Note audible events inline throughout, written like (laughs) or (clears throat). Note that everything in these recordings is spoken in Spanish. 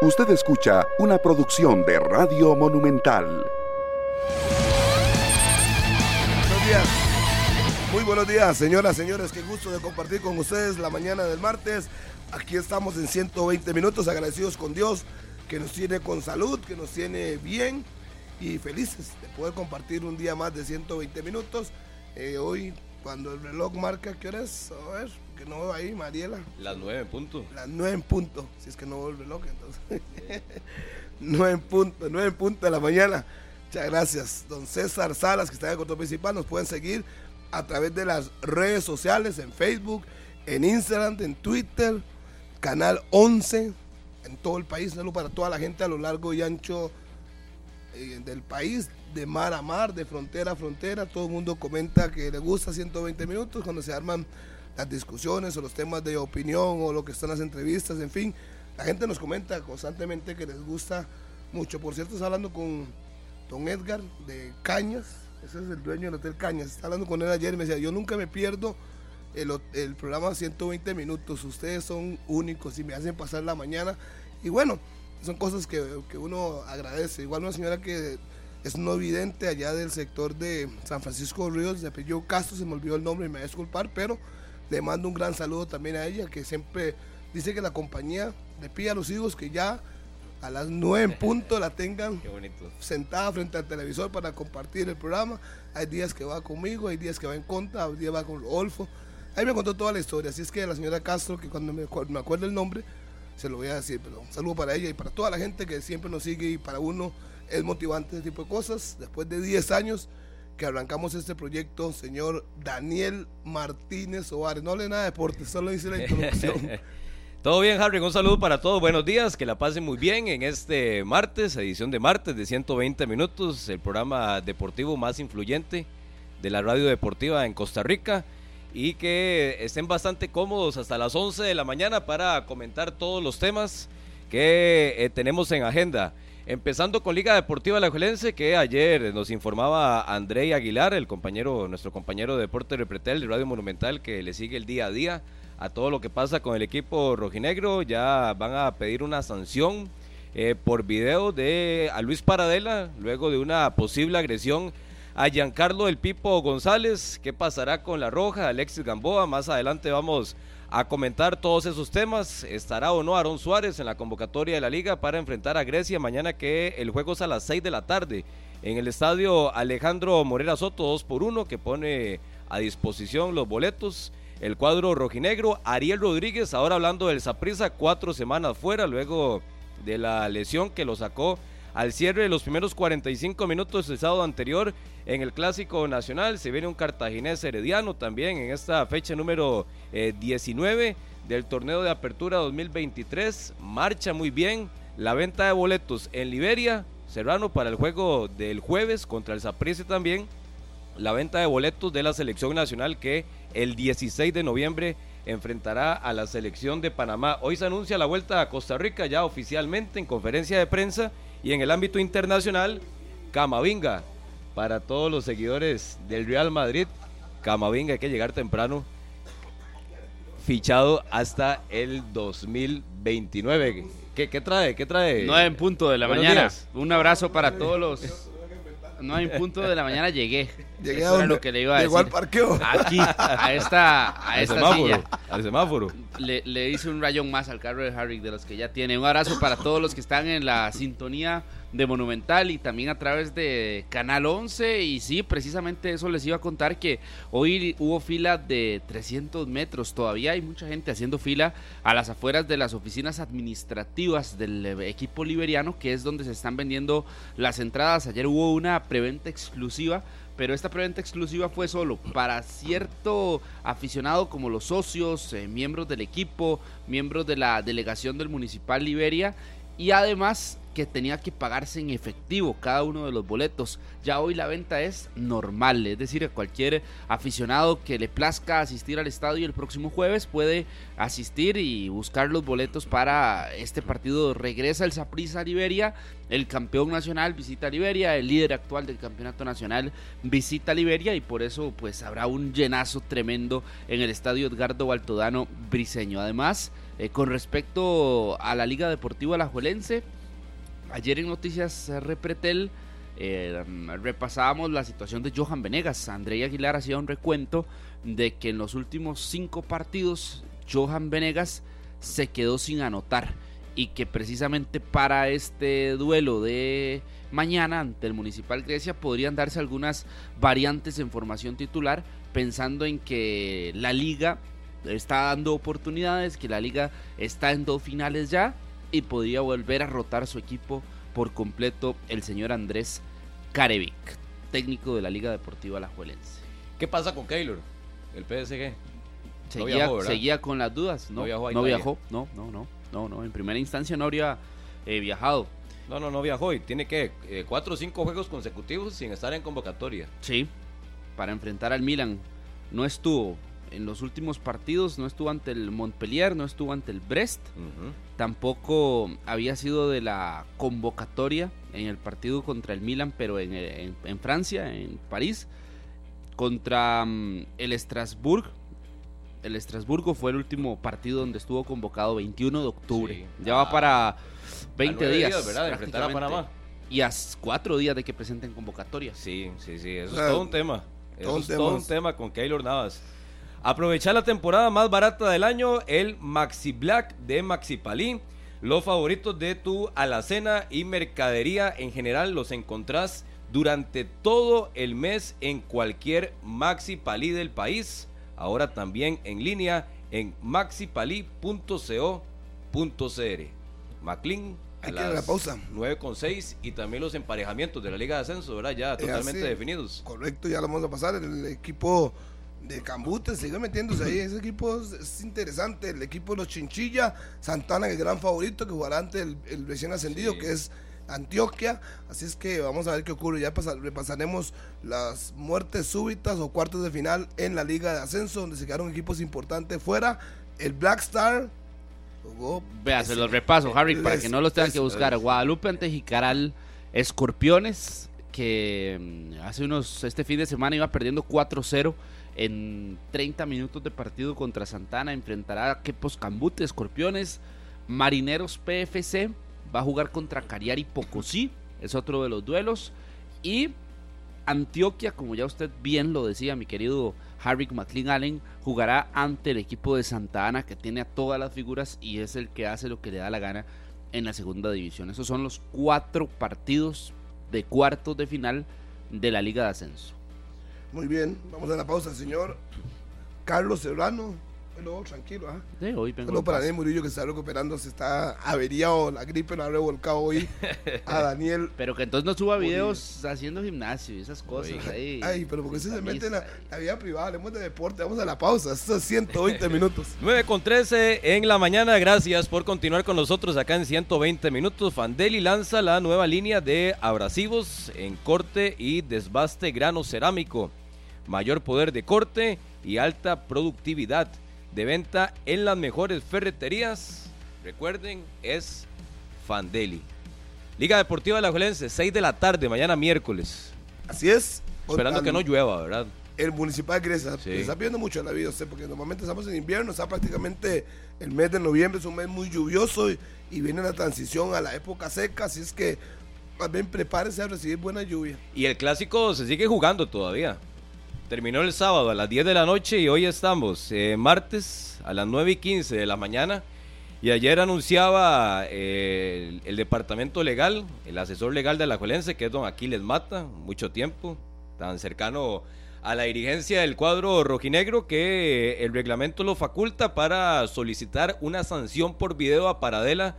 Usted escucha una producción de Radio Monumental. Buenos días. Muy buenos días, señoras, señores. Qué gusto de compartir con ustedes la mañana del martes. Aquí estamos en 120 minutos, agradecidos con Dios que nos tiene con salud, que nos tiene bien y felices de poder compartir un día más de 120 minutos. Eh, hoy, cuando el reloj marca, ¿qué hora es? A ver, que no veo ahí, Mariela. Las nueve en punto. Las nueve en punto, si es que no veo el reloj, entonces. (laughs) nueve en punto, nueve en punto de la mañana. Muchas gracias. Don César Salas, que está en el control principal, nos pueden seguir a través de las redes sociales, en Facebook, en Instagram, en Twitter, Canal 11, en todo el país, solo para toda la gente a lo largo y ancho eh, del país, de mar a mar, de frontera a frontera. Todo el mundo comenta que le gusta 120 minutos cuando se arman las discusiones o los temas de opinión o lo que están las entrevistas, en fin. La gente nos comenta constantemente que les gusta mucho. Por cierto, está hablando con don Edgar de Cañas, ese es el dueño del Hotel Cañas. Está hablando con él ayer y me decía, yo nunca me pierdo el, el programa 120 minutos, ustedes son únicos y me hacen pasar la mañana. Y bueno, son cosas que, que uno agradece. Igual una señora que es no evidente allá del sector de San Francisco de Ríos, de apellido Castro, se me olvidó el nombre y me voy a disculpar, pero le mando un gran saludo también a ella, que siempre dice que la compañía le pide a los hijos que ya a las 9 en punto la tengan (laughs) sentada frente al televisor para compartir el programa. Hay días que va conmigo, hay días que va en contra, hay días va con Olfo. Ahí me contó toda la historia, así es que la señora Castro, que cuando me, me acuerdo el nombre, se lo voy a decir, pero un saludo para ella y para toda la gente que siempre nos sigue y para uno es motivante ese tipo de cosas. Después de 10 años que arrancamos este proyecto, señor Daniel Martínez Ovares. No hable nada de deporte, solo hice la (laughs) introducción. Todo bien, Harry. Un saludo para todos. Buenos días. Que la pasen muy bien en este martes, edición de martes de 120 minutos, el programa deportivo más influyente de la radio deportiva en Costa Rica. Y que estén bastante cómodos hasta las 11 de la mañana para comentar todos los temas que eh, tenemos en agenda. Empezando con Liga Deportiva La Juelense, que ayer nos informaba André Aguilar, el compañero, nuestro compañero de Deporte Repretel de Radio Monumental, que le sigue el día a día a todo lo que pasa con el equipo rojinegro. Ya van a pedir una sanción eh, por video de a Luis Paradela, luego de una posible agresión a Giancarlo El Pipo González. ¿Qué pasará con la Roja? Alexis Gamboa. Más adelante vamos a comentar todos esos temas. ¿Estará o no Aaron Suárez en la convocatoria de la liga para enfrentar a Grecia mañana que el juego es a las 6 de la tarde en el estadio Alejandro Morera Soto 2 por 1 que pone a disposición los boletos. El cuadro rojinegro, Ariel Rodríguez, ahora hablando del Saprisa, cuatro semanas fuera luego de la lesión que lo sacó al cierre de los primeros 45 minutos del sábado anterior en el Clásico Nacional. Se viene un cartaginés herediano también en esta fecha número 19 eh, del torneo de apertura 2023. Marcha muy bien la venta de boletos en Liberia. Serrano para el juego del jueves contra el Saprissa también. La venta de boletos de la selección nacional que el 16 de noviembre enfrentará a la selección de Panamá. Hoy se anuncia la vuelta a Costa Rica ya oficialmente en conferencia de prensa y en el ámbito internacional, Camavinga. Para todos los seguidores del Real Madrid, Camavinga hay que llegar temprano. Fichado hasta el 2029. ¿Qué, qué trae? ¿Qué trae? 9 en punto de la mañana. Un abrazo para todos los no hay punto de la mañana llegué. Llegué a lo que le iba a Llegó al parqueo. Aquí, a esta, a esta semáforo, Al semáforo. Le, le hice un rayón más al carro de Harry de los que ya tiene. Un abrazo para todos los que están en la sintonía de Monumental y también a través de Canal 11. Y sí, precisamente eso les iba a contar que hoy hubo fila de 300 metros. Todavía hay mucha gente haciendo fila a las afueras de las oficinas administrativas del equipo liberiano, que es donde se están vendiendo las entradas. Ayer hubo una preventa exclusiva pero esta preventa exclusiva fue solo para cierto aficionado como los socios, eh, miembros del equipo, miembros de la delegación del Municipal Liberia y además que tenía que pagarse en efectivo cada uno de los boletos. Ya hoy la venta es normal, es decir, a cualquier aficionado que le plazca asistir al estadio el próximo jueves puede asistir y buscar los boletos para este partido. Regresa el Saprissa Liberia, el campeón nacional visita Liberia, el líder actual del campeonato nacional visita Liberia y por eso pues habrá un llenazo tremendo en el estadio Edgardo Baltodano Briseño. Además, Eh, con respecto a la Liga Deportiva Alajuelense, ayer en Noticias Repretel eh, repasábamos la situación de Johan Venegas. André Aguilar hacía un recuento de que en los últimos cinco partidos Johan Venegas se quedó sin anotar y que precisamente para este duelo de mañana ante el Municipal Grecia podrían darse algunas variantes en formación titular pensando en que la liga está dando oportunidades, que la liga está en dos finales ya y podría volver a rotar su equipo por completo el señor Andrés Carevic, técnico de la Liga Deportiva Alajuelense. ¿Qué pasa con Keylor, el PSG? Seguía, seguía con las dudas, no, no viajó, no, no, no, no, no, en primera instancia no habría eh, viajado. No, no, no viajó y tiene que eh, cuatro o cinco juegos consecutivos sin estar en convocatoria. Sí, para enfrentar al Milan. No estuvo en los últimos partidos, no estuvo ante el Montpellier, no estuvo ante el Brest, tampoco había sido de la convocatoria en el partido contra el Milan, pero en, en, Francia, en París, contra mm, el Estrasburgo. El Estrasburgo fue el último partido donde estuvo convocado 21 de octubre. Ya va ah, para 20 días, ¿verdad? De enfrentar a Panamá. Y a cuatro días de que presenten convocatoria. Sí, sí, sí, eso es todo un tema. Eso es todo un tema con Keylor Navas. Aprovechar la temporada más barata del año, el Maxi Black de Maxi Palí. Los favoritos de tu alacena y mercadería en general los encontrás durante todo el mes en cualquier Maxi Palí del país. Ahora también en línea en maxipalí.co.cr. McLean hay que la pausa. 9 con 6 y también los emparejamientos de la Liga de Ascenso, ¿verdad? Ya totalmente definidos. Correcto, ya lo vamos a pasar. El equipo de Cambute sigue metiéndose ahí. Ese equipo es, interesante. El equipo de los Chinchilla, Santana, el gran favorito que jugará ante el, recién ascendido, que es Antioquia. Así es que vamos a ver qué ocurre. Ya repasaremos las muertes súbitas o cuartos de final en la Liga de Ascenso, donde se quedaron equipos importantes fuera. El Black Star jugó. Vea, se los repaso, Harry, para que no los tengan que buscar. Guadalupe ante Jicaral, Escorpiones, que mm, hace unos. Este fin de semana iba perdiendo 4-0 en 30 minutos de partido contra Santana. Enfrentará a Quepos Cambute, Escorpiones, Marineros PFC. Va a jugar contra Cariari Pocosí, es otro de los duelos. Y Antioquia, como ya usted bien lo decía, mi querido Harry McLean Allen, jugará ante el equipo de Santa Ana, que tiene a todas las figuras y es el que hace lo que le da la gana en la segunda división. Esos son los cuatro partidos de cuartos de final de la Liga de Ascenso. Muy bien, vamos a la pausa, señor Carlos Serrano. Bueno, tranquilo, ¿ah? Sí, hoy vengo Solo para Daniel Murillo que está recuperando, se está averiado, la gripe lo ha revolcado hoy a (laughs) Daniel. Pero que entonces no suba videos haciendo gimnasio y esas cosas ahí. Ay, pero porque se, se mete en la, vida privada, hablemos de deporte, vamos a la pausa, estos 120 (laughs) minutos. 9 con 13 en la mañana, gracias por continuar con nosotros acá en 120 minutos. Fandeli lanza la nueva línea de abrasivos en corte y desbaste grano cerámico mayor poder de corte y alta productividad de venta en las mejores ferreterías. Recuerden, es Fandeli. Liga Deportiva de la Juelense, 6 de la tarde, mañana miércoles. Así es. Esperando que no llueva, ¿verdad? El Municipal Grecia está pidiendo mucho la vida, porque normalmente estamos en invierno, está prácticamente el mes de noviembre, es un mes muy lluvioso y, y viene la transición a la época seca, así es que bien prepárese a recibir buena lluvia. Y el clásico se sigue jugando todavía. Terminó el sábado a las 10 de la noche y hoy estamos eh, martes a las 9 y 15 de la mañana. Y ayer anunciaba eh, el, departamento legal, el asesor legal de la Juelense, que es don Aquiles Mata, mucho tiempo, tan cercano a la dirigencia del cuadro rojinegro, que el reglamento lo faculta para solicitar una sanción por video a Paradela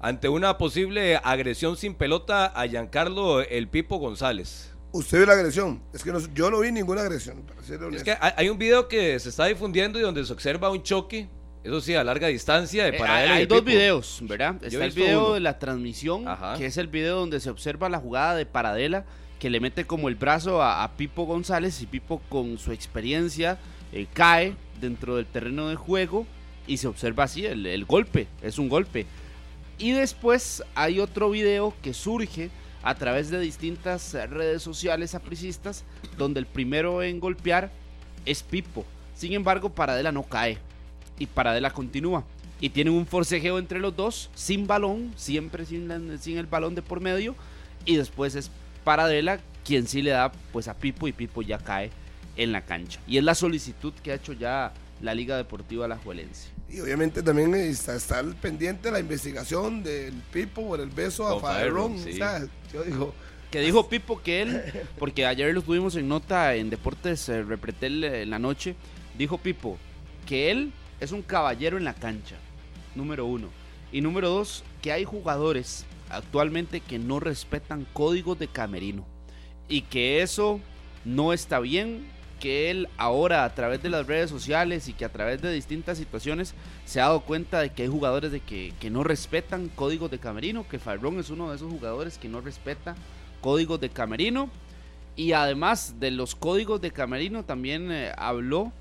ante una posible agresión sin pelota a Giancarlo El Pipo González. Usted vio la agresión. Es que yo no vi ninguna agresión. es que hay un video que se está difundiendo y donde se observa un choque. Eso sí, a larga distancia de eh, hay dos videos, ¿verdad? Está el video de la transmisión, que es el video donde se observa la jugada de Paradela, que le mete como el brazo a, Pipo González y Pipo con su experiencia eh, cae dentro del terreno de juego y se observa así el, el golpe, es un golpe. Y después hay otro video que surge a través de distintas redes sociales apricistas, donde el primero en golpear es Pipo. Sin embargo, Paradela no cae y Paradela continúa. y tienen un forcejeo entre los dos, sin balón, siempre sin, sin el balón de por medio, y después es Paradela quien sí le da pues a Pipo y Pipo ya cae en la cancha. Y es la solicitud que ha hecho ya la Liga Deportiva La Juelense. Y obviamente también está, está pendiente la investigación del Pipo por el beso a Faerón. yo digo, que dijo Pipo que él, porque ayer lo tuvimos en nota en Deportes eh, Repretel eh, en la noche, dijo Pipo que él es un caballero en la cancha, número uno. Y número dos, que hay jugadores actualmente que no respetan códigos de camerino. Y que eso no está bien, que él ahora a través de las redes sociales y que a través de distintas situaciones se ha dado cuenta de que hay jugadores de que, no respetan códigos de camerino, que Farrón es uno de esos jugadores que no respeta códigos de camerino. Y además de los códigos de camerino, también eh, habló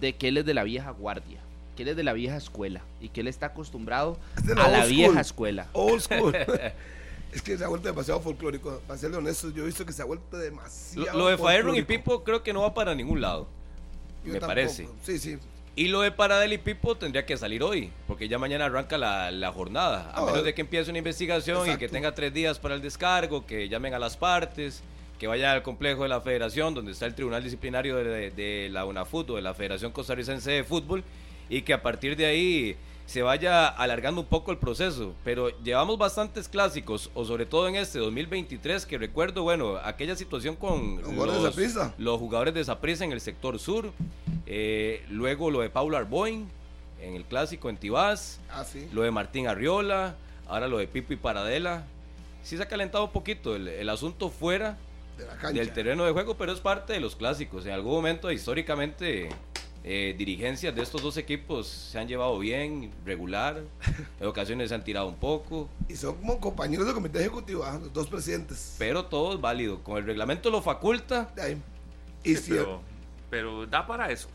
de que él es de la vieja guardia, que él es de la vieja escuela y que él está acostumbrado a la vieja escuela. Old school. (laughs) es que se ha vuelto demasiado folclórico. Para serle honesto, yo he visto que se ha vuelto demasiado. Lo, de Faerron y Pipo creo que no va para ningún lado. me parece. Sí, sí. Y lo de Paradel y Pipo tendría que salir hoy, porque ya mañana arranca la, jornada. A menos de que empiece una investigación y que tenga tres días para el descargo, que llamen a las partes, que vaya al complejo de la federación, donde está el tribunal disciplinario de, la UNAFUT o de la Federación Costarricense de Fútbol, y que a partir de ahí se vaya alargando un poco el proceso. Pero llevamos bastantes clásicos, o sobre todo en este 2023, que recuerdo, bueno, aquella situación con los, jugadores, de los jugadores de Zaprisa en el sector sur eh, luego lo de Paulo Arboin en el clásico en Tibás. Ah, lo de Martín Arriola. Ahora lo de Pipo y Paradela. Sí se ha calentado un poquito el, asunto fuera del terreno de juego, pero es parte de los clásicos. En algún momento, históricamente, eh, dirigencias de estos dos equipos se han llevado bien, regular. (laughs) En ocasiones se han tirado un poco. Y son como compañeros de comité ejecutivo, ah, los dos presidentes. Pero todo es válido. Con el reglamento lo faculta. Y pero, pero da para eso.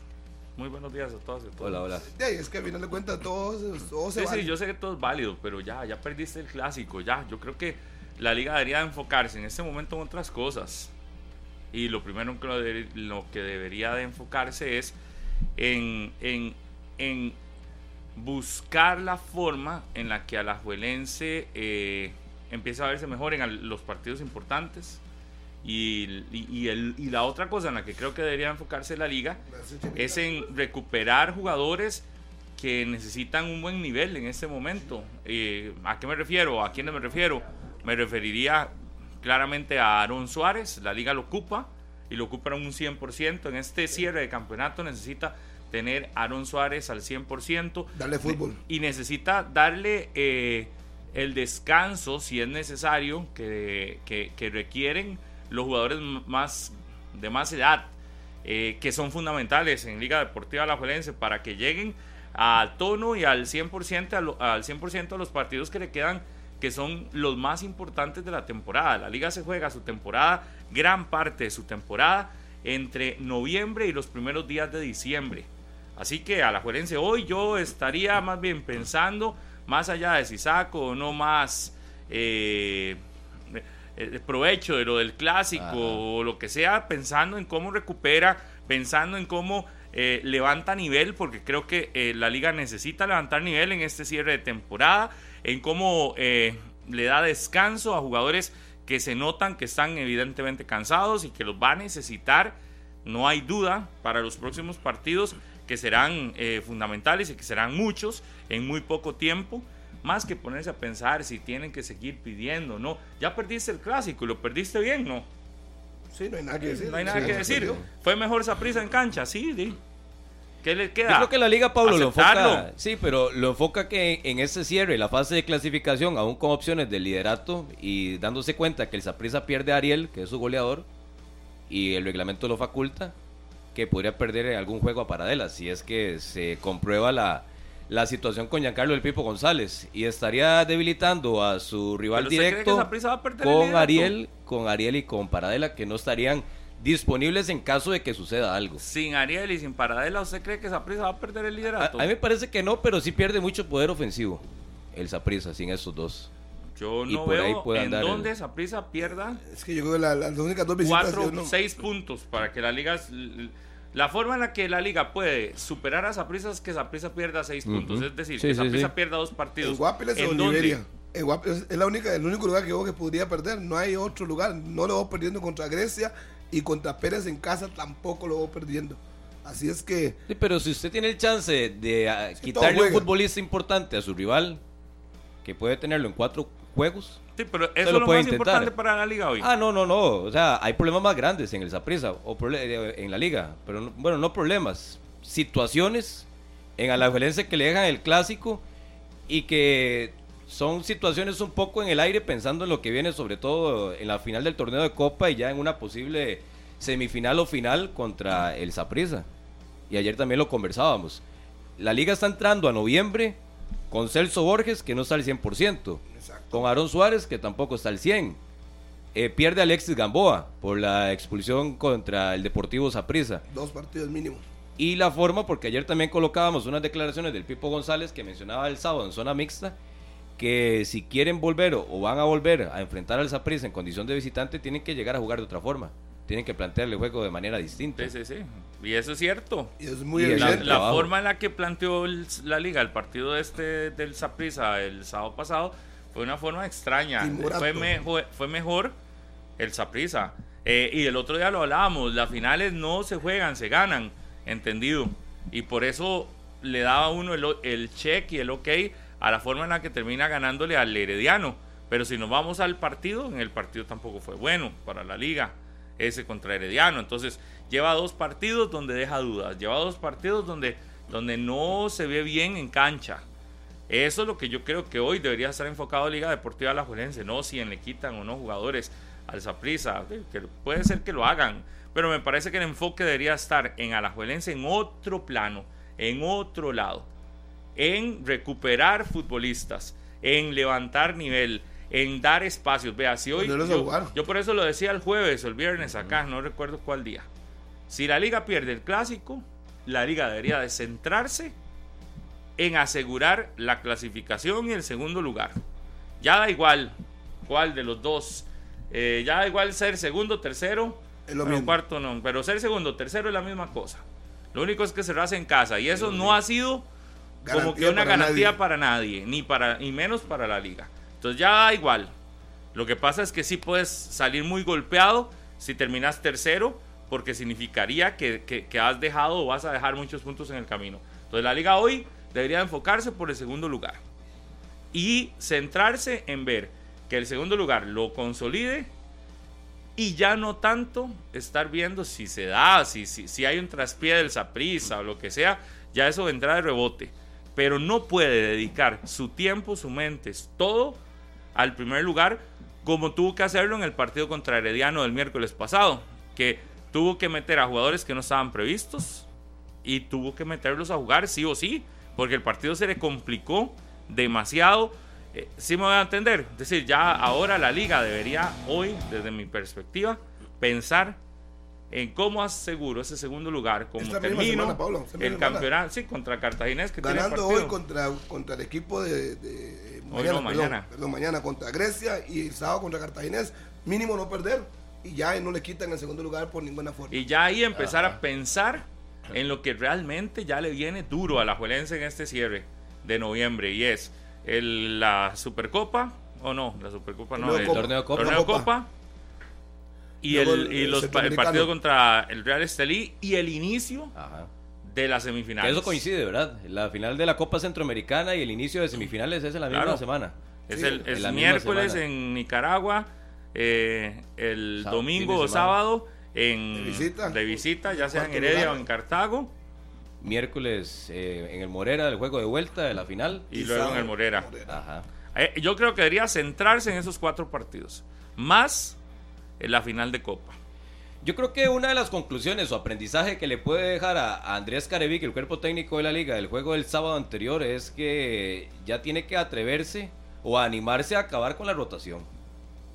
Muy buenos días a todos y a todos. Hola, hola. es que a final de cuentas todo, todo se Sí, sí, yo sé que todo es válido, pero ya, ya perdiste el clásico, ya. Yo creo que la liga debería enfocarse en este momento en otras cosas. Y lo primero en lo, que debería de enfocarse es en, en, en, buscar la forma en la que Alajuelense eh, empieza a verse mejor en los partidos importantes y, y, el, y, la otra cosa en la que creo que debería enfocarse la liga es en recuperar jugadores que necesitan un buen nivel en este momento. Eh, ¿A qué me refiero? ¿A quiénes me refiero? Me referiría claramente a Aaron Suárez, la liga lo ocupa y lo ocupa un 100%. En este cierre de campeonato necesita tener a Aaron Suárez al 100%. Darle fútbol. Y necesita darle eh, el descanso, si es necesario, que, que, que requieren los jugadores más de más edad, eh, que son fundamentales en Liga Deportiva La Juelense para que lleguen al tono y al 100%, al 100 a los partidos que le quedan, que son los más importantes de la temporada. La liga se juega su temporada, gran parte de su temporada, entre noviembre y los primeros días de diciembre. Así que a la Juelense hoy yo estaría más bien pensando, más allá de si saco o no más... Eh, el provecho de lo del clásico o lo que sea, pensando en cómo recupera, pensando en cómo eh, levanta nivel, porque creo que eh, la liga necesita levantar nivel en este cierre de temporada, en cómo eh, le da descanso a jugadores que se notan que están evidentemente cansados y que los va a necesitar, no hay duda, para los próximos partidos que serán fundamentales y que serán muchos en muy poco tiempo más que ponerse a pensar si tienen que seguir pidiendo, no. Ya perdiste el clásico y lo perdiste bien, ¿no? Sí, no hay nada que decir. No hay nada que decir. Fue mejor esa prisa en cancha, sí, sí. ¿Qué le queda? Yo creo que la Liga, Pablo, lo enfoca. Sí, pero lo enfoca que en ese cierre, la fase de clasificación, aún con opciones de liderato y dándose cuenta que el Saprisa pierde a Ariel, que es su goleador, y el reglamento lo faculta, que podría perder algún juego a Paradela, si es que se comprueba la, la situación con Giancarlo El Pipo González y estaría debilitando a su rival directo con Ariel, con Ariel y con Paradela que no estarían disponibles en caso de que suceda algo. Sin Ariel y sin Paradela, ¿usted cree que Saprisa va a perder el liderato? A, mí me parece que no, pero sí pierde mucho poder ofensivo el Saprisa sin estos dos. Yo no veo en dónde Saprisa pierda. Es que yo creo que las únicas dos visitas. Cuatro, seis puntos para que la liga La forma en la que la liga puede superar a Saprissa es que Saprissa pierda seis puntos. Es decir, Sí, que sí, sí. pierda dos partidos. Guapiles o en Guapiles es la única, el único lugar que veo que podría perder. No hay otro lugar. No lo veo perdiendo contra Grecia y contra Pérez en casa tampoco lo veo perdiendo. Así es que Sí, pero si usted tiene el chance de ah, quitarle un futbolista importante a su rival, que puede tenerlo en cuatro juegos. Sí, pero eso es lo puede más intentar. importante para la liga hoy. Ah, no, no, no. O sea, hay problemas más grandes en el Saprissa o eh, en la liga. Pero no- bueno, no problemas. Situaciones en Alajuelense que le dejan el clásico y que son situaciones un poco en el aire pensando en lo que viene, sobre todo en la final del torneo de Copa y ya en una posible semifinal o final contra el Saprissa. Y ayer también lo conversábamos. La liga está entrando a noviembre con Celso Borges, que no está al 100%. Con Aaron Suárez, que tampoco está al 100%. Eh, pierde Alexis Gamboa por la expulsión contra el Deportivo Saprissa. dos partidos mínimo. Y la forma, porque ayer también colocábamos unas declaraciones del Pipo González que mencionaba el sábado en zona mixta, que si quieren volver o, o van a volver a enfrentar al Saprissa en condición de visitante, tienen que llegar a jugar de otra forma. Tienen que plantearle el juego de manera distinta. Sí, sí, sí. Y eso es cierto. Y es muy Y La, forma en la que planteó el- la liga el partido este del Saprissa el sábado pasado fue una forma extraña. Fue mejor, fue mejor el Saprissa. Eh, y el otro día lo hablábamos, las finales no se juegan, se ganan, entendido. Y por eso le daba uno el, o- el check y el ok a la forma en la que termina ganándole al Herediano. Pero si nos vamos al partido, en el partido tampoco fue bueno para la liga, ese contra Herediano. Entonces lleva dos partidos donde deja dudas, lleva dos partidos donde, donde no se ve bien en cancha. Eso es lo que yo creo que hoy debería estar enfocado Liga Deportiva Alajuelense, no si le quitan o no jugadores al Saprissa, que puede ser que lo hagan, pero me parece que el enfoque debería estar en Alajuelense en otro plano, en otro lado, en recuperar futbolistas, en levantar nivel, en dar espacios. Vea, si hoy yo, por eso lo decía el jueves o el viernes acá, no recuerdo cuál día. Si la liga pierde el clásico, la liga debería de centrarse en asegurar la clasificación y el segundo lugar. Ya da igual cuál de los dos. Eh, ya da igual ser segundo, tercero, lo mismo. cuarto no. Pero ser segundo, tercero es la misma cosa. Lo único es que cerrarse en casa. Y eso no ha sido como que una para garantía nadie. para nadie, ni para, y menos para la liga. Entonces ya da igual. Lo que pasa es que sí puedes salir muy golpeado si terminas tercero, porque significaría que, que- que has dejado o vas a dejar muchos puntos en el camino. Entonces la liga hoy debería enfocarse por el segundo lugar y centrarse en ver que el segundo lugar lo consolide y ya no tanto estar viendo si se da, si, si, si hay un traspié del Saprissa o lo que sea, ya eso vendrá de rebote. Pero no puede dedicar su tiempo, su mente, todo al primer lugar, como tuvo que hacerlo en el partido contra Herediano del miércoles pasado, que tuvo que meter a jugadores que no estaban previstos y tuvo que meterlos a jugar sí o sí, porque el partido se le complicó demasiado. Eh, sí me voy a entender, es decir, ya ahora la liga debería hoy, desde mi perspectiva, pensar en cómo aseguro ese segundo lugar, misma termino semana, Pablo, el campeonato, sí, contra Cartaginés que Ganando hoy contra, contra el equipo de, de- Hoy mañana, no, perdón, mañana. perdón, mañana contra Grecia y el sábado contra Cartaginés, mínimo no perder y ya no le quitan el segundo lugar por ninguna forma. Y ya ahí empezar a pensar en lo que realmente ya le viene duro a la Juelense en este cierre de noviembre y es el- la Supercopa o no, la Supercopa no, el Copa. Torneo Copa. Y, Luego el, y los el partido contra el Real Estelí y el inicio Ajá. de la Que semifinal. eso coincide, ¿verdad? La final de la Copa Centroamericana y el inicio de semifinales es en la misma Claro. semana. Es Sí, el es la miércoles semana. en Nicaragua, eh, el Sábado, domingo o sábado en De visita. de visita, ya sea en Heredia lugar. o en Cartago Miércoles eh, en el Morera, el juego de vuelta de la final. y, Y luego en el Morera. Morera. Ajá. Eh, yo creo que debería centrarse en esos cuatro partidos, más en la final de Copa. Yo creo que una de las conclusiones o aprendizaje que le puede dejar a, Andrés Carevic, el cuerpo técnico de la liga, del juego del sábado anterior, es que ya tiene que atreverse o animarse a acabar con la rotación.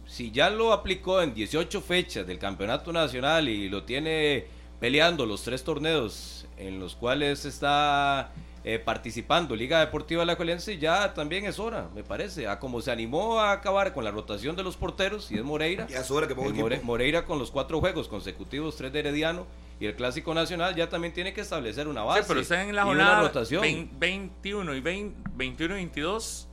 Si ya lo aplicó en 18 fechas del campeonato nacional y lo tiene peleando los tres torneos en los cuales está eh, participando Liga Deportiva Alajuelense, ya también es hora, me parece. A como se animó a acabar con la rotación de los porteros, y es Moreira, Ya es hora que ponga. More- Moreira con los cuatro juegos consecutivos, tres de Herediano, Y el Clásico Nacional ya también tiene que establecer una Sí, base. pero en la y una jornada rotación. 20 21 y 20, 21 y 22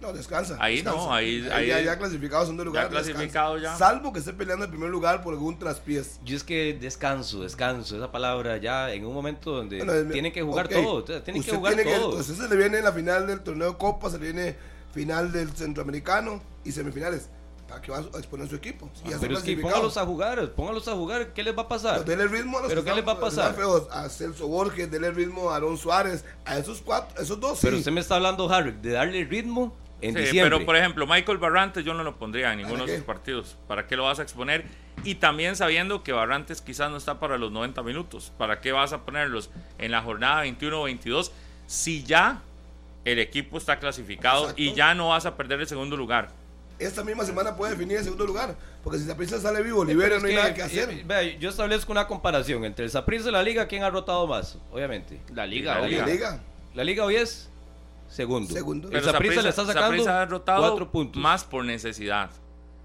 No, descansa. Ahí descansa. no, ahí- ahí- ya, ya clasificado segundo lugar. ya clasificado descansa. ya. Salvo que esté peleando en primer lugar por algún traspiés. Yo es que descanso, descanso, esa palabra ya en un momento donde Bueno, es- tienen que jugar ok. todo, tienen que Usted jugar tiene que- todo. usted se le viene la final del torneo de Copa, se le viene final del Centroamericano y semifinales. ¿Para qué va a exponer su equipo? Si está Pero es que póngalos a jugar, póngalos a jugar, ¿qué les va a pasar? Pues dele ritmo a los ¿Pero que qué les va a pasar? feos, a Celso Borges, dele ritmo a Aaron Suárez, a esos cuatro, esos dos. Pero sí. usted me está hablando, Harry, de darle ritmo en Sí, diciembre. pero por ejemplo, Michael Barrantes yo no lo pondría en ninguno ¿Para de sus partidos. ¿Para qué lo vas a exponer? Y también sabiendo que Barrantes quizás no está para los 90 minutos. ¿Para qué vas a ponerlos en la jornada 21 o 22 si ya el equipo está clasificado Exacto. y ya no vas a perder el segundo lugar? Esta misma semana puede definir el segundo lugar. Porque si la prisa sale vivo, Pero libera, no hay que, nada que eh, hacer. vea, yo establezco una comparación entre el Saprissa y la Liga, ¿quién ha rotado más? Obviamente. La liga, La La liga. La Liga hoy es segundo. Segundo. El Saprissa le está sacando Saprissa ha rotado cuatro puntos. más por necesidad.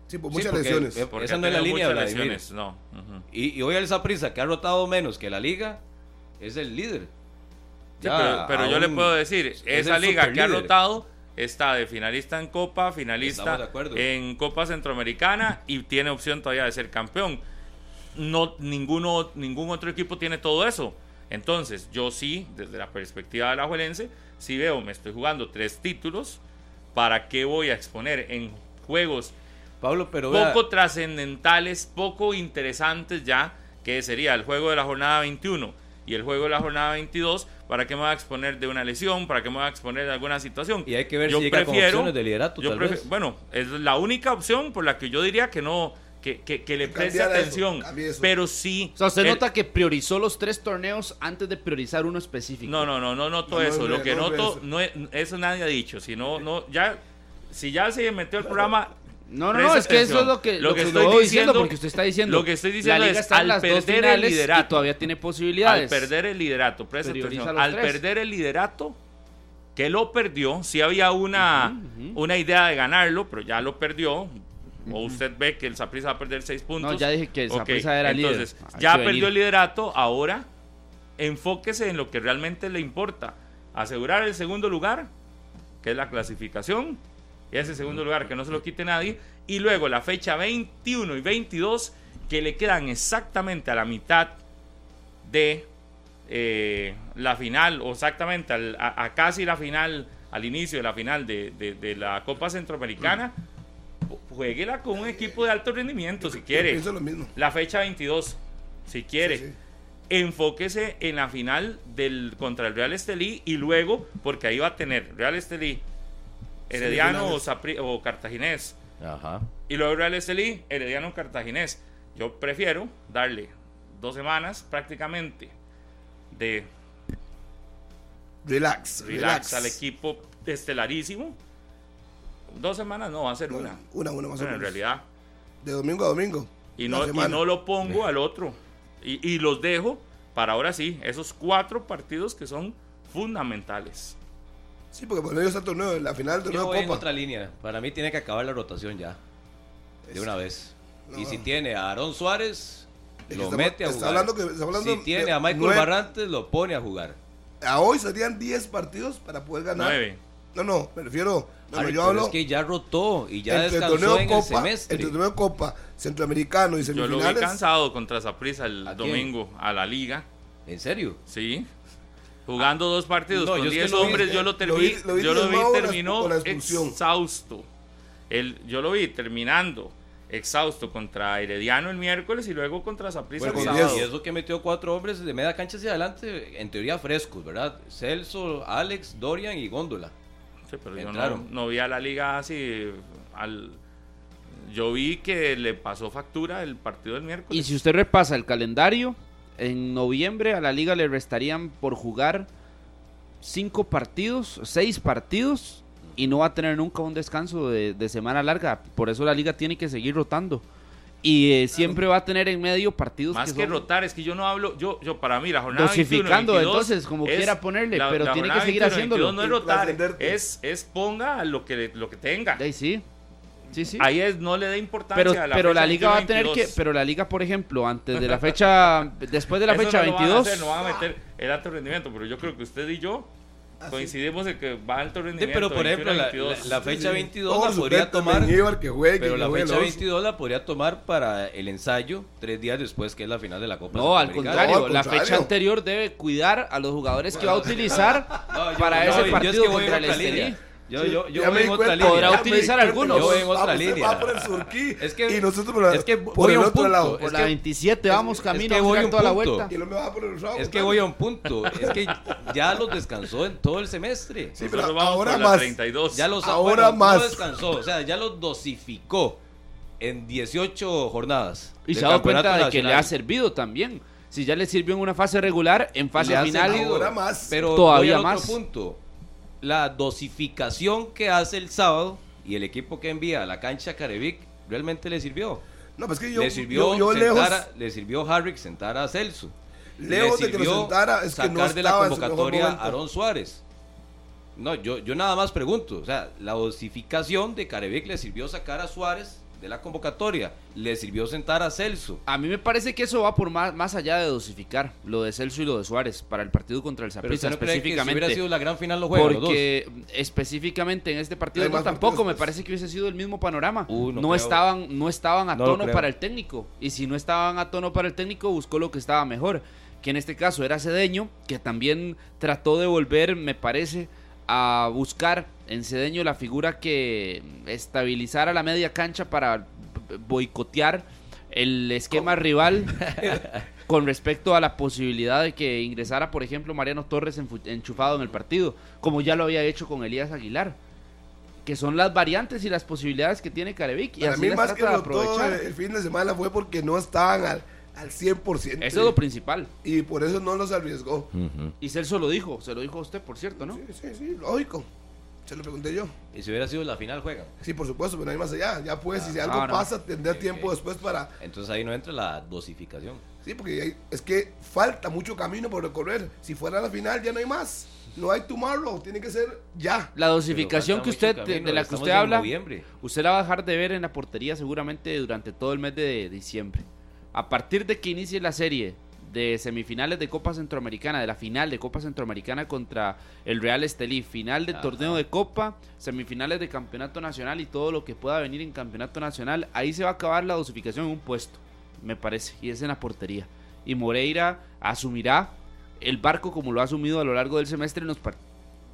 Sí, por Sí, muchas porque- lesiones. eh, Porque Esa no es la línea, Vladimir. lesiones. No. Y, y hoy el Saprissa, que ha rotado menos que la Liga, es el líder. Sí, Ya, pero, pero yo le aún puedo decir, es esa liga que ha rotado está de finalista en Copa, finalista de en Copa Centroamericana y tiene opción todavía de ser campeón. No, ninguno, ningún otro equipo tiene todo eso. Entonces, yo sí, desde la perspectiva de la Juelense, sí veo, me estoy jugando tres títulos. ¿Para qué voy a exponer en juegos Pablo, pero vea, poco trascendentales, poco interesantes ya, que sería el juego de la jornada 21 y el juego de la jornada 22, ¿para qué me voy a exponer de una lesión? ¿Para qué me voy a exponer de alguna situación? Y hay que ver si llega con opciones de liderato, yo tal prefi- vez. Bueno, es la única opción por la que yo diría que no, que, que, que le preste atención, eso. pero sí. O sea, usted el- nota que priorizó los tres torneos antes de priorizar uno específico. No, no, no, no noto No, no, eso. no, Lo que no, noto, eso. no, es- eso nadie ha dicho. Si no, no, ya, si ya se metió el programa, No, no, no, es que eso es lo que, Lo lo que que estoy diciendo, diciendo- porque usted está diciendo. lo que estoy diciendo la liga es, al perder el liderato, y todavía tiene posibilidades. Al perder el liderato, al tres. perder el liderato, que lo perdió, si había una, una idea de ganarlo, pero ya lo perdió. O usted ve que el Saprissa va a perder seis puntos. No, ya dije que el Saprissa era líder. Entonces, ya perdió venir. el liderato, ahora enfóquese en lo que realmente le importa. Asegurar el segundo lugar, que es la clasificación, y ese segundo lugar que no se lo quite nadie, y luego la fecha 21 y 22, que le quedan exactamente a la mitad de eh, la final, o exactamente al- a, a casi la final, al inicio de la final de, de- de la Copa Centroamericana, jueguela con un equipo de alto rendimiento si quiere. pienso lo mismo. La fecha 22, si quiere. Sí, sí. Enfóquese en la final del contra el Real Estelí y luego, porque ahí va a tener Real Estelí, Herediano o, Cartaginés. Ajá. Y luego Real Estelí, Herediano o Cartaginés. Yo prefiero darle dos semanas prácticamente de Relax, relax, relax. al equipo estelarísimo. Dos semanas no, va a ser No, una. Una, una más o Bueno, en menos. realidad. De domingo a domingo. Y no, y no lo pongo al otro. Y, y los dejo para ahora sí, esos cuatro partidos que son fundamentales. Sí, porque por medio está el torneo, la final del Yo torneo voy en otra línea. Para mí tiene que acabar la rotación ya. De una vez. No. Y si tiene a Aarón Suárez, lo mete a está jugar. hablando que- está hablando si tiene a Michael nueve- Barrantes, lo pone a jugar. A hoy serían 10 partidos para poder ganar. Nueve. No, no, me refiero. No, no, Harry, yo pero hablo es que ya rotó y ya entre el descansó torneo en el Copa, semestre. entre torneo Copa, Centroamericano y Yo lo vi semifinales. cansado contra Saprissa el domingo a la liga. ¿En serio? Sí. Jugando dos partidos No, yo con es que 10 lo vi- hombres, yo lo lo terminé. vi- lo vi yo lo vi la- terminó la exhausto. El, yo lo vi terminando exhausto contra Herediano el miércoles y luego contra Saprissa Bueno, el con sábado. y eso que metió cuatro hombres de media cancha hacia adelante, en teoría frescos, ¿verdad? Celso, Alex, Dorian y Góndola. Sí, pero yo no, vi a la liga así. Al, yo vi que le pasó factura el partido del miércoles. Y si usted repasa el calendario, en noviembre a la liga le restarían por jugar cinco partidos, seis partidos, y no va a tener nunca un descanso de, de semana larga. Por eso la liga tiene que seguir rotando. Y eh, siempre va a tener en medio partidos Más que, que son rotar, es que yo no hablo, yo, yo para mí la jornada Dosificando, 21, 22 entonces, como es- quiera ponerle, la- pero la tiene que seguir 21, haciéndolo. 22 No es rotar, es, es ponga lo que, lo que tenga. ahí sí. Sí, sí. ahí es, no le da importancia Pero, a la pero fecha la liga va a tener 21-22. que, pero la liga, por ejemplo, antes de la fecha, después de la Eso fecha no lo van a 22, hacer, no van a meter el alto rendimiento, pero yo creo que usted y yo coincidimos en que va alto Sí, rendimiento. pero por ejemplo, la, 21-22. la- la fecha 22 Todos la podría tomar. que juegue, Pero que la fecha los- 22 la podría tomar para el ensayo tres días después, que es la final de la Copa no, al contrario, No, al la contrario. fecha anterior debe cuidar a los jugadores que va a utilizar (laughs) No, yo- para no, ese yo es partido que contra el Estelí. Yo, yo, yo Ya voy me en otra línea. Podrá utilizar algunos. que Yo voy en usted otra usted línea. va por el surquí Es que- y nosotros por, la- es que por voy el a un otro punto. lado. Por Es la que- 27 vamos camino, que vamos a voy un toda la vuelta. Y no me va por el otro Es que voy a un punto. Es que ya los descansó en todo el semestre. Sí, Nosotros pero vamos ahora más. 32. Ya los Ahora bueno, más. Descansó, o sea, ya los dosificó en 18 jornadas. Y se ha dado cuenta de que le nacional. ha servido también. Si ya le sirvió en una fase regular, en fase Le final. Ahora más. Pero Todavía más. Punto. La dosificación que hace el sábado y el equipo que envía a la cancha Carevic realmente le sirvió. No, pues que yo, le sirvió yo, yo lejos, sentar a- le sirvió Harrick sentar a Celso. lejos Le de que lo sirvió sentara, es que no sacar de la convocatoria a Aaron Suárez. No, yo, yo nada más pregunto, o sea, la dosificación de Carevic le sirvió sacar a Suárez de la convocatoria, le sirvió sentar a Celso. A mí me parece que eso va por más, más allá de dosificar lo de Celso y lo de Suárez para el partido contra el usted no cree que si específicamente. hubiera sido la gran final los dos. porque específicamente en este partido no, tampoco partidos, me parece que hubiese sido el mismo panorama. Uh, no no, estaban no estaban a tono para el técnico y si no estaban a tono para el técnico buscó lo que estaba mejor, que en este caso era Cedeño, que también trató de volver, me parece, a buscar en Cedeño la figura que estabilizara la media cancha para boicotear el esquema rival (laughs) con respecto a la posibilidad de que ingresara, por ejemplo, Mariano Torres enchufado en el partido, como ya lo había hecho con Elías Aguilar, que son las variantes y las posibilidades que tiene Carevic y Para así mí las más que de lo todo aprovechar. el fin de semana fue porque no estaban al, al 100%. Eso es lo principal. Y por eso no los arriesgó. Y Celso lo dijo, se lo dijo a usted, por cierto, ¿no? Sí, sí, sí, lógico. Se lo pregunté yo. Y si hubiera sido la final juegan. Sí, por supuesto, pero no hay más allá. Ya pues, si algo no, no. pasa, tendrá tiempo después para... Entonces ahí no entra la dosificación. Sí, porque hay- es que falta mucho camino por recorrer. Si fuera la final, ya no hay más. No hay tomorrow, tiene que ser ya. La dosificación que usted, de, camino, de la que usted en habla, noviembre. usted la va a dejar de ver en la portería seguramente durante todo el mes de diciembre. A partir de que inicie la serie de semifinales de Copa Centroamericana, de la final de Copa Centroamericana contra el Real Estelí, final del Ajá. torneo de Copa, semifinales de Campeonato Nacional y todo lo que pueda venir en Campeonato Nacional, ahí se va a acabar la dosificación en un puesto, me parece, y es en la portería. Y Moreira asumirá el barco como lo ha asumido a lo largo del semestre en los par-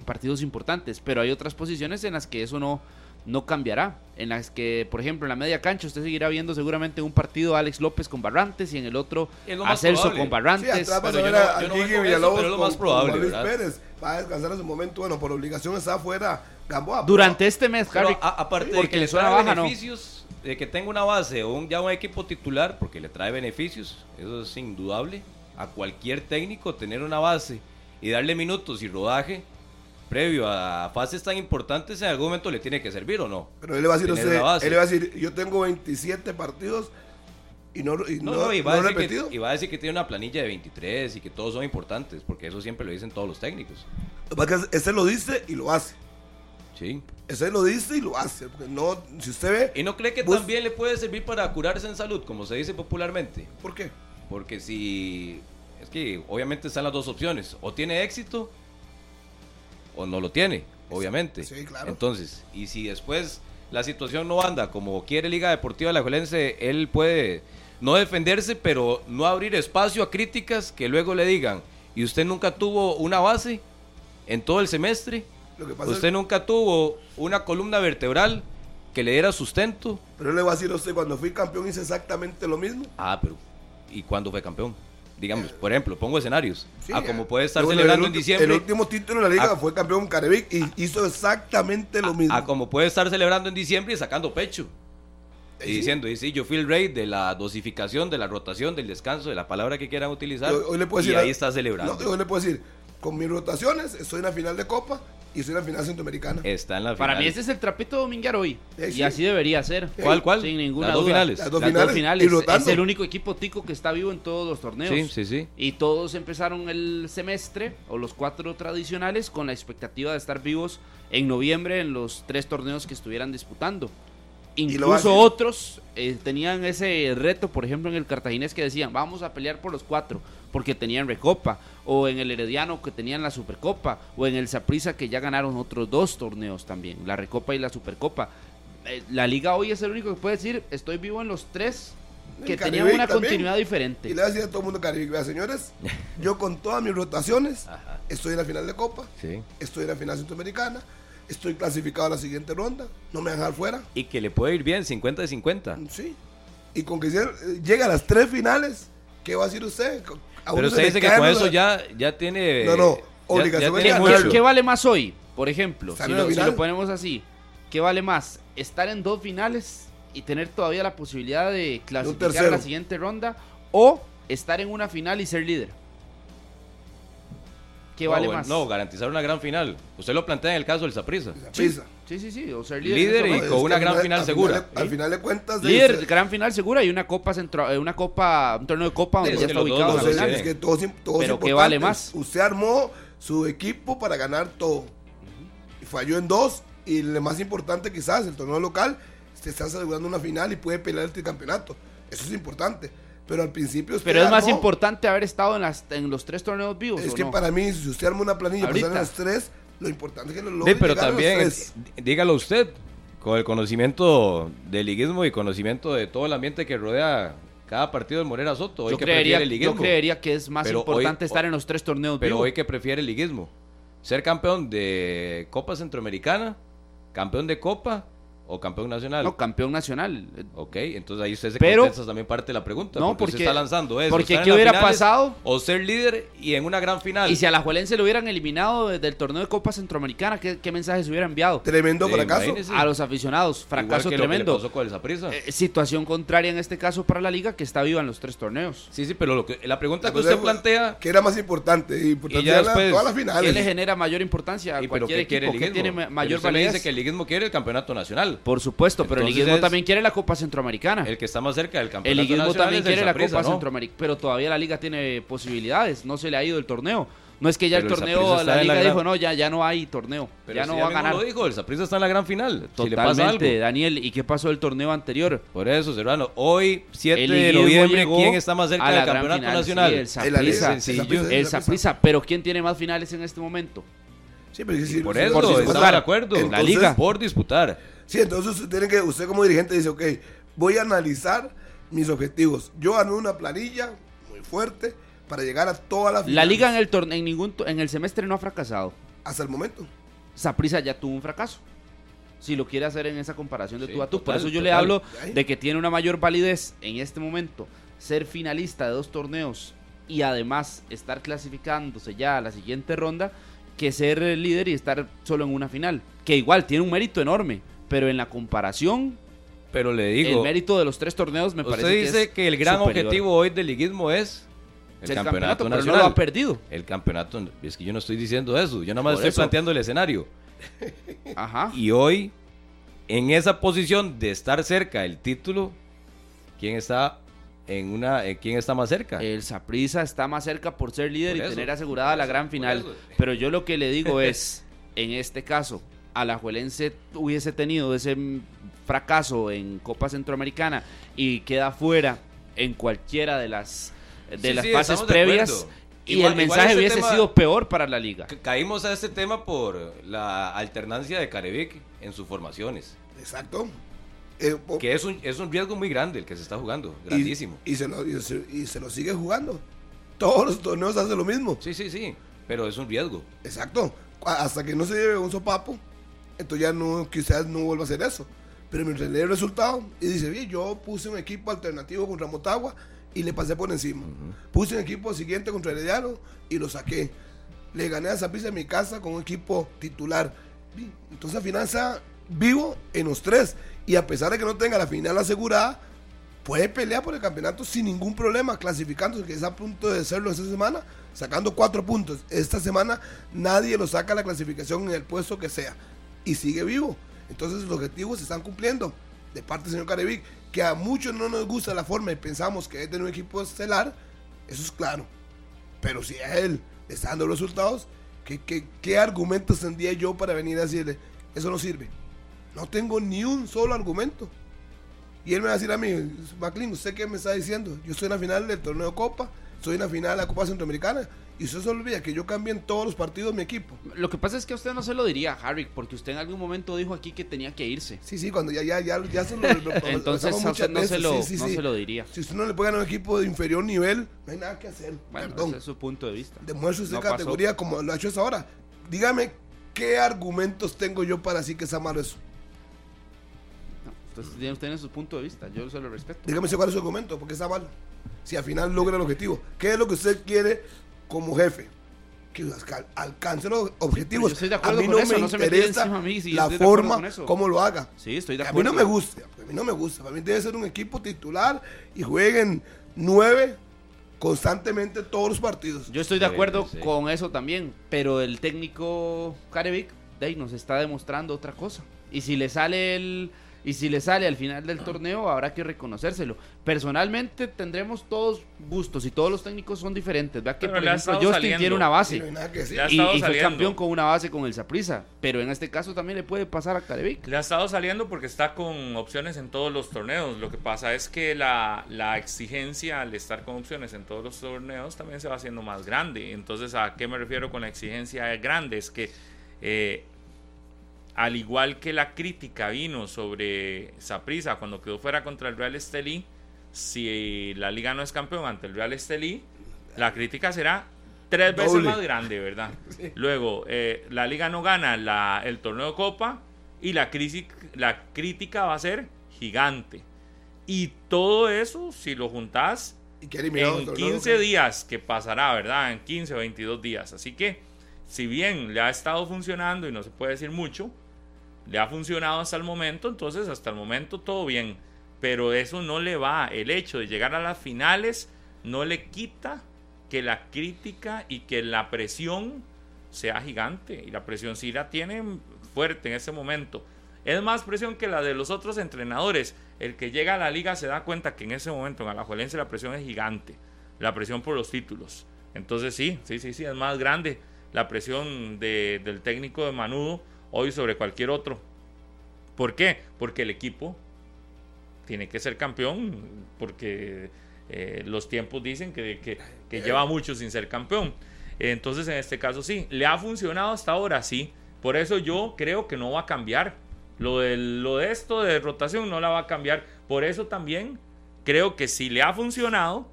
partidos importantes, pero hay otras posiciones en las que eso no, no cambiará, en las que, por ejemplo, en la media cancha usted seguirá viendo seguramente un partido a Alex López con Barrantes y en el otro a Celso con Sí, Barrantes. a pero ver yo no- a, yo no a voy Gigi con eso, Villalobos pero es lo con- más con probable, Juan Luis ¿verdad? Pérez. Va a descansar en su momento. Bueno, por obligación está afuera Gamboa. Durante este mes, Pero Harry, a- aparte de porque que le le suena trae baja, ¿no? beneficios, de que tenga una base o un, ya un equipo titular, porque le trae beneficios, eso es indudable. A cualquier técnico tener una base y darle minutos y rodaje previo a fases tan importantes, en algún momento le tiene que servir o no. Pero él le va a decir, usted, él le va a decir, yo tengo 27 partidos y no, y No, no, no, y, va no a decir repetido. que, y va a decir que tiene una planilla de 23 y que todos son importantes, porque eso siempre lo dicen todos los técnicos. Ese lo dice y lo hace. Sí. Ese lo dice y lo hace. Porque no, si usted ve, ¿Y no cree que Vos- también le puede servir para curarse en salud, como se dice popularmente? ¿por qué? Porque si. Es que obviamente están las dos opciones. O tiene éxito o no lo tiene, obviamente. Sí, claro. Entonces, y si después la situación no anda como quiere Liga Deportiva La él puede no defenderse, pero no abrir espacio a críticas que luego le digan, ¿y usted nunca tuvo una base en todo el semestre? Lo que pasa ¿Usted es, nunca tuvo una columna vertebral que le diera sustento? pero él le va a decir a usted, cuando fui campeón hice exactamente lo mismo. Ah, pero ¿y cuándo fue campeón? Digamos, por ejemplo, pongo escenarios. Sí, ah, como puede estar celebrando el en diciembre. El último título de la liga Ah. fue campeón Carevic y hizo exactamente lo mismo. Ah, como puede estar celebrando en diciembre y sacando pecho. Y Sí. diciendo, y sí, yo fui el rey de la dosificación, de la rotación, del descanso, de la palabra que quieran utilizar. Hoy- hoy le puedo y decir ahí a- está celebrando. No, yo le puedo decir, con mis rotaciones estoy en la final de Copa y estoy en la final centroamericana. Está en la para mí este es el trapito dominguer hoy. Eh, Y sí. así debería ser. ¿Cuál, cuál? Sin ninguna Las dos duda. finales. Las dos Las finales, dos finales. y rotando. Es el único equipo tico que está vivo en todos los torneos. Sí, sí, sí. Y todos empezaron el semestre, o los cuatro tradicionales, con la expectativa de estar vivos en noviembre en los tres torneos que estuvieran disputando. Incluso otros eh, tenían ese reto, por ejemplo, en el cartaginés que decían, vamos a pelear por los cuatro, porque tenían Recopa, o en el Herediano que tenían la Supercopa, o en el Saprissa que ya ganaron otros dos torneos también, la Recopa y la Supercopa. Eh, la liga hoy es el único que puede decir, estoy vivo en los tres que En tenían una también. continuidad Y diferente. le voy a decir a todo el mundo Caribe, vea, señores, (laughs) yo con todas mis rotaciones estoy en la final de Copa, Sí. estoy en la final centroamericana, estoy clasificado a la siguiente ronda, no me van a dejar fuera. Y que le puede ir bien, 50 de 50. Sí. Y con que se- llegue a las tres finales, ¿qué va a decir usted? A Pero usted dice que con eso ya, ya tiene. No, no, ya- obligación ya tiene ganar. mucho. ¿Qué vale más hoy? Por ejemplo, si lo, si ponemos así, ¿qué vale más? ¿Estar en dos finales y tener todavía la posibilidad de clasificar a la siguiente ronda? ¿O estar en una final y ser líder? ¿Qué No, vale bueno, más? No, garantizar una gran final. Usted lo plantea en el caso del Saprissa. Esa sí, prisa. Sí, sí, sí, o ser líder. Líder y con que una gran final al segura, Al final de cuentas, de- Líder, se- gran final segura y una copa centro, eh, una copa, un torneo de copa donde Sí, ya es que está ubicado que Pero ¿qué importante. vale más? Usted armó su equipo para ganar todo. Y falló en dos. Y lo más importante quizás, el torneo local, se está asegurando una final y puede pelear este campeonato. Eso es importante. Pero al principio usted Pero es más importante haber estado en, las, en los tres torneos vivos. Es ¿o que no? para mí, si usted arma una planilla para estar en los tres, lo importante es que lo Sí, logre pero a los también, tres. eh, dígalo usted, con el conocimiento del liguismo y conocimiento de todo el ambiente que rodea cada partido del Morera Soto. Hoy yo, que creería, prefiere el yo liguismo. creería que es más Pero hoy- importante estar en los tres torneos Pero vivos. hoy que prefiere el liguismo. Ser campeón de Copa Centroamericana, campeón de Copa o campeón nacional. No, campeón nacional. Ok, entonces ahí usted se Pero- contesta también parte de la pregunta. No, porque, usted porque- está lanzando eso. porque ¿qué hubiera finales pasado? O ser líder y en una gran final. Y si a la Juelense lo hubieran eliminado de- del torneo de Copa Centroamericana, ¿qué, qué mensaje se hubiera enviado? Tremendo Sí, fracaso. imagínese. A los aficionados, Igual fracaso que lo que le tremendo. pasó con el. Eh, situación contraria en este caso para la liga que está viva en los tres torneos. Sí, sí, pero lo que, la pregunta La que usted plantea Que era más importante. Importante Y ya después, todas las ¿Qué finales. le genera mayor importancia a ¿Y pero cualquier qué quiere el ¿Qué tiene ma- Pero mayor me dice que el liguismo quiere el campeonato nacional. Por supuesto, pero el liguismo es- también quiere la Copa Centroamericana. El que está más cerca del El campeonato liguismo nacional también el quiere la Copa ¿no? Centroamericana, pero todavía la liga tiene posibilidades, no se le ha ido el torneo. No es que ya Pero el el torneo, la liga gran- dijo, no, ya, ya no hay torneo, Pero ya si no ya va a ganar. lo dijo, el Saprissa está en la gran final. Si le pasa Totalmente, algo. Daniel. ¿Y qué pasó el torneo anterior? Por eso, Serrano, hoy, 7 El de liguismo noviembre, ¿quién está más cerca del campeonato final, nacional? sí, el El Saprissa. El. Saprissa, pero ¿quién tiene más finales en este momento? Sí, pero es decir, Por eso, Por disputar. de acuerdo. Entonces- la liga. Por disputar. Sí, entonces usted tiene que, usted como dirigente dice, ok, voy a analizar mis objetivos. Yo armé una planilla muy fuerte para llegar a todas las La liga en el torneo, en ningún to- en el semestre no ha fracasado. hasta el momento. Saprissa ya tuvo un fracaso. Si lo quiere hacer en esa comparación de Sí, tú a tú. Por eso yo le hablo de que tiene una mayor validez en este momento ser finalista de dos torneos y además estar clasificándose ya a la siguiente ronda que ser líder y estar solo en una final. Que igual tiene un mérito enorme, pero en la comparación, Pero le el digo, mérito de los tres torneos me usted parece dice que, el gran superior. objetivo hoy del liguismo es el, El campeonato, pero no nacional. lo ha perdido. el campeonato, es que yo no estoy diciendo eso, yo nada más Por estoy eso. planteando el escenario. Ajá. Y hoy, en esa posición de estar cerca del título, ¿quién está en una, eh, quién está más cerca? El Saprissa está más cerca por ser líder Por y tener asegurada la gran final. Pero yo lo que le digo es, en este caso, Alajuelense hubiese tenido ese fracaso en Copa Centroamericana y queda fuera en cualquiera de las de Sí, las sí, fases previas y Igual- el mensaje ese hubiese tema- sido peor para la liga. Ca- Caímos a este tema por la alternancia de Carevic en sus formaciones, Exacto. Eh, que es un, es un riesgo muy grande el que se está jugando, y- grandísimo. Y, se lo, y, se, y se lo sigue jugando. Todos los torneos hacen lo mismo. Sí, sí, sí, pero es un riesgo. Exacto. Hasta que no se lleve un sopapo, entonces ya no, quizás no vuelva a hacer eso. Pero mientras lee el resultado y dice, bien, yo puse un equipo alternativo contra Motagua y le pasé por encima. Puse un equipo siguiente contra Herediano y lo saqué. Le gané a Zapisa en mi casa con un equipo titular. Entonces al final está vivo en los tres. Y a pesar de que no tenga la final asegurada, puede pelear por el campeonato sin ningún problema, clasificándose, que es a punto de hacerlo esta semana, sacando cuatro puntos. Esta semana nadie lo saca la clasificación en el puesto que sea y sigue vivo. Entonces los objetivos se están cumpliendo de parte del señor Carevic, que a muchos no nos gusta la forma y pensamos que es tener un equipo estelar, eso es claro. Pero si a él le está dando resultados, ¿qué, qué, qué argumentos tendría yo para venir a decirle, eso no sirve? No tengo ni un solo argumento. Y él me va a decir a mí, Maclin, ¿usted qué me está diciendo? Yo estoy en la final del torneo de Copa, estoy en la final de la Copa Centroamericana. Y usted se olvida que yo cambie en todos los partidos mi equipo. Lo que pasa es que a usted no se lo diría, Harry, porque usted en algún momento dijo aquí que tenía que irse. Sí, sí, cuando ya, ya, ya, ya se lo, (laughs) lo- Entonces a usted no, se lo, sí, sí, no sí. se lo diría. Si usted no le puede ganar a un equipo de inferior nivel, no hay nada que hacer. Bueno, Perdón. ese es su punto de vista. Demuestre usted No pasó. categoría como lo ha hecho hasta ahora. Dígame qué argumentos tengo yo para decir que está malo eso. Entonces tiene usted tiene su punto de vista, yo se lo respeto. Dígame ese cuál es su argumento, porque está mal. Si al final logra el objetivo. ¿Qué es lo que usted quiere como jefe? Que alca- alcance los objetivos. Yo estoy de acuerdo a mí con no eso, me no se interesa a mí, si la forma como lo haga. Sí, estoy de a mí no me gusta, a mí no me gusta. Para mí debe ser un equipo titular y jueguen nueve constantemente todos los partidos. Yo estoy de Sí, acuerdo sí. con eso también, pero el técnico Carevic de ahí nos está demostrando otra cosa. Y si le sale el y si le sale al final del torneo habrá que reconocérselo. Personalmente tendremos todos gustos y todos los técnicos son diferentes. Vea que Pero por ejemplo Justin saliendo. tiene una base no y, estado y fue saliendo. campeón con una base con el Saprissa, pero en este caso también le puede pasar a Carevic. Le ha estado saliendo porque está con opciones en todos los torneos. Lo que pasa es que la, la exigencia al estar con opciones en todos los torneos también se va haciendo más grande. Entonces, ¿a qué me refiero con la exigencia grande? Es que eh, al igual que la crítica vino sobre Saprissa cuando quedó fuera contra el Real Estelí, si la liga no es campeón ante el Real Estelí, la crítica será tres veces más grande, ¿verdad? (laughs) Luego, eh, la liga no gana la- el torneo de Copa y la, crisis, la crítica va a ser gigante. Y todo eso, si lo juntás, en el torneo. 15 días que pasará, ¿verdad? En 15 o 22 días. Así que, si bien le ha estado funcionando y no se puede decir mucho, le ha funcionado hasta el momento, entonces hasta el momento todo bien. Pero eso no le va, el hecho de llegar a las finales no le quita que la crítica y que la presión sea gigante. Y la presión sí la tiene fuerte en ese momento. Es más presión que la de los otros entrenadores. El que llega a la liga se da cuenta que en ese momento en Alajuelense la presión es gigante. La presión por los títulos. Entonces sí, sí, sí, sí, es más grande la presión de- del técnico de Manudo hoy sobre cualquier otro. ¿Por qué? Porque el equipo tiene que ser campeón, porque eh, los tiempos dicen que, lleva mucho sin ser campeón. Entonces, en este caso sí, le ha funcionado hasta ahora, sí. Por eso yo creo que no va a cambiar. Lo de, lo de esto de rotación no la va a cambiar. Por eso también creo que si le ha funcionado,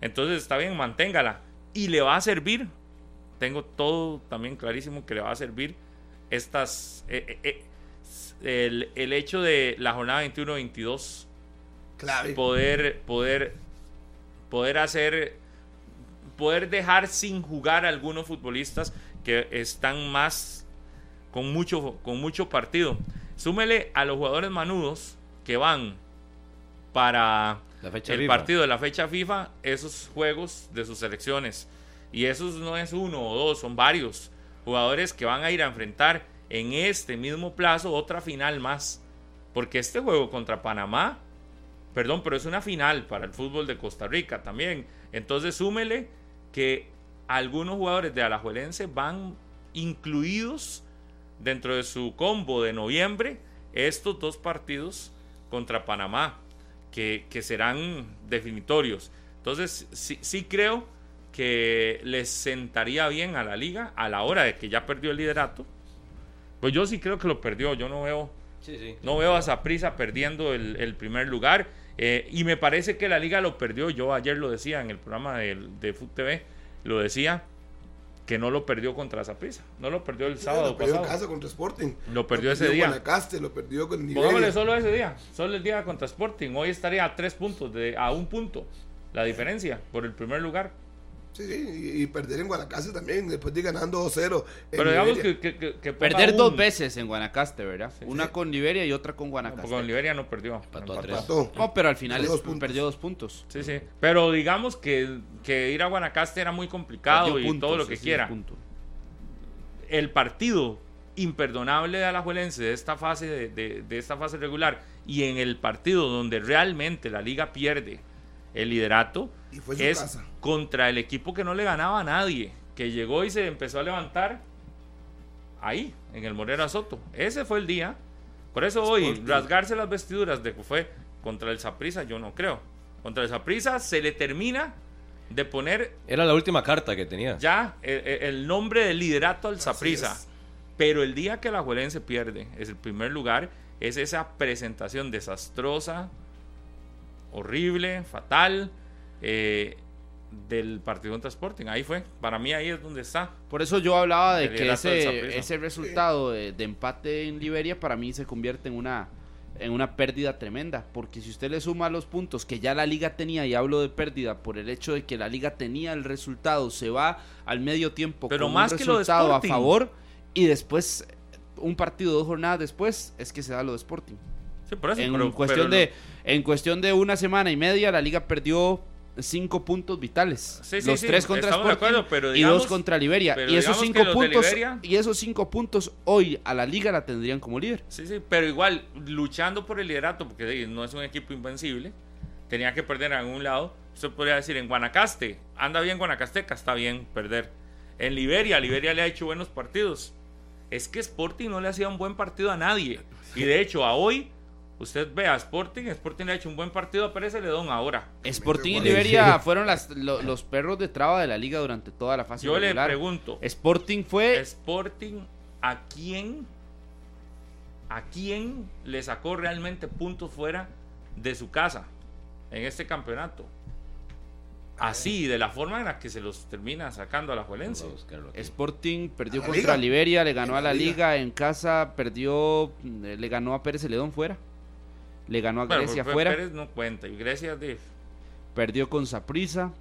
entonces está bien, manténgala. Y le va a servir. Tengo todo también clarísimo que le va a servir estas... eh, eh, eh, el, el hecho de la jornada 21-22 Clave. poder poder poder hacer poder dejar sin jugar a algunos futbolistas que están más con mucho con mucho partido súmele a los jugadores manudos que van para La fecha el FIFA. partido de la fecha FIFA esos juegos de sus selecciones y esos no es uno o dos son varios jugadores que van a ir a enfrentar en este mismo plazo otra final más porque este juego contra Panamá Perdón, pero es una final para el fútbol de Costa Rica también. Entonces súmele que algunos jugadores de Alajuelense van incluidos dentro de su combo de noviembre estos dos partidos contra Panamá, que, que serán definitorios. Entonces sí, sí creo que les sentaría bien a la liga a la hora de que ya perdió el liderato. Pues yo sí creo que lo perdió, yo no veo... Sí, sí. No veo a Saprisa perdiendo el, el primer lugar. eh, y me parece que la liga lo perdió. Yo ayer lo decía en el programa de, de Food TV. Lo decía que no lo perdió contra Saprisa. No lo perdió el sábado lo perdió en casa contra Sporting. Lo perdió ese en día. Guanacaste, lo perdió con Pongámosle Nigeria. solo ese día. Solo el día contra Sporting. Hoy estaría a tres puntos, de, a un punto. La diferencia por el primer lugar. Sí, sí, y, y perder en Guanacaste también, después de ir ganando 2-0. en Pero digamos que, que, que- que ponga Perder dos veces en Guanacaste, ¿verdad? Una sí. con Liberia y otra con No, Guanacaste. porque con Liberia no perdió. Empató a empató. tres. Empató. No, pero al final Perdió es- dos puntos. perdió dos puntos. Sí, sí. Pero digamos que, que ir a Guanacaste era muy complicado Perdió y puntos, todo lo que quiera. punto. el partido imperdonable de Alajuelense de esta fase de, de- de esta fase regular y en el partido donde realmente la liga pierde el liderato Y fue su es casa. contra el equipo que no le ganaba a nadie que llegó y se empezó a levantar ahí en el Morera Soto ese fue el día por eso hoy Sporting. rasgarse las vestiduras de que fue Contra el Saprissa yo no creo. Contra el Saprissa se le termina de poner Era la última carta que tenía. ya el, el- el nombre de liderato al Saprissa. es. Pero el día que la Juelense pierde, es el primer lugar, es esa presentación desastrosa, horrible, fatal, eh, del partido contra Sporting. Ahí fue. Para mí ahí es donde está. Por eso yo hablaba de que ese, ese resultado de, de empate en Liberia para mí se convierte en una, en una pérdida tremenda. Porque si usted le suma los puntos que ya la liga tenía, y hablo de pérdida por el hecho de que la liga tenía el resultado, se va al medio tiempo Pero con más un que lo de resultado a Sporting. favor y después un partido dos jornadas después es que se da lo de Sporting. Sí, por eso, En pero- cuestión pero de en cuestión de una semana y media la liga perdió cinco puntos vitales. Sí, sí, los sí, tres contra Sporting acuerdo, pero y dos contra Liberia. Y esos cinco puntos Liberia- y esos cinco puntos hoy a la liga la tendrían como líder. Sí, sí, pero igual, luchando por el liderato, porque no es un equipo invencible, tenía que perder en algún lado. Usted podría decir, en Guanacaste, anda bien Guanacasteca, está bien perder. En Liberia, Liberia le ha hecho buenos partidos. Es que Sporting no le hacía un buen partido a nadie. Y de hecho, a hoy, usted ve a Sporting, Sporting le ha hecho un buen partido a Pérez Celedón ahora. Sporting y. Liberia fueron las- lo- los perros de traba de la liga durante toda la fase Yo le pregunto, Sporting fue Sporting, ¿a quién, a quién le sacó realmente puntos fuera de su casa en este campeonato? Así, de la forma en la que se los termina sacando a la Juelense. Sporting perdió ¿A la contra liga? Liberia, le ganó a la la liga. liga en casa, perdió, le ganó a Pérez Celedón fuera, le ganó a Bueno, Grecia pues, fuera. Pérez no cuenta. Y Grecia de... Perdió con Saprissa,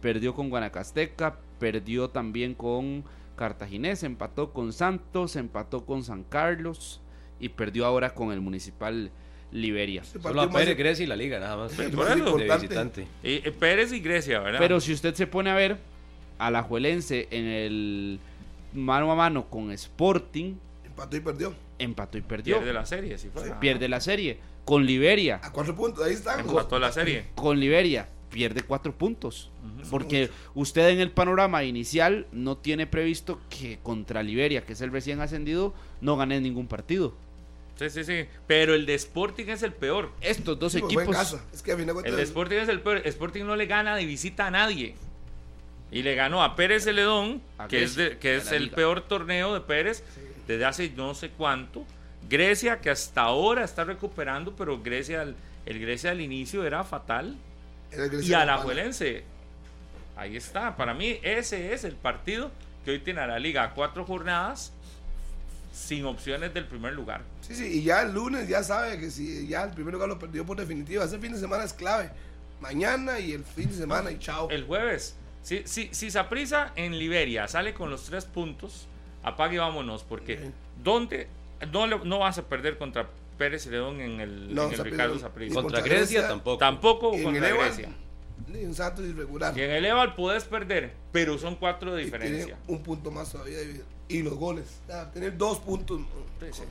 perdió con Guanacasteca, perdió también con Cartaginés, empató con Santos, empató con San Carlos y perdió ahora con el Municipal Liberia. Solo a más- Pérez, Grecia y la liga, nada más. De y, eh, Pérez y Grecia, ¿verdad? Pero si usted se pone a ver a la Juelense en el mano a mano con Sporting, Empató y perdió. empató y perdió. pierde la serie, si fuera. Pierde la serie. Con Liberia, A cuatro puntos, ahí están. Empató la serie. con Liberia, pierde cuatro puntos. Porque usted en el panorama inicial no tiene previsto que contra Liberia, que es el recién ascendido, no gane ningún partido. Sí, sí, sí. Pero el de Sporting es el peor. Estos dos Sí, pues, equipos. casa. Es que a cuentas. El de Sporting es el peor. Sporting no le gana de visita a nadie. Y le ganó a Pérez Celedón, A que es, de- que es el liga. peor torneo de Pérez desde hace no sé cuánto. Grecia, que hasta ahora está recuperando, pero Grecia, el, el Grecia al inicio era fatal. era Y Grecia a la Campana. Juelense, ahí está. Para mí, ese es el partido que hoy tiene a la liga cuatro jornadas sin opciones del primer lugar. Sí, sí, y ya el lunes ya sabe que si ya el primer lugar lo perdió por definitiva. Ese fin de semana es clave. Mañana y el fin de semana y chao. El jueves. Si, si, si Saprissa en Liberia sale con los tres puntos, apague y vámonos, porque Ok. ¿dónde? No, le- no vas a perder contra Pérez Celedón en el, No, en el Saprissa Ricardo. Saprissa. Contra contra Grecia Grecia, tampoco. Tampoco Y en contra Grecia. y un Santos irregular. Y en el Eval puedes perder, pero son cuatro de diferencia. un punto más todavía. Y, y los goles. Tener dos puntos. Sí, sí.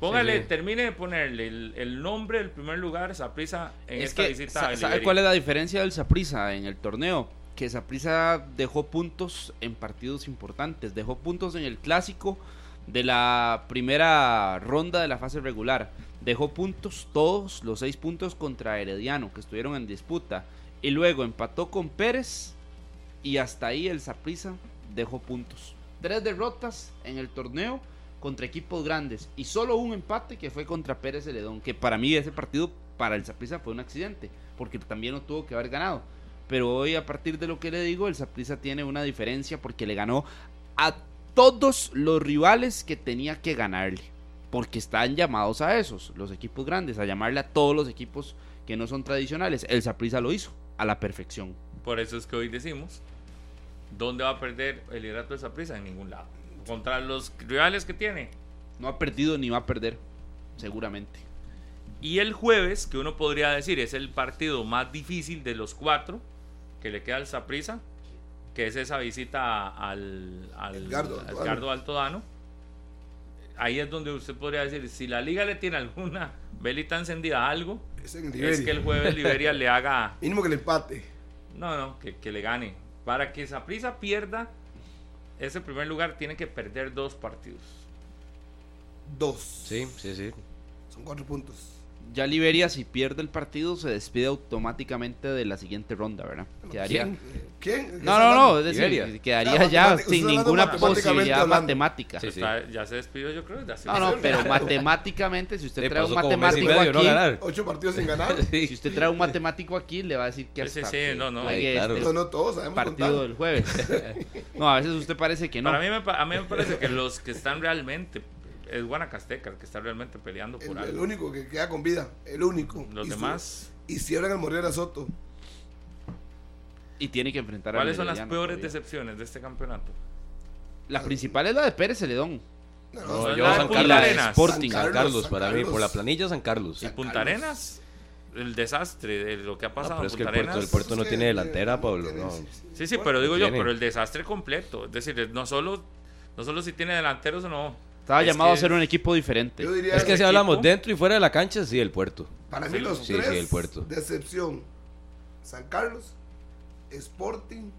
Póngale, Sí, sí. termine de ponerle el, el nombre del primer lugar, Saprissa, en Es esta que, visita sa- a ¿sabe cuál es la diferencia del Saprissa en el torneo? Que Saprissa dejó puntos en partidos importantes, dejó puntos en el clásico de la primera ronda de la fase regular, dejó puntos todos los seis puntos contra Herediano que estuvieron en disputa y luego empató con Pérez y hasta ahí el Saprissa dejó puntos. Tres derrotas en el torneo contra equipos grandes y solo un empate que fue contra Pérez Celedón, que para mí ese partido para el Saprissa fue un accidente, porque también no tuvo que haber ganado. Pero hoy a partir de lo que le digo, el Saprissa tiene una diferencia porque le ganó a todos los rivales que tenía que ganarle. Porque están llamados a esos, los equipos grandes, a llamarle a todos los equipos que no son tradicionales. El Saprissa lo hizo a la perfección. Por eso es que hoy decimos, ¿dónde va a perder el liderato de Saprissa? En ningún lado. Contra los rivales que tiene. No ha perdido ni va a perder, seguramente. Y el jueves, que uno podría decir es el partido más difícil de los cuatro que le queda al Saprissa, que es esa visita al, al Edgardo al Altodano. Edgardo Altodano. Ahí es donde usted podría decir, si la liga le tiene alguna velita encendida a algo, Es en que el jueves Liberia le haga, (laughs) Mínimo que el empate. no, no, que, que le gane. Para que Saprissa pierda ese primer lugar, tiene que perder dos partidos. Dos. Sí, sí, sí. Son cuatro puntos. Ya Liberia si pierde el partido se despide automáticamente de la siguiente ronda, ¿verdad? Quedaría... ¿Quién? ¿Quién? No, no, no, es decir, Liberia. quedaría Ah, ya sin ninguna posibilidad hablando. matemática. Sí, sí. Está- ya se despidió, yo creo. desde hace No, no, pero (laughs) matemáticamente, si usted trae un matemático aquí. Ocho partidos sin (laughs) ganar. Sí. si usted trae un matemático aquí, le va a decir que hasta sí, no, no. claro. este No, no, todos sabemos partido contar. del jueves. (laughs) No, a veces usted parece que no. Para mí me, pa- a mí me parece que los que están realmente. Es Guanacasteca el que está realmente peleando por El, el algo. único que queda con vida. El único. Los Y su- demás. Y cierran el Morera Soto. Y tiene que enfrentar a ¿Cuáles son las peores todavía. decepciones de este campeonato? La principal es la de Pérez Celedón. No, No, yo San Carlos. Arenas. Sporting. San Carlos, Carlos, San para mí, Carlos. por la planilla San Carlos. Y Punta Arenas, el desastre de lo que ha No, pasado pero en es que el Punta puerto, el puerto no tiene delantera, Pablo. No. Sí, sí, pero digo yo, pero el desastre completo. Es decir, no solo, no solo si tiene delanteros o no. Estaba Es llamado a ser un equipo diferente. Yo diría Es que si equipo- hablamos dentro y fuera de la cancha, sí, el puerto. Para mí Sí, los sí, tres. sí, el puerto. Decepción. San Carlos, Sporting.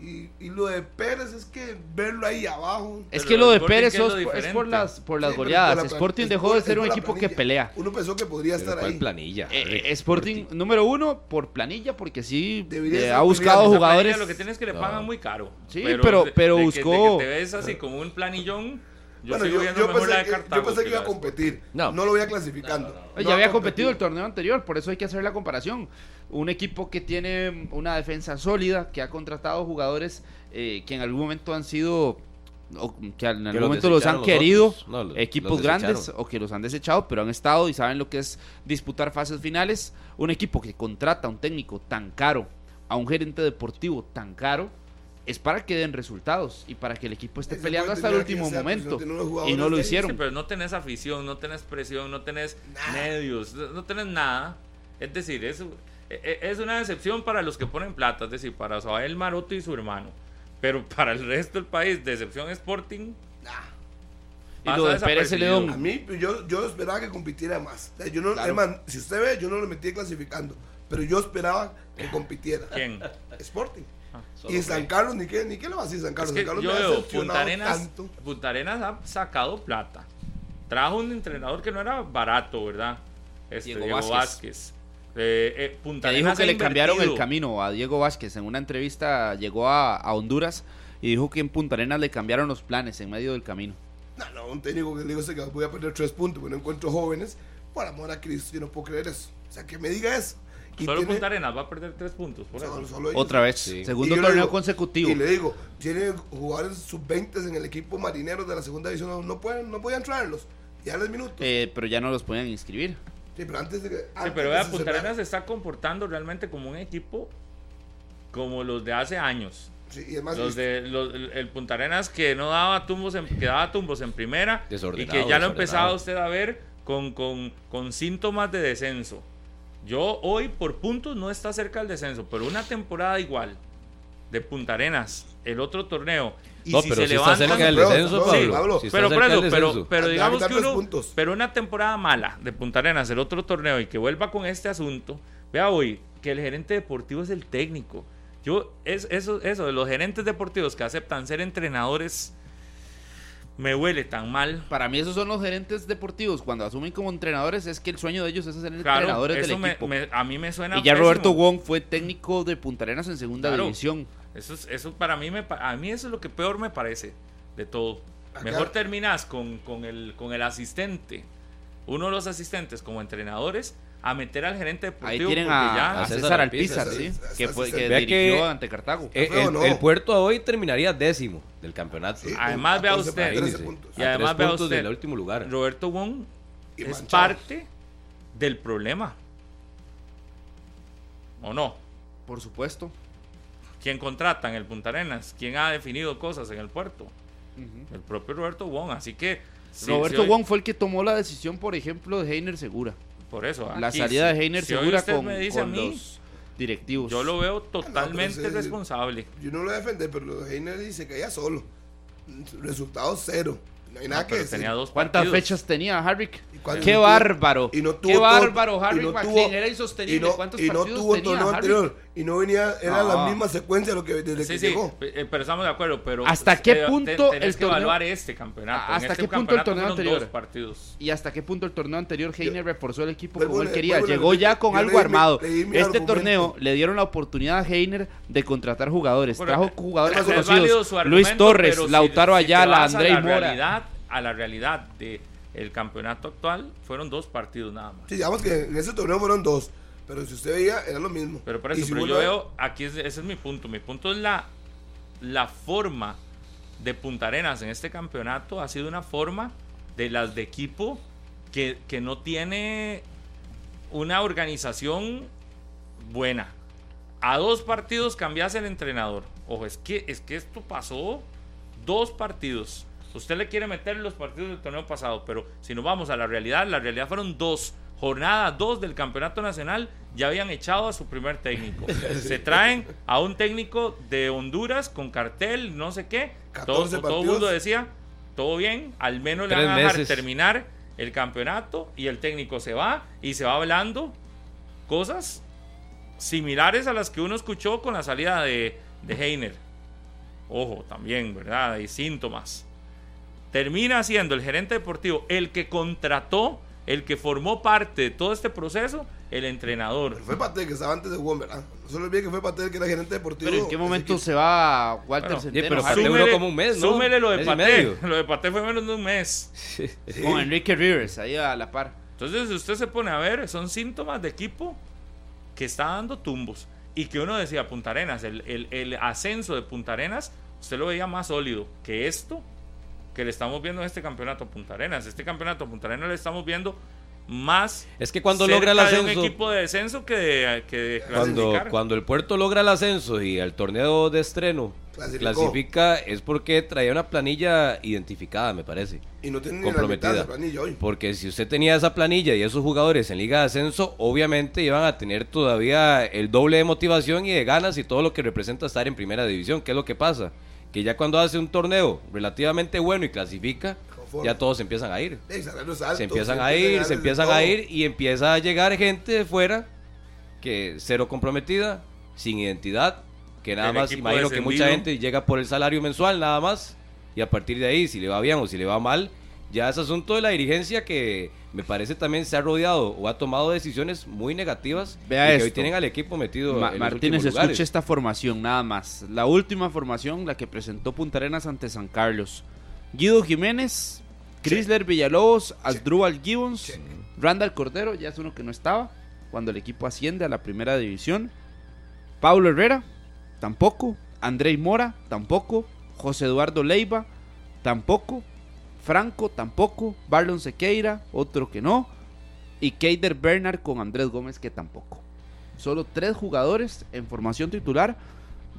Y, y lo de Pérez es que verlo ahí abajo. Es Pero que lo de Pérez ¿qué es lo es, por- las, por las Sí, goleadas. por la plan- Sporting dejó de ser un equipo que pelea. Uno pensó que podría Pero estar ¿cuál ahí. planilla? Eh, eh, Sporting, número uno, por planilla, porque sí eh, ha buscado planilla jugadores. Lo que tienes es que le No. pagan muy caro. Sí, pero- pero de que- buscó- de que te ves así como un planillón. Yo bueno, yo, yo pensé, la de que, Cartago. yo pensé que iba a competir. No. No, lo voy a clasificando. No ya había ha competido el torneo anterior, por eso hay que hacer la comparación. Un equipo que tiene una defensa sólida, que ha contratado jugadores eh, que en algún momento han sido, o que en algún momento los han los querido, otros. No, los- equipos los grandes o que los han desechado, pero han estado y saben lo que es disputar fases finales. Un equipo que contrata a un técnico tan caro, a un gerente deportivo tan caro, es para que den resultados y para que el equipo esté peleando hasta el último sea, pues, momento. Y no lo hicieron. Sí, pero no tenés afición, no tenés presión, no tenés Nada. medios, no tenés nada. Es decir, es, e- e- es una decepción para los que ponen plata, es decir, para Sabael Maroto y su hermano. Pero (laughs) para el resto del país, decepción Sporting. Y pasa lo de Pérez. Celedón. A mí, yo, yo esperaba que compitiera más. O sea, yo no, Claro. es más, si usted ve, yo no lo metí clasificando. Pero yo esperaba que compitiera. ¿Quién? Sporting. Solo y San que- Carlos, ni qué, ni qué le va a decir San Es Carlos. que San Carlos yo me veo, Punta Arenas, tanto. Punta Arenas ha sacado plata. Trajo un entrenador que no era barato, ¿verdad? Este, Diego Diego, Vázquez. Vázquez. Eh, eh, Punta Que dijo Arenas que le cambiaron el invertido. camino a Diego Vázquez. En una entrevista llegó a, a Honduras y dijo que en Punta Arenas le cambiaron los planes en medio del camino. No, no, un técnico que le digo que voy a perder tres puntos, porque no encuentro jóvenes. Por amor a Cristo, yo no puedo creer eso. O sea, que me diga eso. Y Solo tiene- Punta Arenas va a perder tres puntos. Por solo- eso. solo. Otra vez, Sí. segundo torneo digo- consecutivo. Y le digo, tienen jugadores sub-20 en el equipo marineros de la segunda división, no, no pueden, no podían traerlos. Ya les minutos. Eh, pero ya no los podían inscribir. sí, pero antes de que. Sí, antes pero de vea, se Punta. Arenas se está comportando realmente como un equipo como los de hace años. Sí, y además, Los de los- el, Punta Arenas que no daba tumbos en, que daba tumbos en primera y que ya lo empezaba usted a ver con, con, con síntomas de descenso. Yo hoy por puntos no está cerca del descenso, pero una temporada igual de Punta Arenas, el otro torneo, y No, si pero se si está levantan cerca del Pablo, descenso, sí, Pablo. Pablo. Si está pero por eso, pero, descenso. pero digamos que uno, puntos. pero una temporada mala de Punta Arenas, el otro torneo y que vuelva con este asunto, vea hoy que el gerente deportivo es el técnico. Yo, es, eso, eso de los gerentes deportivos que aceptan ser entrenadores, me huele tan mal. Para mí esos son los gerentes deportivos. Cuando asumen como entrenadores es que el sueño de ellos es ser Claro, entrenadores eso del me- equipo. me- a mí me suena y ya pésimo. Roberto Wong fue técnico de Punta Arenas en segunda Claro. división. Eso, es- eso para mí, me, a mí eso es lo que peor me parece de todo. Acá- Mejor terminas con, con, el, con el asistente, uno de los asistentes como entrenadores, a meter al gerente Ahí deportivo tienen porque a, ya... a César, Alpizar, ¿sí? que, fue, que dirigió que- ante Cartago. El, puerto hoy terminaría décimo del campeonato. Sí, Además, vea 14 usted. para 13 Imagínese. puntos. Y además vea usted, del último lugar. Roberto Wong es parte del problema. ¿O no? Por supuesto. ¿Quién contrata en el Punta Arenas? ¿Quién ha definido cosas en el puerto? El propio Roberto Wong. Así que... Roberto Wong fue el que tomó la decisión, por ejemplo, de Heiner Segura. Por eso. La aquí, salida de Heiner si Segura con, me dice a con mí, los directivos. Yo lo veo totalmente pero ese- responsable. Yo no lo voy a defender, pero lo de Heiner dice que ya solo. Resultado cero. No hay nada No, que decir. tenía dos ¿Cuántas partidos. fechas tenía? Y cuando ¡Qué no bárbaro! y no tuvo ¡Qué bárbaro, y no McLean! tuvo- Era y insostenible. no, ¿Cuántos y no partidos tuvo tenía torneo anterior. Y no venía, era No. la misma secuencia lo que desde Sí, que sí, llegó. eh, pero estamos de acuerdo, pero ¿Hasta qué punto el que torneo- evaluar este campeonato. ¿Hasta En este qué punto el torneo anterior? dos partidos. ¿Y hasta qué punto el torneo anterior Heiner reforzó el equipo como él quería? Llegó ya con algo armado. Este torneo le dieron la oportunidad a Heiner de contratar jugadores. Bueno, Trajo jugadores conocidos. Luis Torres, Lautaro Ayala, vas a Andrei la Mora. Realidad, a la realidad de el campeonato actual fueron dos partidos nada más. Sí, digamos que en ese torneo fueron dos, pero si usted veía, era lo mismo. Pero por eso, si pero yo veo, aquí es- ese es mi punto. Mi punto es la, la forma de Punta Arenas en este campeonato ha sido una forma de las de equipo que, que no tiene una organización buena. A dos partidos cambias el entrenador. Ojo, es que, es que esto pasó dos partidos. Usted le quiere meter los partidos del torneo pasado, pero si nos vamos a la realidad, la realidad fueron dos. Jornada dos del campeonato nacional ya habían echado a su primer técnico. (laughs) Se traen a un técnico de Honduras con cartel, no sé qué. Todo, 14 todo el partidos. mundo decía, todo bien, al menos le van a dejar meses. terminar el campeonato y el técnico se va y se va hablando cosas similares a las que uno escuchó con la salida de, de Heiner. Ojo, también, ¿verdad? Hay síntomas. Termina siendo el gerente deportivo el que contrató, el que formó parte de todo este proceso, el entrenador. Pero fue Patel que estaba antes de Juan, ¿verdad? No se olvide que fue Patel que era gerente deportivo. Pero ¿en qué momento se va Walter Bueno, Centeno? pero Patel duró como un mes, ¿no? Súmele lo de medio. (laughs) Lo de Paté fue menos de un mes. Sí. Con Enrique Rivers, ahí a la par. Entonces, si usted se pone a ver, son síntomas de equipo que está dando tumbos. Y que uno decía, Punta Arenas, el, el- el ascenso de Punta Arenas, usted lo veía más sólido que esto que le estamos viendo en este campeonato Punta Arenas. Este campeonato Punta Arenas le estamos viendo más. Es que cuando cerca logra el de ascenso, un equipo de descenso que de, que de cuando, clasificar. cuando el puerto logra el ascenso y el torneo de estreno Clasificó. clasifica, es porque traía una planilla identificada, me parece. Y no tiene ni la mitad comprometida. de planilla hoy. Porque si usted tenía esa planilla y esos jugadores en Liga de Ascenso, obviamente iban a tener todavía el doble de motivación y de ganas y todo lo que representa estar en primera división. ¿Qué es lo que pasa? Que ya cuando hace un torneo relativamente bueno y clasifica, Conforme. ya todos se empiezan a ir. Altos, se empiezan a ir, se empiezan a ir y empieza a llegar gente de fuera que cero comprometida, sin identidad, que nada El más, imagino que mucha gente llega por el salario mensual nada más y a partir de ahí, si le va bien o si le va mal, ya es asunto de la dirigencia que me parece también se ha rodeado o ha tomado decisiones muy negativas Vea y que hoy esto. tienen al equipo metido Ma- en los Martínez, lugares. escuche esta formación, nada más. La última formación, la que presentó Punta Arenas ante San Carlos. Guido Jiménez, Chrysler Villalobos, Asdrúbal Gibbons, Check. Randall Cordero, ya es uno que no estaba cuando el equipo asciende a la primera división. Paulo Herrera, tampoco. Andrei Mora, tampoco. José Eduardo Leiva, tampoco. Franco, tampoco. Barlon Sequeira, otro que no. Y Keider Bernard con Andrés Gómez, que tampoco. Solo tres jugadores en formación titular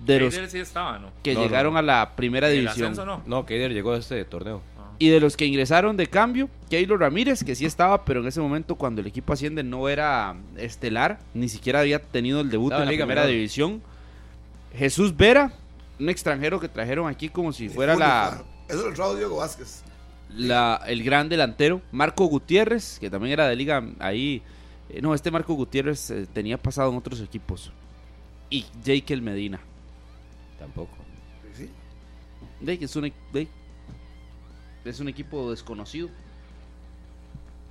de los Heider sí estaba, ¿no? que No, llegaron no. a la primera El división. ascenso no. No, Keider llegó a este torneo. Y de los que ingresaron de cambio, Keylor Ramírez, que sí estaba, pero en ese momento cuando el equipo asciende no era estelar, ni siquiera había tenido el debut en la Liga primera división. Jesús Vera, un extranjero que trajeron aquí como si fuera la, ah, Eso lo trajo Diego Vázquez. La- el gran delantero. Marco Gutiérrez, que también era de liga ahí. eh, no, este Marco Gutiérrez eh, tenía pasado en otros equipos. Y Jake Medina. Tampoco. Sí. De que es un, e- de- es un equipo desconocido.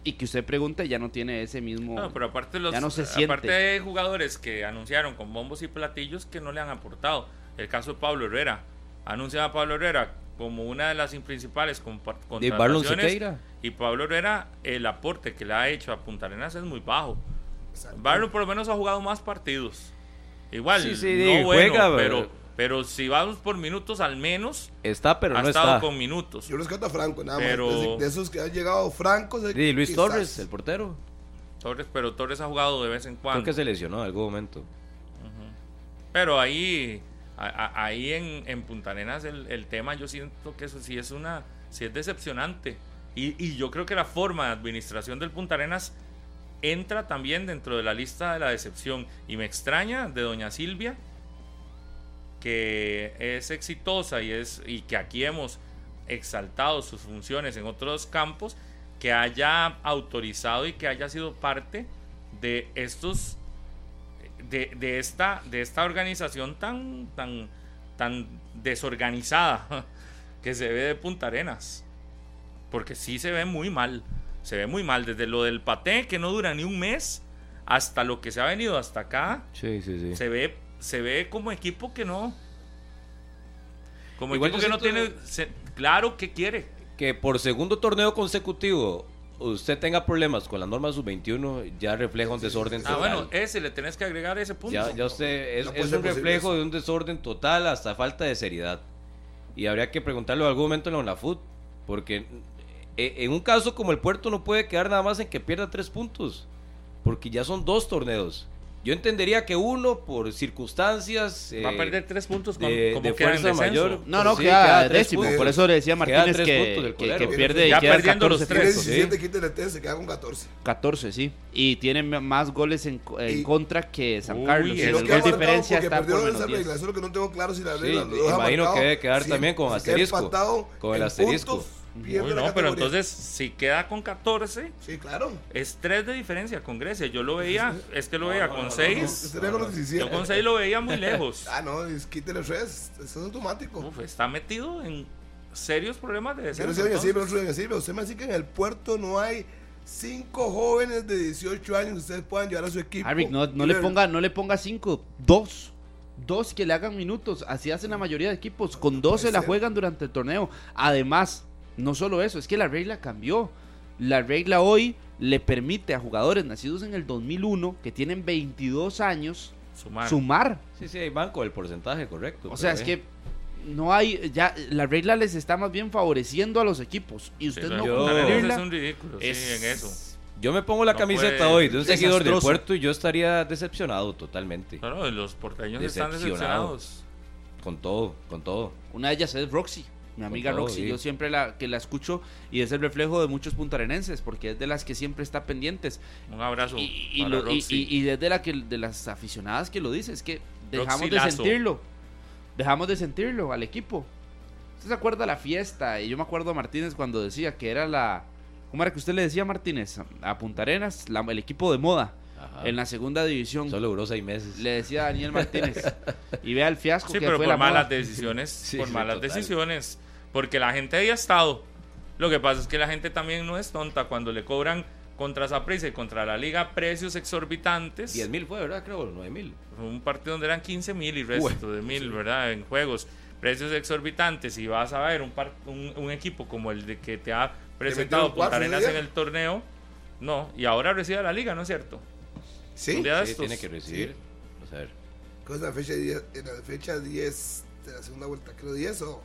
Y que usted pregunte ya no tiene ese mismo. No, pero aparte los Ya no se siente. aparte hay jugadores que anunciaron con bombos y platillos que no le han aportado. El caso de Pablo Herrera. Anunciaba a Pablo Herrera como una de las principales contrataciones. Y Pablo Herrera, el aporte que le ha hecho a Punta Arenas es muy bajo. Barlon por lo menos ha jugado más partidos. Igual, Sí, sí, no bueno, juega, pero, pero- pero si vamos por minutos al menos, Está, pero ha no estado está. con minutos. Yo rescato a Franco, nada Pero- más. De, de esos que han llegado Franco. de- Sí, Luis quizás. Torres, el portero. Torres, pero Torres ha jugado de vez en cuando. Creo que se lesionó en algún momento. Pero ahí, ahí en, en Punta Arenas el, el tema yo siento que eso sí es una, sí es decepcionante. Y, y yo creo que la forma de administración del Punta Arenas entra también dentro de la lista de la decepción. Y me extraña de Doña Silvia, que es exitosa y, es, y que aquí hemos exaltado sus funciones en otros campos, que haya autorizado y que haya sido parte de estos de, de esta, de esta organización tan, tan, tan desorganizada (laughs) que se ve de Punta Arenas. Porque sí se ve muy mal. Se ve muy mal. Desde lo del paté, que no dura ni un mes, hasta lo que se ha venido hasta acá. Sí, sí, sí. Se ve, se ve como equipo que no. Como Igual equipo que no tiene se- claro que quiere. Que por segundo torneo consecutivo usted tenga problemas con la norma sub-21 ya refleja un desorden Ah, total. bueno, ese le tenés que agregar ese punto. Ya, ya usted es, No es un reflejo eso. de un desorden total hasta falta de seriedad. Y habría que preguntarlo en algún momento en la UNAFUT, porque eh, en un caso como el puerto no puede quedar nada más en que pierda tres puntos, porque ya son dos torneos. Yo entendería que uno por circunstancias Va a eh, perder tres puntos con, de, como de queda en fuerza mayor. No, no, Sí, queda, tres décimo. puntos. Por eso le decía Martínez tres que, puntos del que, que pierde y Ya queda perdiendo los 14 Tiene tres, puntos. 17, quítale 3, se queda con 14. 14, sí. Y tiene más goles en, en Y- contra que San Uy, Carlos. y En lo el que gol diferencia está por menos 10. regla, eso es lo que no tengo claro si la Sí, regla lo deja imagino marcado. que debe quedar Si- también con si queda asterisco, con el asterisco. Puntos, pierde Uy, la no, pero entonces si queda con 14, Sí, claro. es 3 de diferencia con Grecia. Yo lo veía, es que lo veía con 6. Usted con los 17. Yo con 6 lo veía muy lejos. (laughs) Ah, no, es, quítale 3. Eso es automático. Uf, está metido en serios problemas de no descenso. no doña Silvia, Usted me dice que en el puerto no hay cinco jóvenes de 18 años que ustedes puedan llevar a su equipo. Harvick, no, no le ponga, no le ponga cinco, dos. Dos que le hagan minutos. Así hacen la mayoría de equipos. Con dos se la juegan durante el torneo. Además, no solo eso, es que la regla cambió. La regla hoy le permite a jugadores nacidos en el 2001 que tienen 22 años Sumar. sumar. Sí, sí, hay banco el porcentaje correcto. O sea, es eh, que no hay, ya la regla les está más bien favoreciendo a los equipos. Y usted no yo- cumplirla, es un ridículo, sí, en eso. Yo me pongo la No camiseta puede- hoy de un seguidor del puerto y yo estaría decepcionado totalmente. Claro, los porteños están Decepcionado. decepcionados. Con todo, con todo. Una de ellas es Roxy, mi amiga todo, Roxy. sí. Yo siempre la que la escucho y es el reflejo de muchos puntarenenses porque es de las que siempre está pendientes. Un abrazo Y, y para lo- y- Roxy. y- y es de, la que, de las aficionadas que lo dice, es que dejamos Roxy de Lazo. sentirlo. Dejamos de sentirlo al equipo. ¿Usted se acuerda de la fiesta? Y yo me acuerdo a Martínez cuando decía que era la... ¿Cómo era que usted le decía a Martínez? A Punta Arenas, la- el equipo de moda Ajá. en la segunda división. Solo duró seis meses. Le decía a Daniel Martínez. (laughs) y vea el fiasco Sí, que pero fue por la moda. malas decisiones. Sí, por sí, malas total. decisiones. Porque la gente ahí ha estado. Lo que pasa es que la gente también no es tonta cuando le cobran contra Saprissa y contra la liga precios exorbitantes. 10 mil fue, ¿verdad? Creo, 9 mil. Un partido donde eran 15 mil y resto de mil, ¿verdad? En juegos. Precios exorbitantes y vas a ver un, par- un, un equipo como el de que te ha presentado Punta Arenas en el torneo. No, y ahora recibe la liga, ¿no es cierto? Sí. Un día de Sí, tiene que recibir. Vamos a ver. ¿Cuál es la fecha 10? En la fecha 10 de la segunda vuelta, creo 10 o.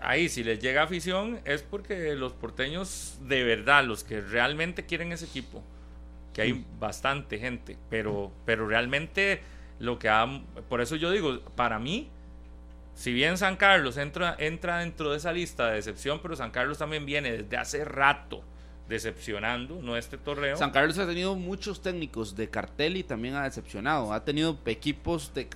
Ahí, si les llega afición, es porque los porteños, de verdad, los que realmente quieren ese equipo, que hay bastante gente, pero, pero realmente lo que ha. Por eso yo digo, para mí, si bien San Carlos entra, entra dentro de esa lista de decepción, pero San Carlos también viene desde hace rato decepcionando, no este torneo. San Carlos ha tenido muchos técnicos de cartel y también ha decepcionado. Ha tenido equipos de,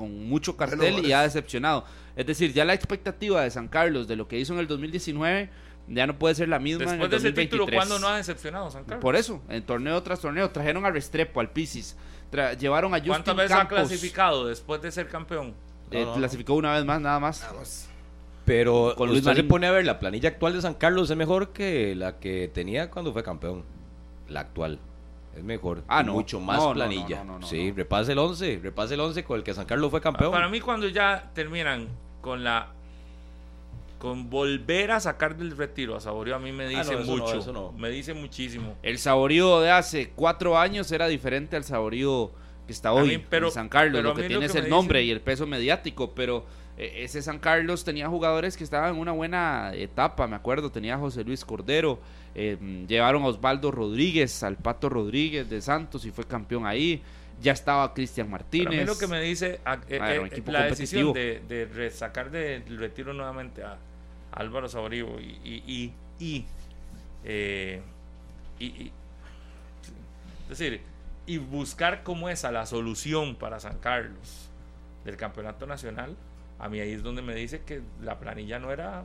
con mucho cartel Bueno, y ha decepcionado. Es decir, ya la expectativa de San Carlos de lo que hizo en el 2019 ya no puede ser la misma en Después el de ese 2023. título, ¿cuándo no ha decepcionado San Carlos? Por eso, en torneo tras torneo, trajeron a Restrepo, al Pisis, tra- llevaron a Justin ¿Cuántas veces Campos, ha clasificado después de ser campeón? eh, No, no, no. clasificó una vez más, nada más. Vamos. Pero Con Luis usted se pone a ver, la planilla actual de San Carlos es mejor que la que tenía cuando fue campeón. La actual. Es mejor. Ah, no. Mucho más No, planilla. no, sí, repase el 11. Repase el 11 con el que San Carlos fue campeón. Para mí cuando ya terminan con la con volver a sacar del retiro a Saborío a mí me Ah, dice mucho, eso no. me dice muchísimo. El saborío de hace cuatro años era diferente al saborío que está hoy mí, pero- en San Carlos. Lo que tiene lo es el nombre y el peso mediático, pero eh, ese San Carlos tenía jugadores que estaban en una buena etapa, me acuerdo, tenía a José Luis Cordero, eh, llevaron a Osvaldo Rodríguez, al Pato Rodríguez de Santos y fue campeón ahí, ya estaba Cristian Pero Martínez. a mí lo que me dice a- eh, Ah, eh, la decisión de, de sacar del retiro nuevamente a Álvaro Saborío y y, y, y, y- y- es decir, y buscar cómo es a la solución para San Carlos del campeonato nacional, a mí ahí es donde me dice que la planilla no era...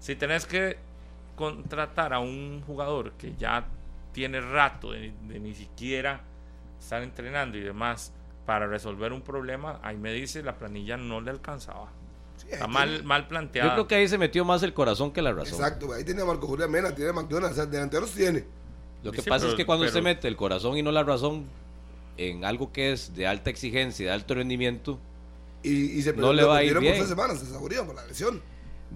Si tenés que contratar a un jugador que ya tiene rato de, de ni siquiera estar entrenando y demás, para resolver un problema, ahí me dice la planilla no le alcanzaba. Sí, Está mal, tiene- mal Yo planteada. creo que ahí se metió más el corazón que la razón. Exacto, ahí tiene a Marco Julián Mena, tiene a McDonald's, o sea, delanteros tiene. Lo que Sí, pasa pero- es que cuando usted mete el corazón y no la razón en algo que es de alta exigencia, de alto rendimiento, Y, y se No le va a ir bien. por tres semanas, se saborearon por la lesión.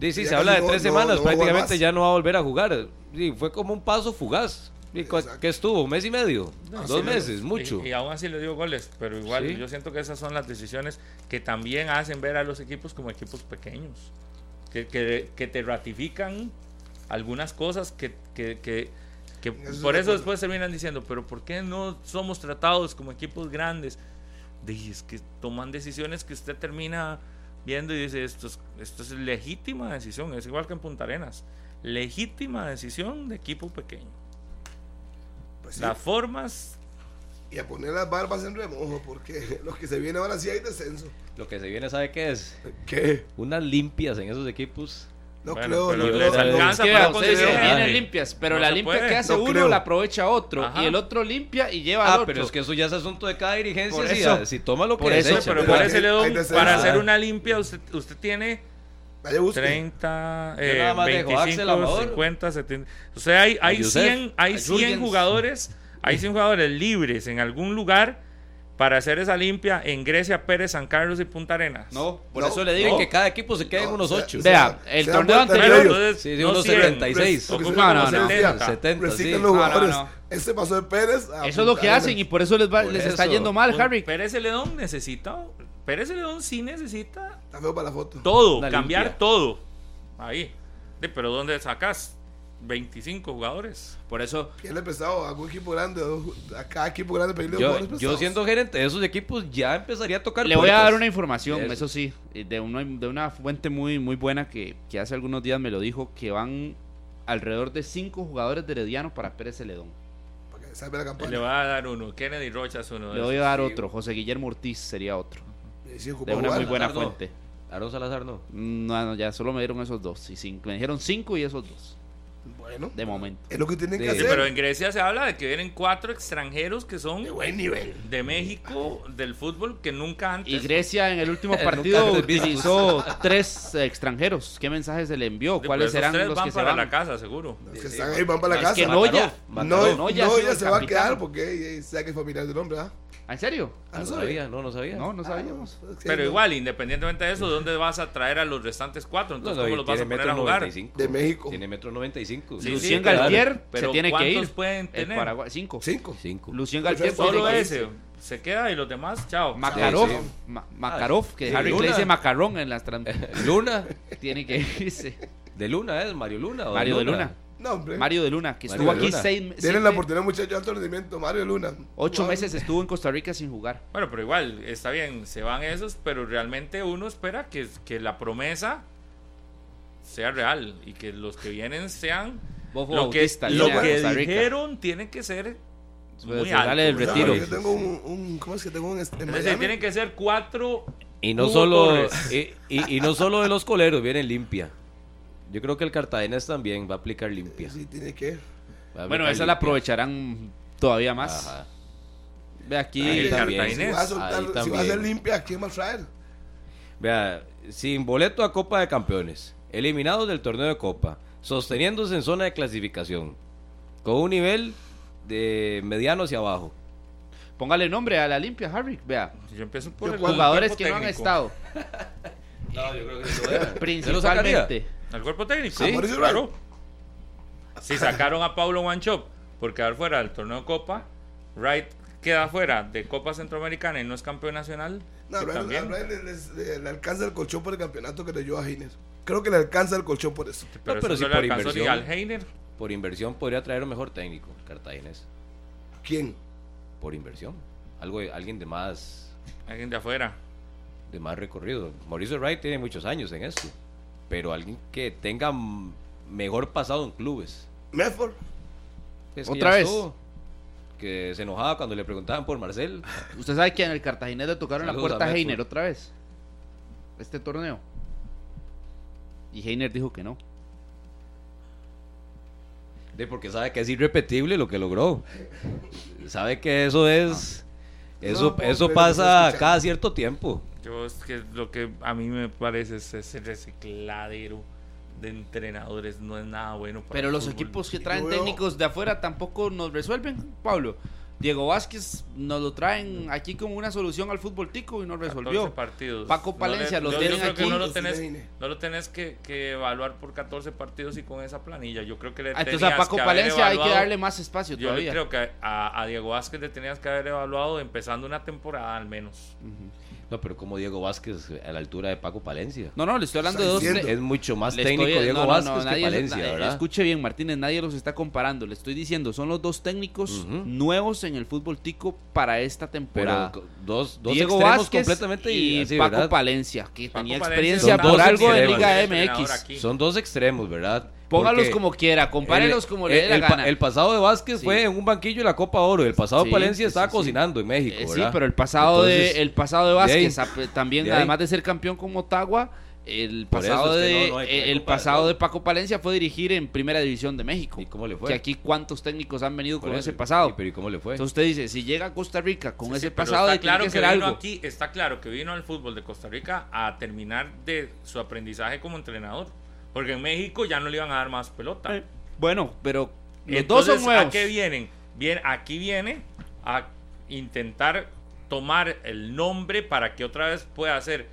Sí, sí, se habla de no- tres no- semanas, no jugar prácticamente ya no va a volver a jugar. Sí, fue como un paso fugaz. ¿Y cu- Exacto. ¿Qué estuvo? ¿Un mes y medio? No, ¿Dos meses? Mucho. Y, y aún así le dio goles, pero igual Sí. yo siento que esas son las decisiones que también hacen ver a los equipos como equipos pequeños, que, que, que te ratifican algunas cosas que, que, que, que Eso es por de eso después terminan diciendo, pero ¿por qué no somos tratados como equipos grandes? Di, es que toman decisiones que usted termina viendo y dice, esto es, esto es legítima decisión, es igual que en Punta Arenas, legítima decisión de equipo pequeño. Pues sí. Las formas Y a poner las barbas en remojo, porque (laughs) lo que se viene ahora sí hay descenso. Lo que se viene, ¿sabe qué es? ¿Qué? Unas limpias en esos equipos. No Bueno, creo, pero no les creo. alcanza que, para vienen limpias, pero No la limpia puede. que hace No uno creo. la aprovecha otro Ajá. y el otro limpia y lleva al Ah, otro. pero es que eso ya es asunto de cada dirigencia. Por si, eso. si toma lo que Por eso, desecha. pero para hacer una limpia, usted, usted tiene Vaya, busque. 30, Yo eh, nada más dejo a Axel 25, Amador. 50, 70. O sea, hay, hay, Yusef, 100, hay a 100 Jürgens. jugadores, hay 100 jugadores libres en algún lugar para hacer esa limpia en Grecia, Pérez, San Carlos y Punta Arenas. No, por No, eso le Digo que cada equipo se quede en No, unos o sea, 8. o sea, Vea, el torneo anterior- Sí, de no unos 100, 76. ocupan No, no, no. 70. 70, Reciclan sí. los No, no, jugadores. no. Este pasó de Pérez a Eso es lo que hacen y por eso les, va- Por les está yendo mal, Un- Harry. Pérez León necesita, Pérez León sí necesita Está feo para la foto. todo, cambiar limpia. todo. Ahí. Pero ¿dónde sacas 25 jugadores? Por eso, ¿Quién le prestado a algún equipo grande? A cada equipo grande pedirle Yo, jugadores yo siendo gerente de esos equipos ya empezaría a tocar le voy a dar una información, Eso. eso, sí, eh, de una, de una fuente muy, muy buena que, que hace algunos días me lo dijo, que van alrededor de cinco jugadores de Herediano para Pérez Celedón. Para que salve la Le campaña. voy a dar uno. Kennedy Rocha es uno de Le voy a dar sí. otro, José Guillermo Ortiz sería otro, de una jugar. muy buena Salazar no. fuente. Aaron Salazar no. No, no, ya solo me dieron esos dos, y cinco, me dijeron cinco y esos dos, Bueno, de momento. es lo que tienen que hacer. pero en Grecia se habla de que vienen cuatro extranjeros que son De buen nivel. de México, del fútbol, que nunca antes. Y Grecia en el último (laughs) partido utilizó tres extranjeros. ¿Qué mensaje se le envió? ¿Cuáles esos serán los van que se para van? la casa, seguro. Los que están ahí van para la Es casa. que no, Noya, no, no, se va a quedar porque sabe que es familiar del hombre, ¿ah? ¿En serio? Ah, no sabía, no, no sabía. No, no sabíamos. Es que Pero no. igual, independientemente de eso, ¿dónde vas a traer a los restantes cuatro? No, Entonces, no, ¿cómo y los vas a poner a jugar? 95. De México. Tiene metro 95. Sí, Lucien sí, claro. Galtier Pero se tiene que ¿cuántos ir. pueden El tener? Paraguay, cinco. Cinco. 5. Lucien Galtier Solo tiene que ese se queda y los demás, chao. Makarov, Sí, Ma- Makarov, que sí, Harry le dice macarrón en las (laughs) Luna. tiene que irse. De Luna es Mario Luna. o Mario de Luna. No, hombre. Mario de Luna, que Mario estuvo de aquí Luna. seis meses. Tienen la oportunidad, muchachos, de alto rendimiento. Mario Luna. Ocho meses estuvo en Costa Rica sin jugar. Bueno, pero igual, está bien, se van esos, pero realmente uno espera que, que la promesa sea real y que los que vienen sean Bofo lo que, Bautista, lo que Costa Rica. dijeron tiene que ser muy Pues, del alto. Sea, retiro. Yo tengo un, un- ¿Cómo es que tengo un. este, en Es decir, Miami? tienen que ser cuatro Y no solo y, y- y no solo de los coleros vienen limpia. Yo creo que el Cartagenés también va a aplicar limpia. Sí, tiene que. Bueno, esa la limpia. aprovecharán todavía más. Ajá. Ve aquí. Ahí el también. Si va a soltar, Ahí si va a ser limpia, ¿quién va a traer? Vea, sin boleto a Copa de Campeones, eliminados del torneo de Copa, sosteniéndose en zona de clasificación, con un nivel de mediano hacia abajo. Póngale nombre a la limpia, Harry. Vea. Yo empiezo por Yo el Jugadores que no han estado. (laughs) No, yo creo que deja. Principalmente. ¿Al cuerpo técnico? Sí. Claro. Si sacaron a Paulo Wanchop por quedar fuera del torneo de Copa, Wright queda fuera de Copa Centroamericana y no es campeón nacional. No, a también. Brian le, le- le alcanza el colchón por el campeonato que le dio a Heiner. Creo que le alcanza el colchón por eso. Pero, No, pero eso si no le por alcanzó ni inversión. al Heiner. Por inversión podría traer un mejor técnico, Cartaginés. ¿Quién? Por inversión. Algo, alguien de más, Alguien de afuera. de más recorrido. Mauricio Wright tiene muchos años en esto. Pero alguien que tenga mejor pasado en clubes. Medford. Es que ¿Otra vez? estuvo, que se enojaba cuando le preguntaban por Marcel. Usted sabe que en el Cartaginés le tocaron la puerta a. Heiner otra vez. Este torneo. Y Heiner dijo que no. De porque sabe que es irrepetible lo que logró. Sabe que eso es Eso, No, eso pasa cada cierto tiempo. Yo es que lo que a mí me parece es ese recicladero de entrenadores no es nada bueno para Pero los fútbol. equipos que traen técnicos de afuera tampoco nos resuelven, Pablo. Diego Vázquez nos lo traen aquí como una solución al fútbol tico y no 14 resolvió. partidos. Paco No le- Palencia lo yo- yo tienen aquí. no lo tenés, no lo tenés que, que evaluar por 14 partidos y con esa planilla. Yo creo que le Ah, Entonces tenías a Paco que haber Palencia hay que darle más espacio Yo todavía. creo que a, a Diego Vázquez le tenías que haber evaluado empezando una temporada al menos. No, pero como Diego Vázquez a la altura de Paco Palencia. No, no, le estoy hablando de dos. Diciendo. Es mucho más le técnico estoy- Diego no, Vázquez no, que nadie- Palencia, na- ¿verdad? Escuche bien, Martínez, nadie los está comparando. Le estoy diciendo, son los dos técnicos nuevos en el fútbol tico para esta temporada. Pero dos, dos Diego extremos Vázquez completamente y así, Paco ¿verdad? Palencia, que Paco tenía experiencia por algo de extremos. Liga MX. Son dos extremos, ¿verdad? Póngalos como quiera, compárenlos el- como le dé el- la el pa- gana. El pasado de Vázquez Sí. fue en un banquillo de la Copa Oro. El pasado Sí, de Palencia sí, estaba sí, sí. cocinando en México, Eh, sí, pero el pasado Entonces, de el pasado de de ahí- Vázquez también de además de ser campeón con Motagua, el pasado es que de no- no el pasado de Paco Palencia fue dirigir en Primera División de México. ¿Y cómo le fue? Que aquí cuántos técnicos han venido con eso. ese pasado. Pero ¿y cómo le fue? Entonces usted dice, si llega a Costa Rica con Sí, ese sí, pasado, está claro que vino algo. aquí, está claro que vino al fútbol de Costa Rica a terminar de su aprendizaje como entrenador. Porque en México ya no le iban a dar más pelota. Eh, Bueno, pero los Entonces, dos son nuevos. ¿A qué vienen? Bien, aquí viene a intentar tomar el nombre para que otra vez pueda ser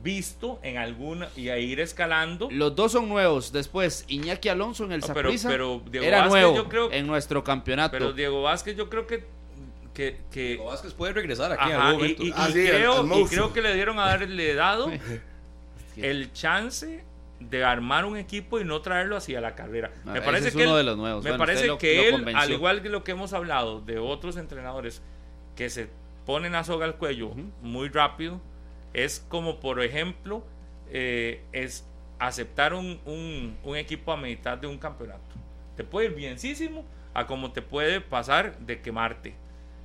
visto en alguna y a ir escalando. Los dos son nuevos. Después, Iñaki Alonso en el No, pero- Saprissa pero Diego era Vázquez, nuevo yo creo- en nuestro campeonato. Pero Diego Vázquez yo creo que... que, que Diego Vázquez puede regresar aquí en Ajá, algún y, momento. y- y Ah, sí, y creo que le dieron a haberle dado (laughs) el chance de armar un equipo y no traerlo hacia la carrera. Ah, Me parece es que uno él- de los nuevos. Me Bueno, parece lo- que lo él, al igual que lo que hemos hablado de otros entrenadores que se ponen la soga al cuello muy rápido, es como por ejemplo eh, es aceptar un, un- un equipo a mitad de un campeonato. Te puede ir bienísimo a como te puede pasar de quemarte.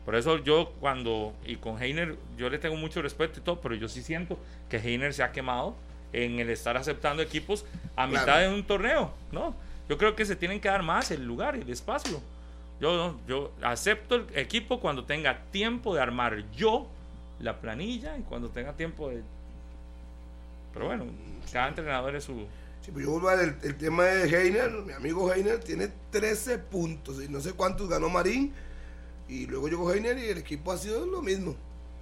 Por eso yo cuando, y con Heiner, yo le tengo mucho respeto y todo, pero yo sí siento que Heiner se ha quemado en el estar aceptando equipos a Claro. mitad de un torneo, ¿no? Yo creo que se tienen que dar más el lugar y el espacio. Yo, yo acepto el equipo cuando tenga tiempo de armar yo la planilla y cuando tenga tiempo de... Pero bueno, cada entrenador es su... Sí, pues yo vuelvo al el, tema de Heiner, mi amigo Heiner tiene 13 puntos y no sé cuántos ganó Marín. Y luego llegó Heiner y el equipo ha sido lo mismo.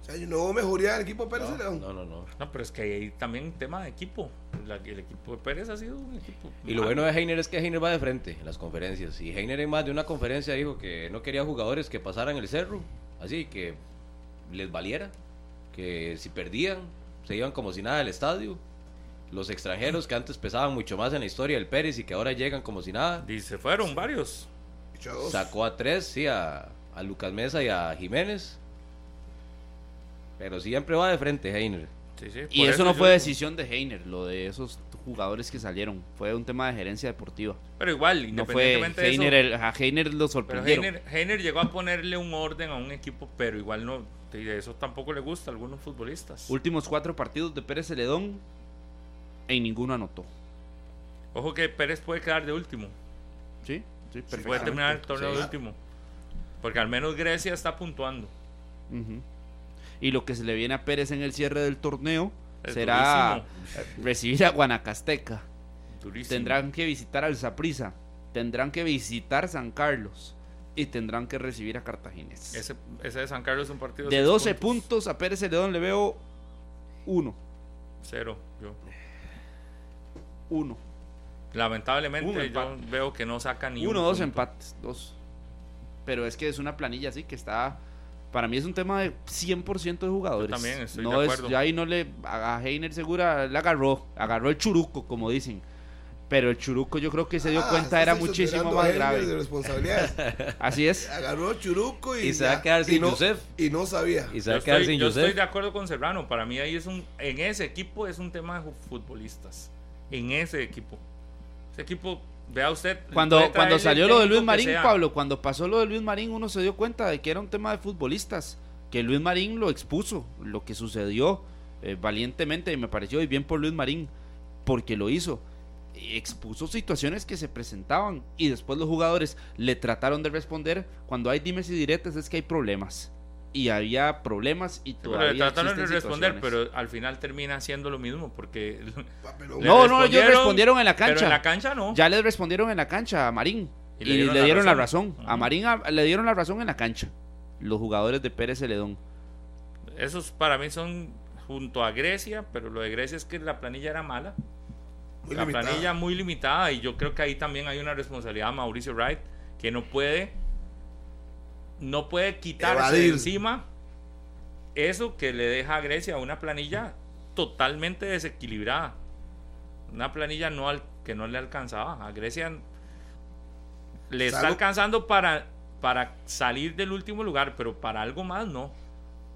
Sea, no hubo mejoría del equipo de Pérez No, León. no, no, no. No, pero es que hay también un tema de equipo. La- el equipo de Pérez ha sido un equipo... Y lo malo. bueno de Heiner es que Heiner va de frente en las conferencias. Y Heiner en más de una conferencia dijo que no quería jugadores que pasaran el cerro. Así que les valiera. Que si perdían, se iban como si nada del estadio. Los extranjeros que antes pesaban mucho más en la historia del Pérez y que ahora llegan como si nada. Y se fueron varios. Sacó a tres, sí, a, a Lucas Mesa y a Jiménez. Pero siempre va de frente Heiner. Sí, sí, Y eso no yo- fue decisión de Heiner, lo de esos jugadores que salieron. Fue un tema de gerencia deportiva. Pero igual, No fue independientemente de eso... Heiner, el- a Heiner lo Pero sorprendieron. Heiner, Heiner llegó a ponerle un orden a un equipo, pero igual no, y de eso tampoco le gusta a algunos futbolistas. Últimos cuatro partidos de Pérez Celedón, en ninguno anotó. Ojo que Pérez puede quedar de último, ¿Sí? Sí, puede perfectamente. terminar el torneo Sí. de último, porque al menos Grecia está puntuando. Y lo que se le viene a Pérez en el cierre del torneo Es será recibir a Guanacasteca. Durísimo. Tendrán que visitar al Saprissa, tendrán que visitar San Carlos y tendrán que recibir a Cartaginés. Ese, ese de San Carlos es un partido de seis 12 puntos. a Pérez Celedón le veo uno. Cero. Yo. Uno. Lamentablemente Un yo veo que no saca ni Uno, un dos punto. empates. Dos. Pero es que es una planilla así que está. Para mí es un tema de 100% de jugadores. Yo también estoy no de es, acuerdo. ya ahí no le. A Heiner segura le agarró. Agarró el churuco, como dicen. Pero el churuco yo creo que se dio Ah, cuenta era muchísimo más grave. De responsabilidades. (laughs) Así es. Agarró Churuco y, Y se va a quedar sin y no. Y no sabía. Y se Yo va a quedar estoy, sin yo estoy de acuerdo con Serrano. Para mí ahí es un, en ese equipo es un tema de futbolistas. En ese equipo. Ese equipo, vea usted. Cuando, cuando salió lo de Luis Marín. Pablo, cuando pasó lo de Luis Marín, uno se dio cuenta de que era un tema de futbolistas. Que Luis Marín lo expuso, lo que sucedió eh, valientemente, y me pareció y bien por Luis Marín, porque lo hizo. Expuso situaciones que se presentaban y después los jugadores le trataron de responder. Cuando hay dimes y diretes es que hay problemas. Y había problemas y Sí, pero todavía trataron de responder, pero al final termina haciendo lo mismo porque le No, no, ellos respondieron, respondieron en la Pero cancha. en la cancha no. Ya les respondieron en la cancha a Marín y, le dieron, la razón. A Marín a- le dieron la razón en la cancha. Los jugadores de Pérez Celedón. Esos para mí son junto a Grecia, pero lo de Grecia es que la planilla era mala. Muy la limitada. planilla muy limitada y yo creo que ahí también hay una responsabilidad de Mauricio Wright que no puede no puede quitarse de encima eso que le deja a Grecia una planilla totalmente desequilibrada. Una planilla no al- que no le alcanzaba. A Grecia le está alcanzando para, para salir del último lugar, pero para algo más no.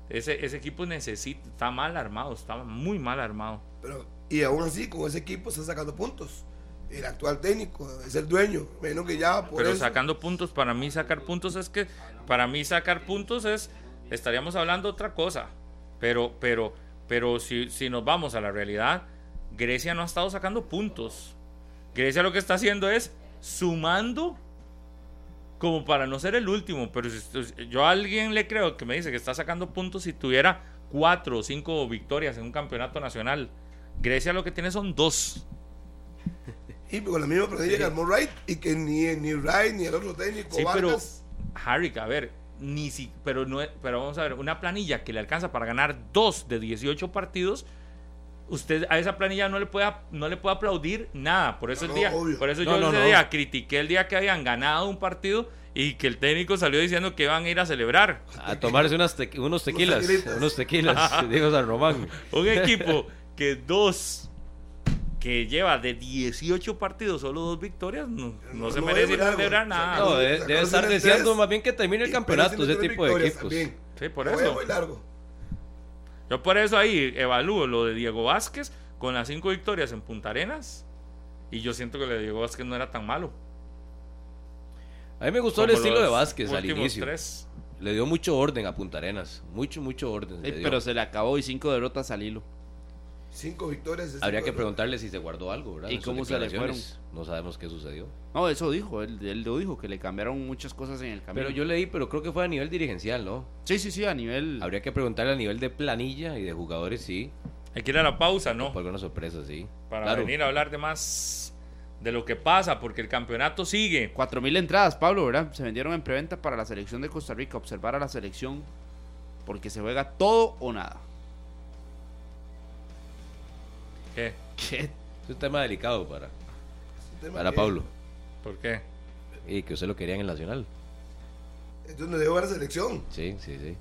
Ese, ese equipo necesita, está mal armado, está muy mal armado. Pero, y aún así, con ese equipo está sacando puntos. El actual técnico es el dueño. Menos que ya por Pero eso- sacando puntos, para mí sacar puntos es que, para mí sacar puntos es, estaríamos hablando otra cosa. Pero, pero, pero si, si nos vamos a la realidad, Grecia no ha estado sacando puntos. Grecia lo que está haciendo es sumando como para no ser el último. Pero si- yo a alguien le creo que me dice que está sacando puntos si tuviera cuatro o cinco victorias en un campeonato nacional. Grecia lo que tiene son dos. Y con la misma planilla que armó Wright y que ni, ni Wright ni el otro técnico Sí, pero. Harry, a ver, ni si, pero no, pero vamos a ver, una planilla que le alcanza para ganar dos de 18 partidos, usted a esa planilla no le puede no le puede aplaudir nada. Por eso No, el día, no, por eso No, yo no, ese no. día critiqué el día que habían ganado un partido y que el técnico salió diciendo que iban a ir a celebrar. A tomarse unas te- unos tequilas. Unos tequilas, (laughs) digo San Román. Un equipo (laughs) que dos que lleva de 18 partidos solo dos victorias, no, no se No, merece celebrar nada. No, de- debe estar tres, deseando más bien que termine el campeonato, ese tipo de equipos. también. Sí, por eso. muy largo. Yo por eso ahí evalúo lo de Diego Vázquez con las cinco victorias en Punta Arenas. Y yo siento que lo de Diego Vázquez no era tan malo. A mí me gustó el estilo de Vázquez al inicio. tres. Le dio mucho orden a Punta Arenas. Mucho, mucho orden. Sí, le dio. pero se le acabó y cinco derrotas al hilo. Cinco victorias. de Habría cinco que preguntarle si se guardó algo, ¿verdad? ¿Y cómo se le declaraciones. No sabemos qué sucedió. No, eso dijo, él, él lo dijo, que le cambiaron muchas cosas en el camino. Pero yo leí, pero creo que fue a nivel dirigencial, ¿no? Sí, sí, sí, a nivel... Habría que preguntarle a nivel de planilla y de jugadores, sí. Hay que ir a la pausa, ¿no? Por alguna sorpresa, sí. Para Claro. venir a hablar de más de lo que pasa, porque el campeonato sigue. Cuatro mil entradas, Pablo, ¿verdad? Se vendieron en preventa para la selección de Costa Rica. Observar a la selección porque se juega todo o nada. ¿Qué? ¿Qué? Es un tema delicado para, Tema para que- Pablo. ¿Por qué? Y que usted lo quería en el Nacional. Es donde debo ver la selección. Sí, sí, sí.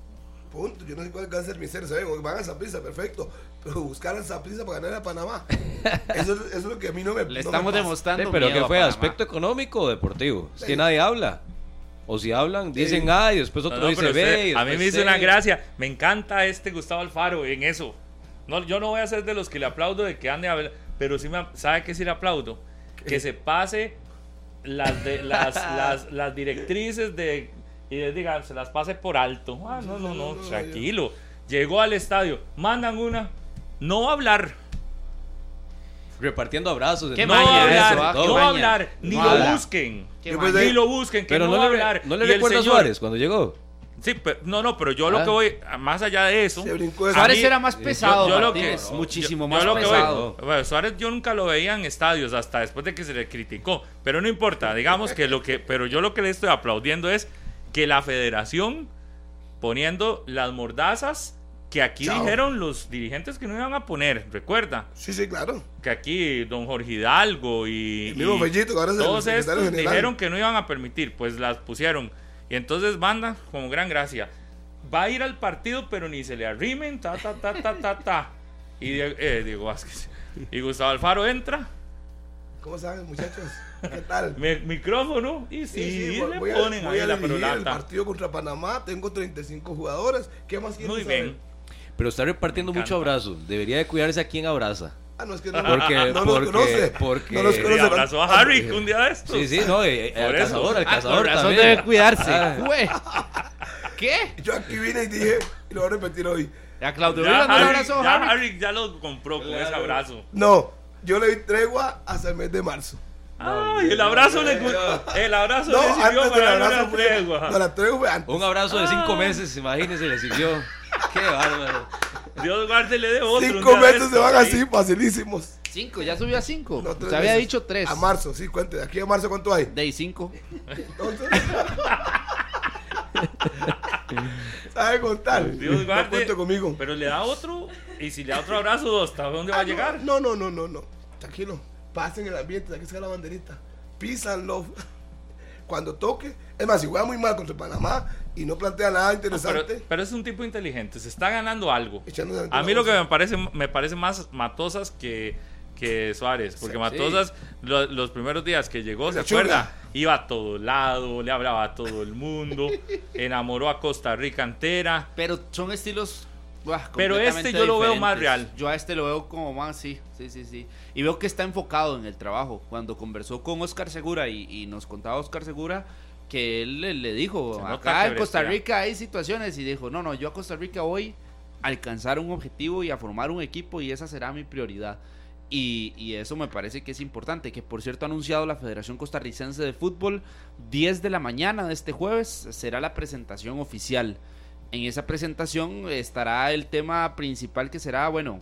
Punto. Yo no sé cuál va a ser mi ser. ¿saben? Van a Zaprisa, perfecto. Pero buscar a Zaprisa para ganar a Panamá. (laughs) Eso, eso es lo que a mí no me Le no estamos me pasa. demostrando Sí, pero miedo ¿qué a fue? Panamá. ¿Aspecto económico o deportivo? Es que Sí. nadie habla. O si hablan, dicen Sí. A y después otro No, no, dice pero B. usted- y a mí me hizo una C. gracia. Me encanta este Gustavo Alfaro en eso. No, yo no voy a ser de los que le aplaudo de que ande a ver, pero sí me, ¿sabe qué sí le aplaudo? Que se pase las, de, las, (laughs) las, las directrices de y les diga, se las pase por alto. Ah, no, no, no, tranquilo. Llegó al estadio, mandan una, no va a hablar, Repartiendo abrazos. Qué no maña hablar, eso, ah, no maña. hablar, ni No lo habla. busquen. Ni lo busquen, que Pero no, no, va a le, hablar. no le recuerda a Suárez cuando llegó. Sí, pero, no, no, pero yo lo Ah. que voy, más allá de eso, Se brincó Suárez mí- era más pesado, yo lo que- muchísimo yo- más yo lo que voy- pesado. bueno, Suárez yo nunca lo veía en estadios hasta después de que se le criticó, pero no importa, digamos que lo que, pero yo lo que le estoy aplaudiendo es que la federación poniendo las mordazas que aquí Chao. dijeron los dirigentes que no iban a poner, recuerda Sí, sí, claro. que aquí don Jorge Hidalgo y, y Fellito, que ahora todos estos dijeron que no iban a permitir, pues las pusieron. Y entonces banda, como gran gracia, va a ir al partido, pero ni se le arrimen, ta, ta, ta, ta, ta, ta. Y eh, Diego Vázquez. Y Gustavo Alfaro entra, ¿Cómo saben, muchachos? ¿Qué tal? (laughs) me- micrófono, y sí, voy- le voy a- ponen voy ahí a la dirigir el perolata. partido contra Panamá. Tengo 35 jugadores. ¿Qué más quieren Muy saber? bien. Pero está repartiendo mucho abrazo. Debería de cuidarse a quien abraza. Ah, no, es que no, Porque- no los porque- conoce. porque- no los Y conoce. abrazó a Harry un día de estos. Sí, sí, no. eh, eh, cazador, al Ah, cazador razón también. debe cuidarse. Ah. ¿Qué? Yo aquí vine y dije, y lo voy a repetir hoy. A Claudio Ya, Vila no le Harry, abrazó ya Harry. Harry ya lo compró con ese abrazo. No, yo le di tregua hasta el mes de marzo. Ay, el abrazo le el abrazo No, le sirvió para darle abrazo una fue- tregua. No, la tregua fue antes. Un abrazo de Ah. cinco meses, imagínese, le sirvió. Qué bárbaro. Dios guarde le de otro. Cinco meses se van así, facilísimos. Cinco, ya subió a cinco. No, Se había dicho tres. A marzo, sí, cuente. De aquí a marzo, ¿cuánto hay? De ahí cinco. Entonces. (laughs) ¿Sabe contar? Dios No guarde. cuente conmigo. Pero le da otro. Y si le da otro abrazo, ¿hasta dónde va a Ah, no, llegar? No, no, no, no, no. Tranquilo. Pasen el ambiente, aquí está la banderita. Peace and love. Cuando toque, es más, si juega muy mal contra Panamá y no plantea nada No, pero, interesante, pero es un tipo inteligente, se está ganando algo. A mí la lo que me parece, me parece más Matosas que, que Suárez, porque Sí. Matosas lo- los primeros días que llegó, ¿se Lechuga. acuerda? Iba a todo lado, le hablaba a todo el mundo, (laughs) enamoró a Costa Rica entera. Pero son estilos. buah, Pero este yo lo veo más diferentes. real. Yo a este lo veo como más, sí, sí, sí, sí. Y veo que está enfocado en el trabajo. Cuando conversó con Oscar Segura y, y nos contaba Oscar Segura que él le, le dijo, Se acá en Costa. Rica hay situaciones y dijo, no, no, yo a Costa Rica voy a alcanzar un objetivo y a formar un equipo y esa será mi prioridad. Y, y eso me parece que es importante, que por cierto ha anunciado la Federación Costarricense de Fútbol, 10 de la mañana de este jueves será la presentación oficial. En esa presentación estará el tema principal que será, bueno,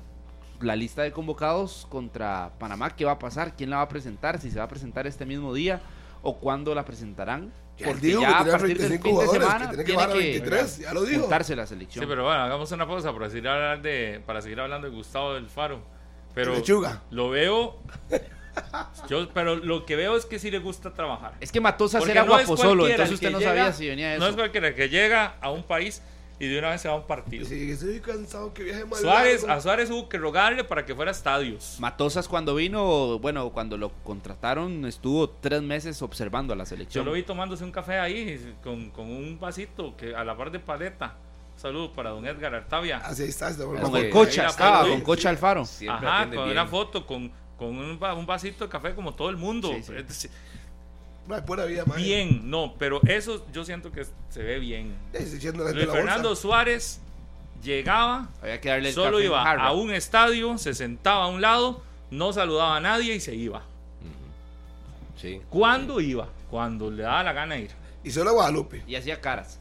la lista de convocados contra Panamá, qué va a pasar, quién la va a presentar, si se va a presentar este mismo día o cuándo la presentarán. Porque dijo ya que a partir del 35 fin de semana que tiene que tiene bajar a que 23, ya lo dijo. juntarse la selección. Sí, pero bueno, hagamos una pausa para seguir, hablar de, para seguir hablando de Gustavo del Faro. Pero Lechuga. lo veo, yo, pero lo que veo es que sí le gusta trabajar. Es que Matosas era no guapo solo, entonces usted no llega- sabía si venía de eso. No es cualquiera que llega a un país y de una vez se va a un partido. Sí, estoy cansado que viaje más Suárez, largo. a Suárez hubo que rogarle para que fuera a estadios. Matosas cuando vino, bueno, cuando lo contrataron estuvo tres meses observando a la Yo selección. lo vi tomándose un café ahí con, con un vasito que a la par de paleta. Saludos para don Edgar Artavia. Así está, está Con el Cocha estaba, con Cocha Alfaro. Siempre Ajá, con bien. una foto, con, con un, va- un vasito de café como todo el mundo. Sí, sí. Ay, pura vida, man. Bien, no, pero eso yo siento que se ve bien. Luis. Fernando Suárez llegaba, Había que darle el solo café iba a un estadio, se sentaba a un lado, no saludaba a nadie y se iba. Sí. ¿Cuándo iba? Cuando le daba la gana ir. Y solo a Guadalupe. Y hacía caras.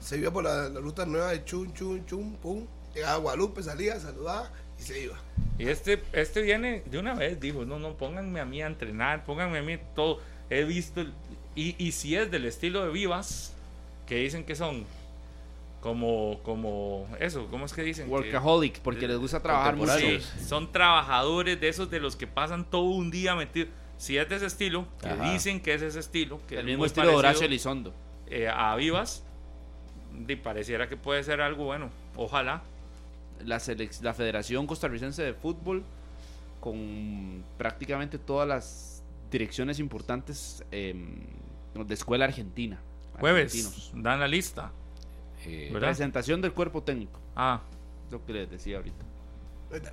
Se iba por la, la ruta nueva de chun, chun, chun, pum. Llegaba a Guadalupe, salía, saludaba y se iba. Y este, este viene de una vez, dijo, no, no, pónganme a mí a entrenar, pónganme a mí todo. He visto, y, y si es del estilo de Vivas, que dicen que son como, como, eso, ¿cómo es que dicen? Que- Workaholic, porque les gusta trabajar mucho. Sí, son trabajadores de esos de los que pasan todo un día metidos. Si es de ese estilo, que Ajá. dicen que es ese estilo, que El es mismo estilo de Horacio Elizondo. eh, a Vivas, y pareciera que puede ser algo bueno. Ojalá. La, la Federación Costarricense de Fútbol, con prácticamente todas las direcciones importantes em, de escuela argentina. Jueves, Argentinos. dan la lista. Eh. Presentación del cuerpo técnico. Ah, Lo que les decía ahorita.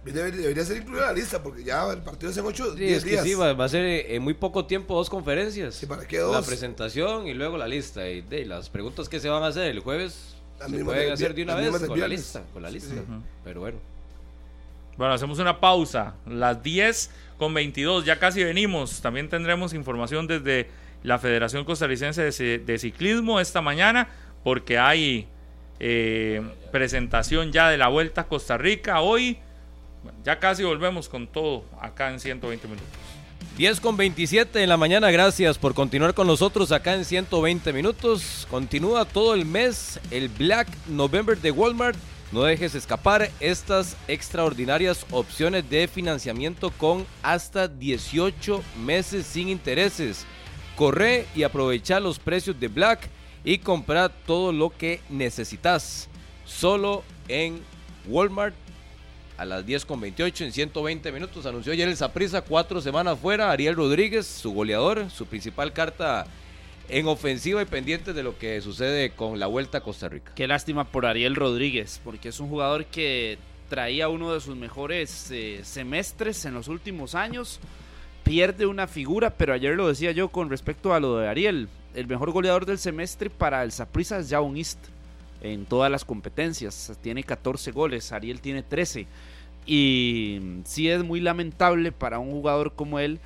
Debería, debería ser incluida en la lista porque ya el partido es en 8, Sí, 10 es que días. sí, va, va a ser eh, en muy poco tiempo dos conferencias. Sí, ¿para qué La dos? presentación y luego la lista. Y de las preguntas que se van a hacer el jueves se pueden hacer de una vez con la lista. Con la lista. sí. Pero bueno. Bueno, hacemos una pausa. Las 10 con 22, ya casi venimos. También tendremos información desde la Federación Costarricense de, Ci- de Ciclismo esta mañana, porque hay eh, presentación ya de la Vuelta a Costa Rica hoy. Ya casi volvemos con todo acá en 120 minutos. 10 con 27 en la mañana, gracias por continuar con nosotros acá en 120 minutos. Continúa todo el mes el Black November de Walmart. No dejes escapar estas extraordinarias opciones de financiamiento con hasta 18 meses sin intereses. Corre y aprovecha los precios de Black y compra todo lo que necesitas. Solo en Walmart a las 10 con 28 en 120 minutos. Anunció ayer el Saprissa, cuatro semanas fuera. Ariel Rodríguez, su goleador, su principal carta en ofensiva y pendiente de lo que sucede con la vuelta a Costa Rica. Qué lástima por Ariel Rodríguez, porque es un jugador que traía uno de sus mejores eh, semestres en los últimos años. Pierde una figura, pero ayer lo decía yo con respecto a lo de Ariel. El mejor goleador del semestre para el Saprissa es Jaume East en todas las competencias. Tiene 14 goles, Ariel tiene 13. Y sí es muy lamentable para un jugador como él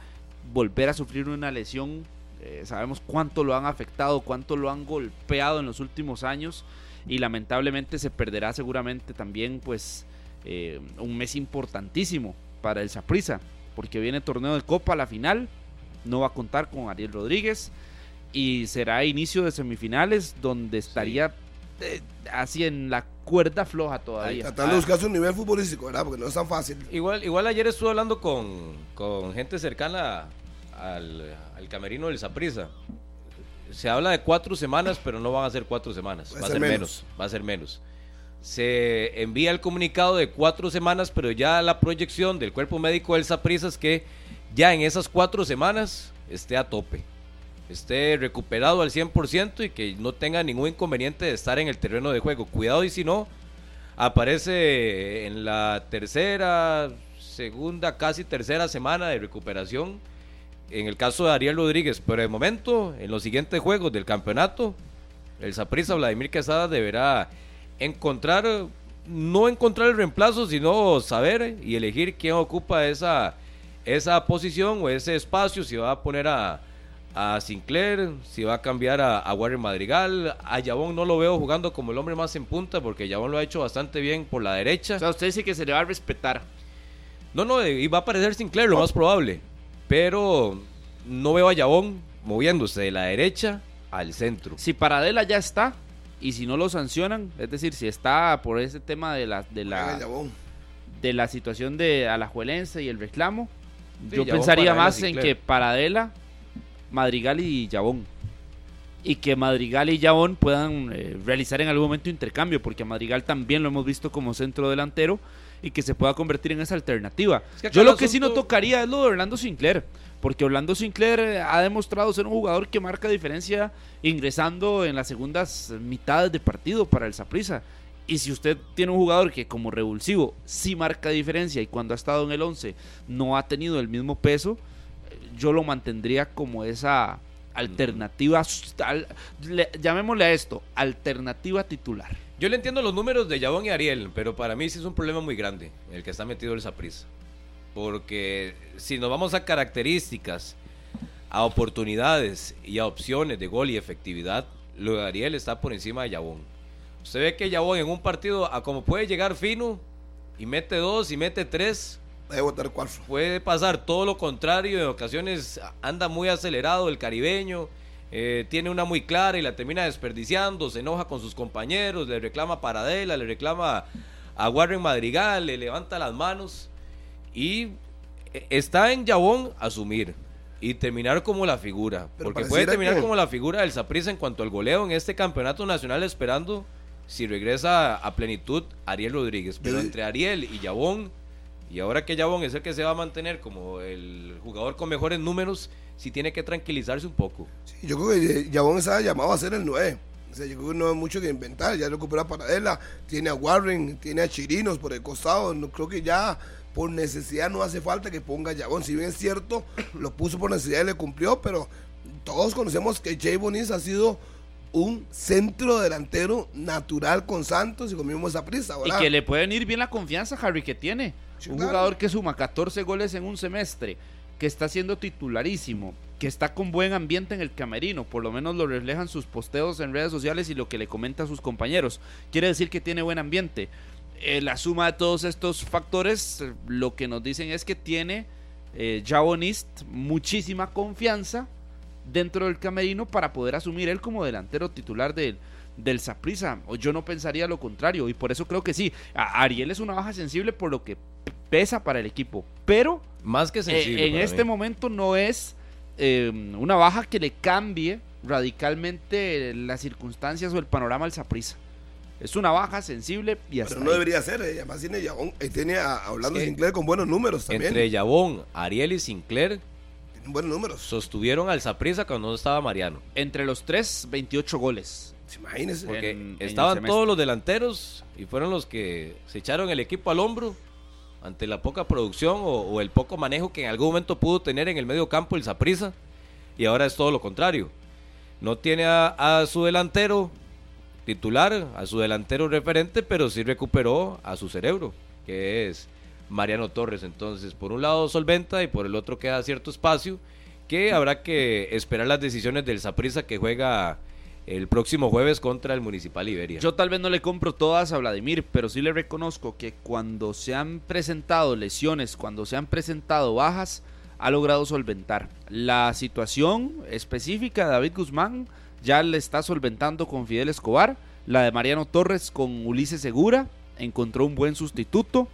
volver a sufrir una lesión. Eh, sabemos cuánto lo han afectado, cuánto lo han golpeado en los últimos años y lamentablemente se perderá seguramente también pues eh, un mes importantísimo para el Saprissa porque viene torneo de Copa a la final, no va a contar con Ariel Rodríguez y será inicio de semifinales donde estaría eh, así en la cuerda floja todavía. Tratando de buscar su nivel futbolístico, ¿verdad? Porque no es tan fácil. Igual, igual ayer estuve hablando con, con gente cercana al, al camerino del Saprisa. Se habla de cuatro semanas, pero no van a ser cuatro semanas. Va a ser menos. Va a ser menos. Se envía el comunicado de cuatro semanas, pero ya la proyección del cuerpo médico del Saprisa es que ya en esas cuatro semanas esté a tope esté recuperado al 100% y que no tenga ningún inconveniente de estar en el terreno de juego. Cuidado y si no, aparece en la tercera, segunda, casi tercera semana de recuperación. En el caso de Ariel Rodríguez, pero de momento, en los siguientes juegos del campeonato, el Saprissa Vladimir Quesada deberá encontrar, no encontrar el reemplazo, sino saber y elegir quién ocupa esa, esa posición o ese espacio, si va a poner a, a Sinclair, si va a cambiar a, Warren Madrigal. A Yabón no lo veo jugando como el hombre más en punta porque Yabón lo ha hecho bastante bien por la derecha. O sea, usted dice que se le va a respetar. No, no, y va a aparecer Sinclair, lo más probable. Pero no veo a Yabón moviéndose de la derecha al centro. Si Paradela ya está y si no lo sancionan, es decir, si está por ese tema de la de la de la situación de Alajuelense y el reclamo, yo pensaría más en que Paradela Madrigal y Yabón. Y que Madrigal y Yabón puedan eh, realizar en algún momento intercambio, porque a Madrigal también lo hemos visto como centro delantero y que se pueda convertir en esa alternativa. Yo lo que sí no tocaría es lo de Orlando Sinclair, porque Orlando Sinclair eh, ha demostrado ser un jugador que marca diferencia ingresando en las segundas mitades de partido para el Saprissa. Y si usted tiene un jugador que como revulsivo sí marca diferencia y cuando ha estado en el 11 no ha tenido el mismo peso, yo lo mantendría como esa alternativa, llamémosle a esto, alternativa titular. Yo le entiendo los números de Yabón y Ariel, pero para mí sí es un problema muy grande el que está metido el Saprissa. Porque si nos vamos a características, a oportunidades y a opciones de gol y efectividad, lo de Ariel está por encima de Yabón. Usted ve que Yabón en un partido, a como puede llegar fino, y mete dos y mete tres, Puede pasar todo lo contrario, en ocasiones anda muy acelerado el caribeño, eh, tiene una muy clara y la termina desperdiciando, se enoja con sus compañeros, le reclama a Paradela, le reclama a Warren Madrigal, le levanta las manos y eh, está en Yabón asumir y terminar como la figura, porque puede terminar como la figura del Saprissa en cuanto al goleo en este campeonato nacional esperando si regresa a plenitud Ariel Rodríguez, pero entre Ariel y Yabón y ahora que Yabón es el que se va a mantener como el jugador con mejores números, sí tiene que tranquilizarse un poco. yo creo que Yabón está llamado a ser el 9. O sea, yo creo que no hay mucho que inventar. Ya recupera a Paradela, tiene a Warren, tiene a Chirinos por el costado. No creo que ya por necesidad no hace falta que ponga Yabón. Si bien es cierto, lo puso por necesidad y le cumplió, pero todos conocemos que Jay Bonis ha sido un centro delantero natural con Santos y con mismo esa prisa. Y que le pueden ir bien la confianza, Harry, que tiene un jugador que suma 14 goles en un semestre, que está siendo titularísimo, que está con buen ambiente en el camerino, por lo menos lo reflejan sus posteos en redes sociales y lo que le comenta a sus compañeros. Quiere decir que tiene buen ambiente. Eh, la suma de todos estos factores, lo que nos dicen es que tiene eh, Javonist muchísima confianza dentro del camerino para poder asumir él como delantero titular del, del Saprisa. O yo no pensaría lo contrario. Y por eso creo que sí. Ariel es una baja sensible por lo que pesa para el equipo. Pero más que eh, en este momento no es em, una baja que le cambie radicalmente las circunstancias o el panorama al Saprisa. Es una baja sensible y así. Pero no debería ser, eh, además tiene Yabón, eh, tiene a, hablando Sinclair con buenos números también. Entre Yabón, Ariel y Sinclair tienen buenos números. Sostuvieron al Saprisa cuando no estaba Mariano. Entre los tres, 28 goles. Imagínense. Porque estaban todos los delanteros y fueron los que se echaron el equipo al hombro ante la poca producción o, el poco manejo que en algún momento pudo tener en el medio campo el Saprisa. Y ahora es todo lo contrario. No tiene a, su delantero titular, a su delantero referente, pero sí recuperó a su cerebro, que es Mariano Torres. Entonces, por un lado solventa y por el otro queda cierto espacio que habrá que esperar las decisiones del Saprissa que juega el próximo jueves contra el Municipal Iberia. Yo tal vez no le compro todas a Vladimir, pero sí le reconozco que cuando se han presentado lesiones, cuando se han presentado bajas, ha logrado solventar. La situación específica de David Guzmán ya le está solventando con Fidel Escobar, la de Mariano Torres con Ulises Segura, encontró un buen sustituto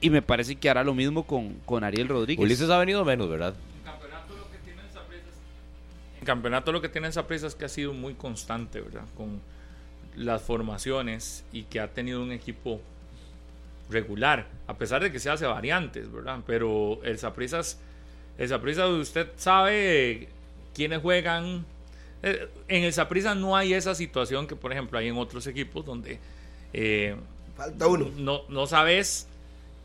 y me parece que hará lo mismo con, con Ariel Rodríguez. Ulises ha venido menos, ¿verdad? Campeonato lo que tiene esa prisa es que ha sido muy constante, ¿verdad? Con las formaciones y que ha tenido un equipo regular, a pesar de que se hace variantes, ¿verdad? Pero el Zaprisas, el Zaprisas usted sabe quiénes juegan. Eh, En el Saprissa no hay esa situación que, por ejemplo, hay en otros equipos donde eh, Falta uno. no, no sabes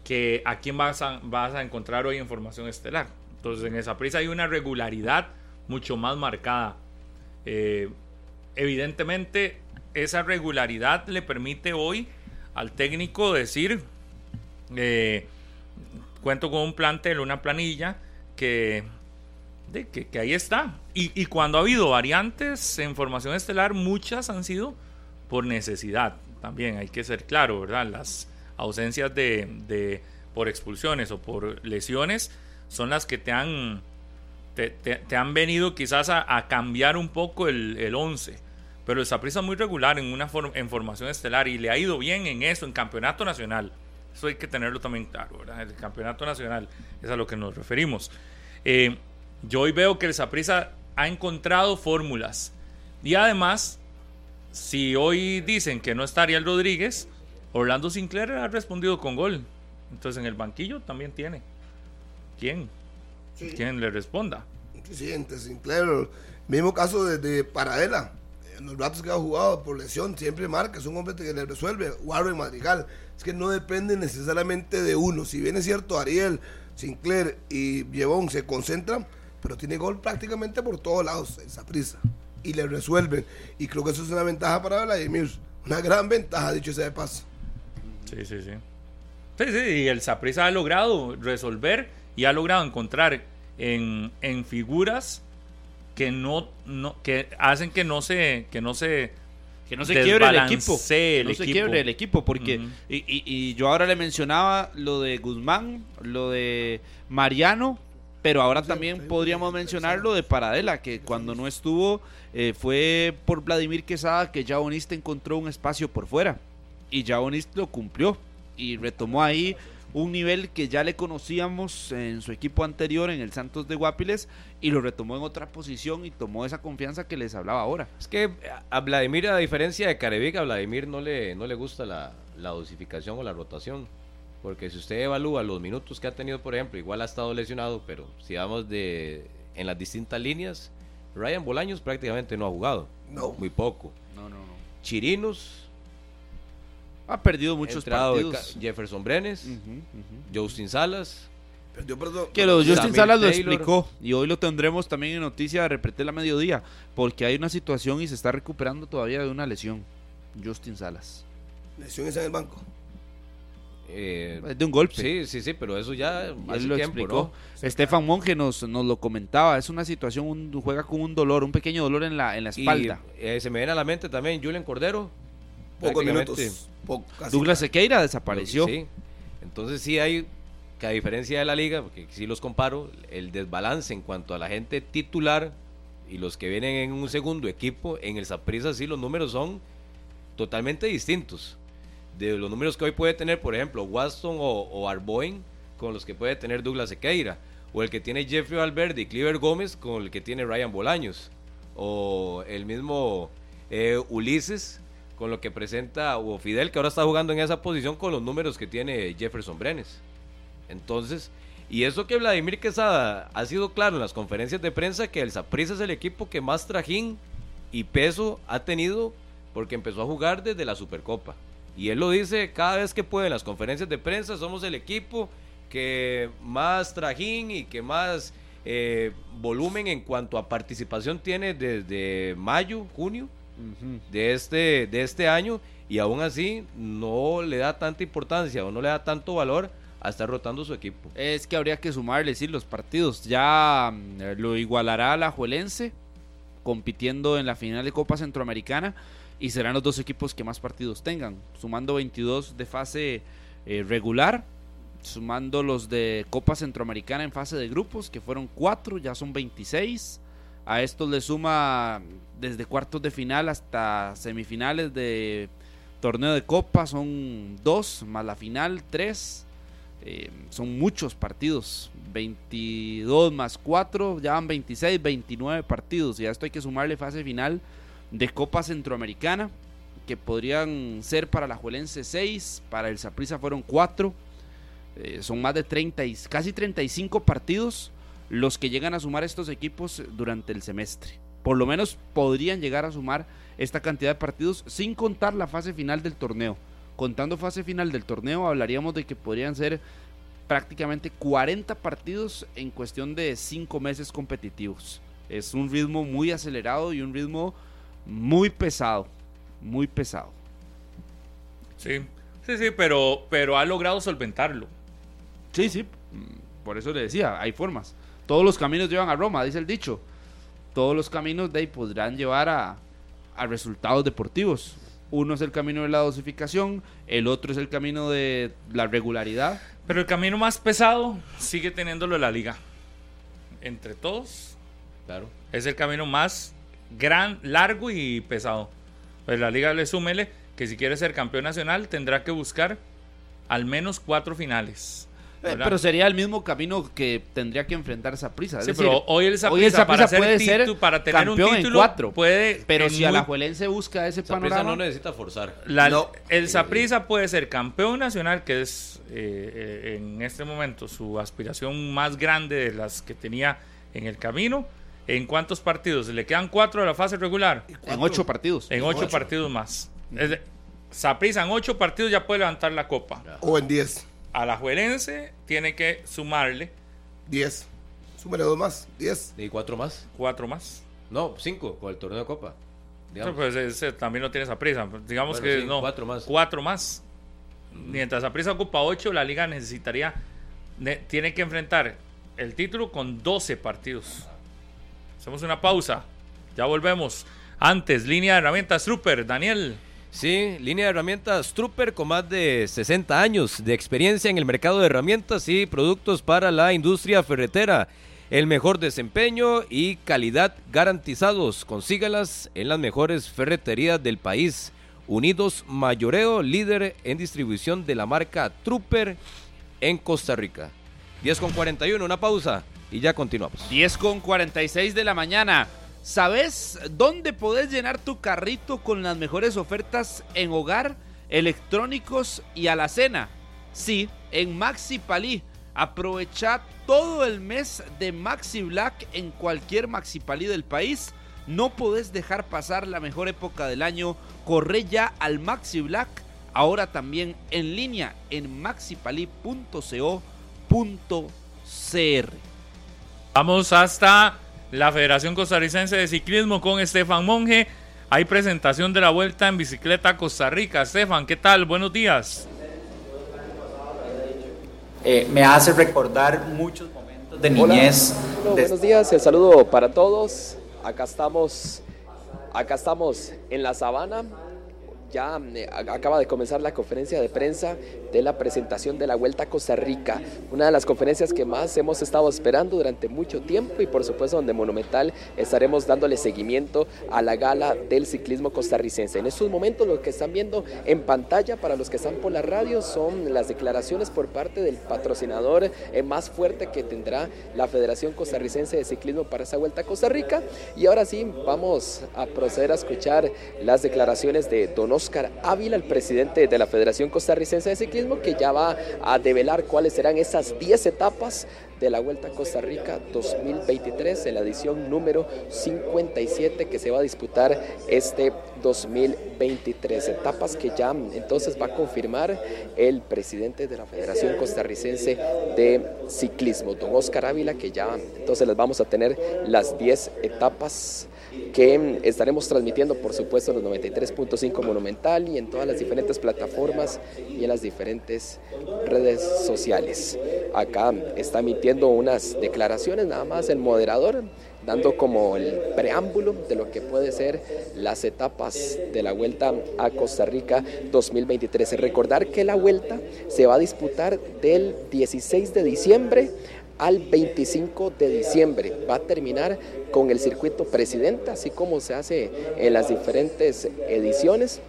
que a quién vas a, vas a encontrar hoy en formación estelar. Entonces, en esa prisa hay una regularidad mucho más marcada. Eh, evidentemente, esa regularidad le permite hoy al técnico decir, eh, cuento con un plantel, una planilla que, de, que, ahí está. Y, y cuando ha habido variantes en formación estelar, muchas han sido por necesidad. También hay que ser claro, ¿verdad? Las ausencias de, de por expulsiones o por lesiones son las que te han te, te- te han venido quizás a, cambiar un poco el, el 11. Pero el Saprissa es muy regular en una en formación estelar y le ha ido bien en eso, en campeonato nacional. Eso hay que tenerlo también claro, ¿verdad? El campeonato nacional es a lo que nos referimos. Eh, yo hoy veo que el Saprissa ha encontrado fórmulas. Y además, si hoy dicen que no está Ariel Rodríguez, Orlando Sinclair ha respondido con gol. Entonces en el banquillo también tiene. ¿Quién? ¿Quién le responda? Presidente Sinclair, mismo caso de, de Paradela. En los ratos que ha jugado por lesión, siempre marca, es un hombre que le resuelve. Warren Madrigal. Es que no depende necesariamente de uno. Si bien es cierto, Ariel, Sinclair y Llevón se concentran, pero tiene gol prácticamente por todos lados, esa prisa. Y le resuelven. Y creo que eso es una ventaja para Vladimir. Una gran ventaja, dicho sea de paso. Sí, sí, sí. Sí, sí, y el Saprissa ha logrado resolver y ha logrado encontrar en, en figuras que no, no que hacen que no se que no se Que no se quiebre el equipo. Que el no se equipo. quiebre el equipo. Porque, y, y- y yo ahora le mencionaba lo de Guzmán, lo de Mariano, pero ahora también podríamos mencionar lo de Paradela, que cuando no estuvo eh, fue por Vladimir Quesada que Jabonista encontró un espacio por fuera. Y Jabonista lo cumplió. Y retomó ahí un nivel que ya le conocíamos en su equipo anterior, en el Santos de Guapiles, y lo retomó en otra posición y tomó esa confianza que les hablaba ahora. Es que a Vladimir, a diferencia de Carevic, a Vladimir no le, no le gusta la, la dosificación o la rotación. Porque si usted evalúa los minutos que ha tenido, por ejemplo, igual ha estado lesionado, pero si vamos de en las distintas líneas, Ryan Bolaños prácticamente no ha jugado. No. Muy poco. No, no, no. Chirinos, Ha perdido muchos partidos. Jefferson Brenes. Justin Salas. Perdió, perdón. Que lo Justin Samir Salas lo explicó y hoy lo tendremos también en noticia de Repretel a mediodía porque hay una situación y se está recuperando todavía de una lesión. Justin Salas. Lesiones en el banco. eh, Es de un golpe. sí, sí, sí, pero eso ya Él hace lo tiempo, explicó. ¿no? Estefan Monge nos, nos lo comentaba. Es una situación, un- juega con un dolor, un pequeño dolor en la, en la espalda. Y eh, se me viene a la mente también Julian Cordero. Pocos minutos. po- Douglas. Sequeira desapareció. Sí. Entonces sí hay, que a diferencia de la liga, porque sí los comparo, el desbalance en cuanto a la gente titular y los que vienen en un segundo equipo, en el Saprissa sí los números son totalmente distintos. De los números que hoy puede tener, por ejemplo, Waston o, o Arboin, con los que puede tener Douglas Sequeira, o el que tiene Jeffrey Valverde y Cliver Gómez con el que tiene Ryan Bolaños, o el mismo eh, Ulises con lo que presenta, o Fidel que ahora está jugando en esa posición con los números que tiene Jefferson Brenes. Entonces, y eso que Vladimir Quesada ha sido claro en las conferencias de prensa que el Saprissa es el equipo que más trajín y peso ha tenido porque empezó a jugar desde la Supercopa. Y él lo dice cada vez que puede en las conferencias de prensa, somos el equipo que más trajín y que más eh, volumen en cuanto a participación tiene desde mayo, junio De este, de este año y aún así no le da tanta importancia o no le da tanto valor a estar rotando su equipo. Es que habría que sumarle, sí, los partidos. Ya mm, lo igualará la Juelense compitiendo en la final de Copa Centroamericana y serán los dos equipos que más partidos tengan, sumando 22 de fase eh, regular, sumando los de Copa Centroamericana en fase de grupos, que fueron 4, ya son 26. A esto le suma desde cuartos de final hasta semifinales de torneo de Copa, son 2, más la final 3. Eh, son muchos partidos, 22 más 4, ya van 26, 29 partidos. Y a esto hay que sumarle fase final de Copa Centroamericana, que podrían ser para la Juelense 6, para el Saprissa fueron 4. Eh, son más de 30, y, casi 35 partidos los que llegan a sumar estos equipos durante el semestre. Por lo menos podrían llegar a sumar esta cantidad de partidos sin contar la fase final del torneo contando fase final del torneo, hablaríamos de que podrían ser prácticamente 40 partidos en cuestión de 5 meses competitivos. Es un ritmo muy acelerado y un ritmo muy pesado, muy pesado. Sí, sí, sí, pero, pero ha logrado solventarlo. Sí, sí, por eso le decía, hay formas. Todos los caminos llevan a Roma, dice el dicho. Todos los caminos de ahí podrán llevar a, a resultados deportivos. Uno es el camino de la dosificación, el otro es el camino de la regularidad. Pero el camino más pesado sigue teniéndolo la liga. Entre todos. Claro. Es el camino más gran, largo y pesado. Pues la liga le súmele que si quiere ser campeón nacional tendrá que buscar al menos cuatro finales. Eh, pero sería el mismo camino que tendría que enfrentar esa prisa. Sí, pero hoy el Saprissa para, puede ser para tener un título en cuatro, puede. Pero si a la Juelense busca ese panorama, no necesita forzar. El Saprissa puede ser campeón nacional, que es eh, eh, en este momento su aspiración más grande de las que tenía en el camino. ¿En cuántos partidos? ¿Le quedan cuatro de la fase regular? En ocho partidos. En ocho, partidos más. Saprissa en ocho partidos ya puede levantar la copa. O en diez a la Juelense tiene que sumarle 10. Súmale dos más, 10. ¿Y cuatro más? Cuatro más. No, cinco con el torneo de Copa. pues ese también no tiene esa prisa. Digamos que no. Cuatro más. Cuatro más. Mientras esa prisa ocupa ocho, la liga necesitaría. tiene que enfrentar el título con 12 partidos. Hacemos una pausa. Ya volvemos. Antes, línea de herramientas Trooper, Daniel. Sí, línea de herramientas Trooper con más de 60 años de experiencia en el mercado de herramientas y productos para la industria ferretera. El mejor desempeño y calidad garantizados. Consígalas en las mejores ferreterías del país. Unidos Mayoreo, líder en distribución de la marca Trooper en Costa Rica. 10 con 41, una pausa y ya continuamos. 10 con 46 de la mañana. ¿Sabes dónde podés llenar tu carrito con las mejores ofertas en hogar, electrónicos y alacena? Sí, en Maxi Palí. Aprovecha todo el mes de Maxi Black en cualquier Maxi Palí del país. No podés dejar pasar la mejor época del año. Corre ya al Maxi Black. Ahora también en línea en maxipali.co.cr. Vamos hasta la Federación Costarricense de Ciclismo con Estefan Monge. Hay presentación de la vuelta en bicicleta a Costa Rica. Estefan, ¿qué tal? Buenos días. Eh, me hace recordar muchos momentos de niñez. Buenos días, el saludo para todos. Acá estamos, acá estamos en la sabana ya eh, acaba de comenzar la conferencia de prensa de la presentación de la Vuelta a Costa Rica, una de las conferencias que más hemos estado esperando durante mucho tiempo y por supuesto donde Monumental estaremos dándole seguimiento a la gala del ciclismo costarricense. En estos momentos lo que están viendo en pantalla para los que están por la radio son las declaraciones por parte del patrocinador eh, más fuerte que tendrá la Federación Costarricense de Ciclismo para esa Vuelta a Costa Rica y ahora sí vamos a proceder a escuchar las declaraciones de Donos Oscar Ávila, el presidente de la Federación Costarricense de Ciclismo, que ya va a develar cuáles serán esas 10 etapas de la Vuelta a Costa Rica 2023 en la edición número 57 que se va a disputar este 2023. Etapas que ya entonces va a confirmar el presidente de la Federación Costarricense de Ciclismo, don Oscar Ávila, que ya entonces les vamos a tener las 10 etapas que estaremos transmitiendo por supuesto en los 93.5 Monumental y en todas las diferentes plataformas y en las diferentes redes sociales. Acá está emitiendo unas declaraciones nada más el moderador dando como el preámbulo de lo que puede ser las etapas de la Vuelta a Costa Rica 2023. Recordar que la Vuelta se va a disputar del 16 de diciembre al 25 de diciembre. Va a terminar con el circuito presidente, así como se hace en las diferentes ediciones.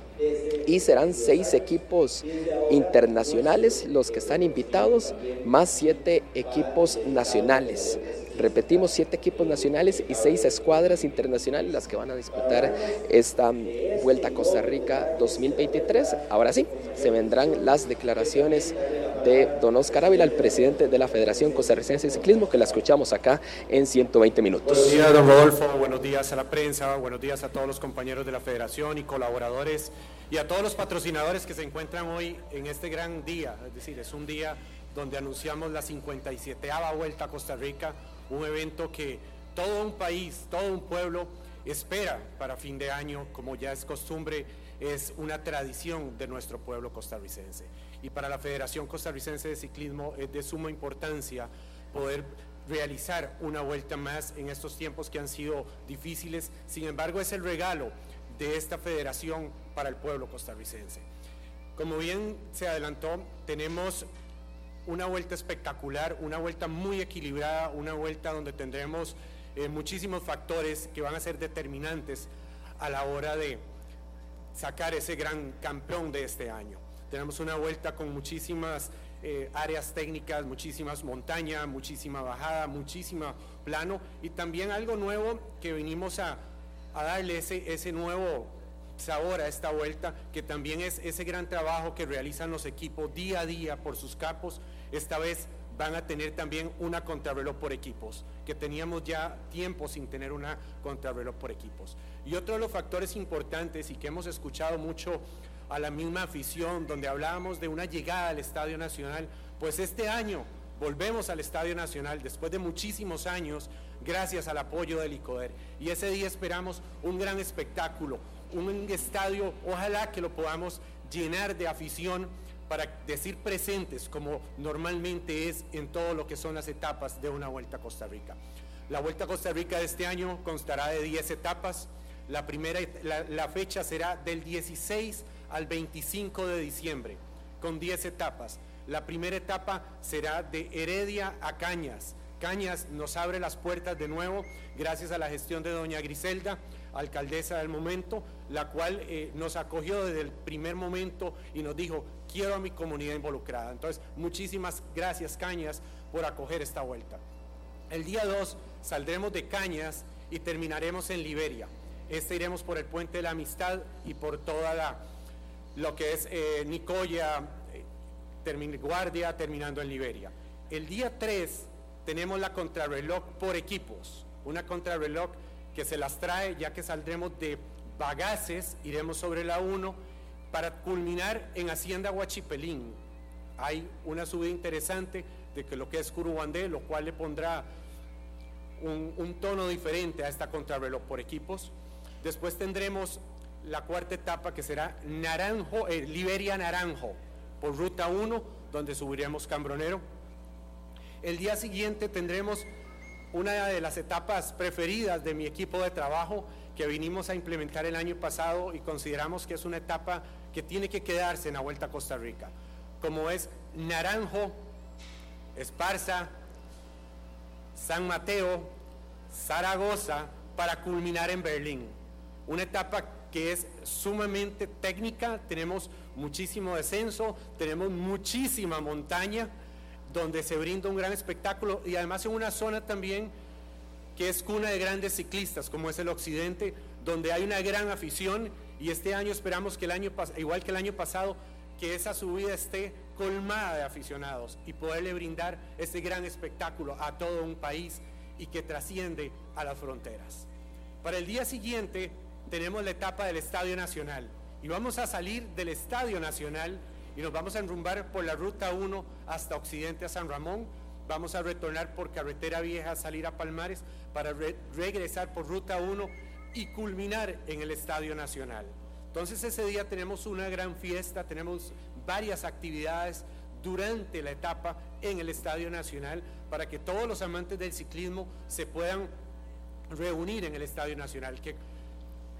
Y serán seis equipos internacionales los que están invitados, más siete equipos nacionales. Repetimos, siete equipos nacionales y seis escuadras internacionales las que van a disputar esta Vuelta a Costa Rica 2023. Ahora sí, se vendrán las declaraciones de don Oscar Ávila, el presidente de la Federación Costarricense de Ciclismo, que la escuchamos acá en 120 minutos. Buenos días, don Rodolfo. Buenos días a la prensa. Buenos días a todos los compañeros de la Federación y colaboradores y a todos los patrocinadores que se encuentran hoy en este gran día. Es decir, es un día donde anunciamos la 57 Vuelta a Costa Rica un evento que todo un país, todo un pueblo espera para fin de año, como ya es costumbre, es una tradición de nuestro pueblo costarricense. Y para la Federación Costarricense de Ciclismo es de suma importancia poder realizar una vuelta más en estos tiempos que han sido difíciles. Sin embargo, es el regalo de esta federación para el pueblo costarricense. Como bien se adelantó, tenemos una vuelta espectacular, una vuelta muy equilibrada, una vuelta donde tendremos eh, muchísimos factores que van a ser determinantes a la hora de sacar ese gran campeón de este año. Tenemos una vuelta con muchísimas eh, áreas técnicas, muchísimas montañas, muchísima bajada, muchísima plano y también algo nuevo que venimos a, darle ese, ese nuevo sabor a esta vuelta, que también es ese gran trabajo que realizan los equipos día a día por sus capos. Esta vez van a tener también una contrarreloj por equipos, que teníamos ya tiempo sin tener una contrarreloj por equipos. Y otro de los factores importantes y que hemos escuchado mucho a la misma afición, donde hablábamos de una llegada al Estadio Nacional, pues este año volvemos al Estadio Nacional después de muchísimos años, gracias al apoyo del ICODER. Y ese día esperamos un gran espectáculo, un estadio, ojalá que lo podamos llenar de afición para decir presentes como normalmente es en todo lo que son las etapas de una Vuelta a Costa Rica. La Vuelta a Costa Rica de este año constará de 10 etapas. La primera la, fecha será del 16 al 25 de diciembre, con 10 etapas. La primera etapa será de Heredia a Cañas. Cañas nos abre las puertas de nuevo gracias a la gestión de doña Griselda alcaldesa del momento, la cual eh, nos acogió desde el primer momento y nos dijo, quiero a mi comunidad involucrada. Entonces, muchísimas gracias Cañas por acoger esta vuelta. El día 2 saldremos de Cañas y terminaremos en Liberia. Este iremos por el puente de la amistad y por toda la, lo que es eh, Nicoya, eh, Guardia, terminando en Liberia. El día 3 tenemos la contrarreloj por equipos, una contrarreloj que se las trae, ya que saldremos de Bagaces, iremos sobre la 1 para culminar en Hacienda Huachipelín. Hay una subida interesante de que lo que es Curuguandé, lo cual le pondrá un, tono diferente a esta contrarreloj por equipos. Después tendremos la cuarta etapa que será Naranjo, eh, Liberia Naranjo, por ruta 1, donde subiremos Cambronero. El día siguiente tendremos una de las etapas preferidas de mi equipo de trabajo que vinimos a implementar el año pasado y consideramos que es una etapa que tiene que quedarse en la Vuelta a Costa Rica, como es Naranjo, Esparza, San Mateo, Zaragoza, para culminar en Berlín. Una etapa que es sumamente técnica, tenemos muchísimo descenso, tenemos muchísima montaña, donde se brinda un gran espectáculo y además en una zona también que es cuna de grandes ciclistas, como es el occidente, donde hay una gran afición y este año esperamos que el año igual que el año pasado, que esa subida esté colmada de aficionados y poderle brindar este gran espectáculo a todo un país y que trasciende a las fronteras. Para el día siguiente tenemos la etapa del Estadio Nacional y vamos a salir del Estadio Nacional y nos vamos a enrumbar por la Ruta 1 hasta Occidente a San Ramón. Vamos a retornar por Carretera Vieja salir a Palmares para regresar por Ruta 1 y culminar en el Estadio Nacional. Entonces ese día tenemos una gran fiesta, tenemos varias actividades durante la etapa en el Estadio Nacional para que todos los amantes del ciclismo se puedan reunir en el Estadio Nacional, que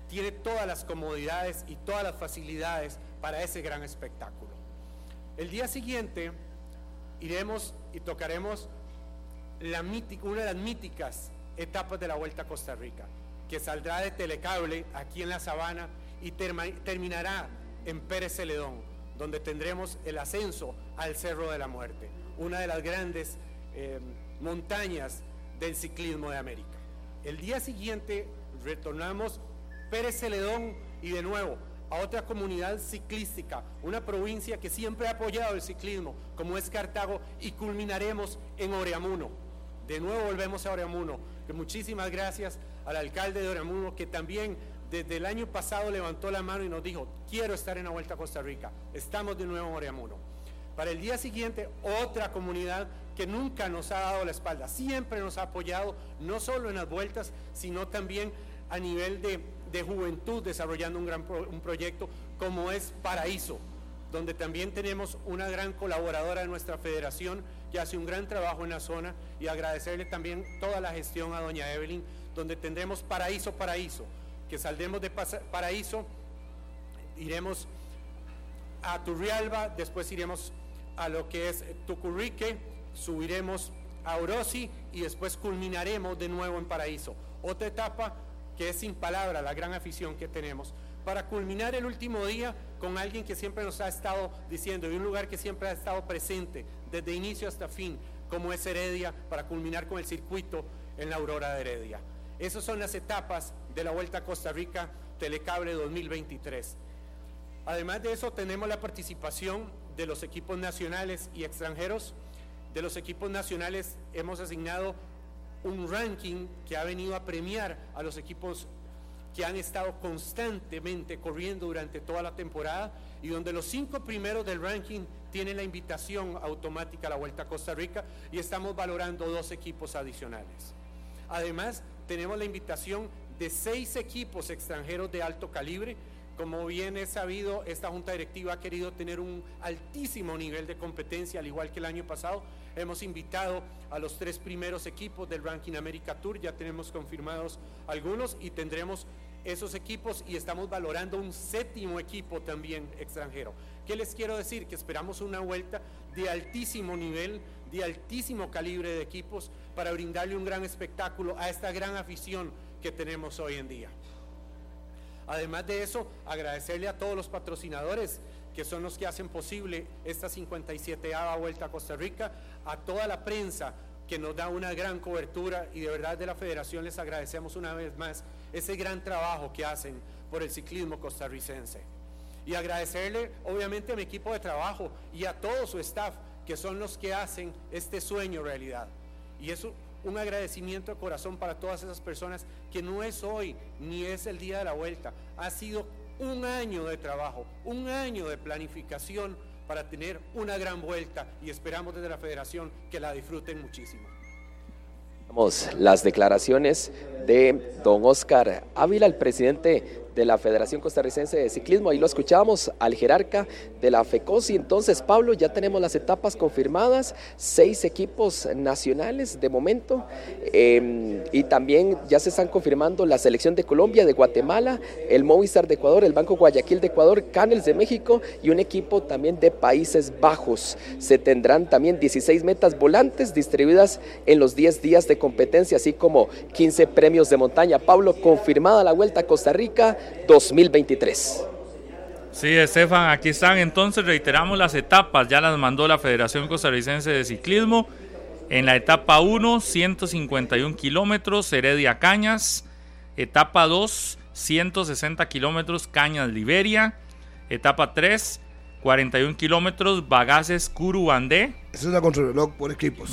tiene todas las comodidades y todas las facilidades para ese gran espectáculo. El día siguiente iremos y tocaremos una de las míticas etapas de la Vuelta a Costa Rica, que saldrá de Telecable aquí en la Sabana y terminará en Pérez Celedón, donde tendremos el ascenso al Cerro de la Muerte, una de las grandes eh, montañas del ciclismo de América. El día siguiente retornamos Pérez Celedón y de nuevo a otra comunidad ciclística, una provincia que siempre ha apoyado el ciclismo, como es Cartago, y culminaremos en Oreamuno. De nuevo volvemos a Oreamuno, muchísimas gracias al alcalde de Oreamuno, que también desde el año pasado levantó la mano y nos dijo, quiero estar en la Vuelta a Costa Rica. Estamos de nuevo en Oreamuno. Para el día siguiente, otra comunidad que nunca nos ha dado la espalda, siempre nos ha apoyado, no solo en las vueltas, sino también a nivel de, juventud, desarrollando un gran un proyecto como es Paraíso, donde también tenemos una gran colaboradora de nuestra federación que hace un gran trabajo en la zona y agradecerle también toda la gestión a doña Evelyn, donde tendremos Paraíso, Paraíso que saldremos de Paraíso, iremos a Turrialba, después iremos a lo que es Tucurrique, subiremos a Orosi y después culminaremos de nuevo en Paraíso. Otra etapa que es sin palabra la gran afición que tenemos. Para culminar el último día con alguien que siempre nos ha estado diciendo y un lugar que siempre ha estado presente desde inicio hasta fin, como es Heredia, para culminar con el circuito en la Aurora de Heredia. Esas son las etapas de la Vuelta a Costa Rica Telecable 2023. Además de eso, tenemos la participación de los equipos nacionales y extranjeros. De los equipos nacionales hemos asignado un ranking que ha venido a premiar a los equipos que han estado constantemente corriendo durante toda la temporada y donde los cinco primeros del ranking tienen la invitación automática a la Vuelta a Costa Rica y estamos valorando dos equipos adicionales. Además, tenemos la invitación de seis equipos extranjeros de alto calibre. Como bien es sabido, esta junta directiva ha querido tener un altísimo nivel de competencia, al igual que el año pasado. Hemos invitado a los tres primeros equipos del Ranking America Tour, ya tenemos confirmados algunos y tendremos esos equipos y estamos valorando un séptimo equipo también extranjero. ¿Qué les quiero decir? Que esperamos una vuelta de altísimo nivel, de altísimo calibre de equipos para brindarle un gran espectáculo a esta gran afición que tenemos hoy en día. Además de eso, agradecerle a todos los patrocinadores que son los que hacen posible esta 57 Vuelta a Costa Rica, a toda la prensa que nos da una gran cobertura y de verdad de la federación les agradecemos una vez más ese gran trabajo que hacen por el ciclismo costarricense. Y agradecerle obviamente a mi equipo de trabajo y a todo su staff que son los que hacen este sueño realidad. Y es un agradecimiento de corazón para todas esas personas que no es hoy ni es el día de la vuelta. Ha sido un año de trabajo, un año de planificación para tener una gran vuelta y esperamos desde la federación que la disfruten muchísimo. Las declaraciones de don Oscar Ávila, el presidente de la Federación Costarricense de Ciclismo. Ahí lo escuchábamos al jerarca de la FECOSI. Entonces, Pablo, ya tenemos las etapas confirmadas, seis equipos nacionales de momento. Em, y también ya se están confirmando la selección de Colombia, de Guatemala, el Movistar de Ecuador, el Banco Guayaquil de Ecuador, Canels de México y un equipo también de Países Bajos. Se tendrán también 16 metas volantes distribuidas en los 10 días de competencia, así como 15 premios de montaña. Pablo, confirmada la vuelta a Costa Rica 2023. Sí, Estefan, aquí están. Entonces reiteramos las etapas. Ya las mandó la Federación Costarricense de Ciclismo. En la etapa 1, 151 kilómetros, Heredia Cañas. Etapa 2, 160 kilómetros, Cañas Liberia. Etapa 3, 41 kilómetros, Bagaces Curubandé. Esa es una contrarreloj por equipos.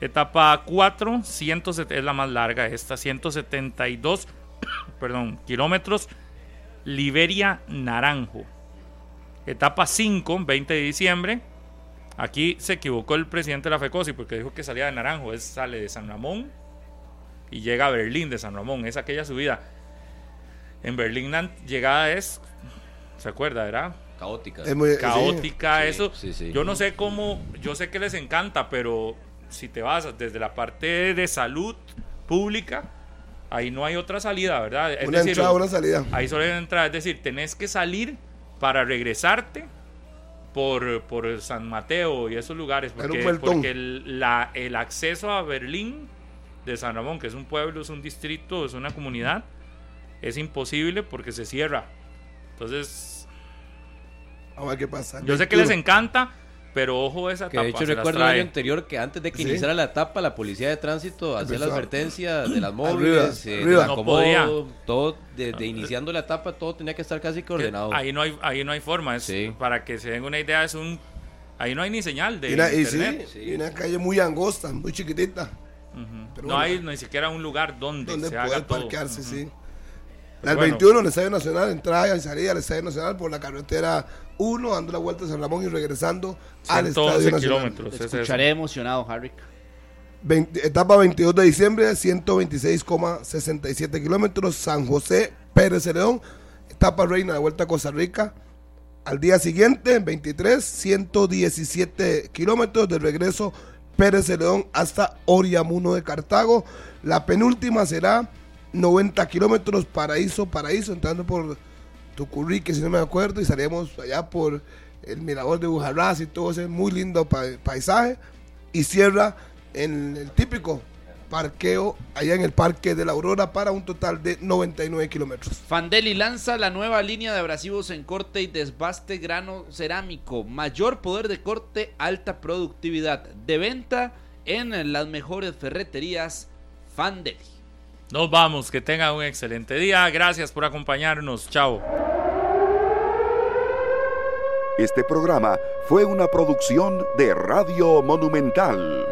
Etapa 4, 107 es la más larga esta, 172 (coughs) perdón, kilómetros, Liberia Naranjo. Etapa 5, 20 de diciembre. Aquí se equivocó el presidente de la FECOSI porque dijo que salía de Naranjo, es sale de San Ramón y llega a Berlín de San Ramón, es aquella subida. En Berlín la llegada es, ¿se acuerda, verdad? Caótica. Es muy- sí. caótica, Sí, eso. sí, sí. Yo no sé cómo, yo sé que les encanta, pero si te vas desde la parte de salud pública, ahí no hay otra salida, ¿verdad? Es Una decir, entrada, una salida. Ahí solo hay una entrada, es decir, tenés que salir para regresarte por, por San Mateo y esos lugares, porque, porque el, la- el acceso a Berlín de San Ramón, que es un pueblo, es un distrito, es una comunidad, es imposible porque se cierra. Entonces, A ver qué pasa. yo sé que les encanta, pero ojo esa Que etapa. de hecho las recuerdo el año anterior que antes de que Sí. iniciara la etapa, la policía de tránsito hacía la advertencia de las (clears throat) móviles, eh, del No podía. todo, desde iniciando la etapa, todo tenía que estar casi que ordenado. Ahí no hay, ahí no hay forma. Es, Sí. Para que se den una idea, es un. Ahí no hay ni señal de Y, una, y sí, internet. y una calle muy angosta, muy chiquitita. Ujú. Pero no bueno. hay ni siquiera un lugar donde, donde se poder haga todo. parquearse, Ujú. sí. Pues Al bueno. 21, el Estadio Nacional, entrada y salida al Estadio Nacional por la carretera 1, dando la vuelta a San Ramón y regresando al 111 Estadio Nacional. kilómetros. es eso. Escucharé emocionado, Harry. 20 etapa 22 de diciembre, 126,67 kilómetros, San José, Pérez Celedón, etapa reina de vuelta a Costa Rica. Al día siguiente, 23, 117 kilómetros de regreso Pérez Celedón hasta Oriamuno de Cartago. La penúltima será 90 kilómetros Paraíso, Paraíso, entrando por Tucurrique, si no me acuerdo, y salíamos allá por el mirador de Bujarraz y todo ese muy lindo pa- paisaje. Y cierra en el típico parqueo allá en el Parque de la Aurora para un total de 99 kilómetros. Fandeli lanza la nueva línea de abrasivos en corte y desbaste grano cerámico. Mayor poder de corte, alta productividad. De venta en las mejores ferreterías Fandeli. Nos vamos, que tengan un excelente día. Gracias por acompañarnos. Chao. Este programa fue una producción de Radio Monumental.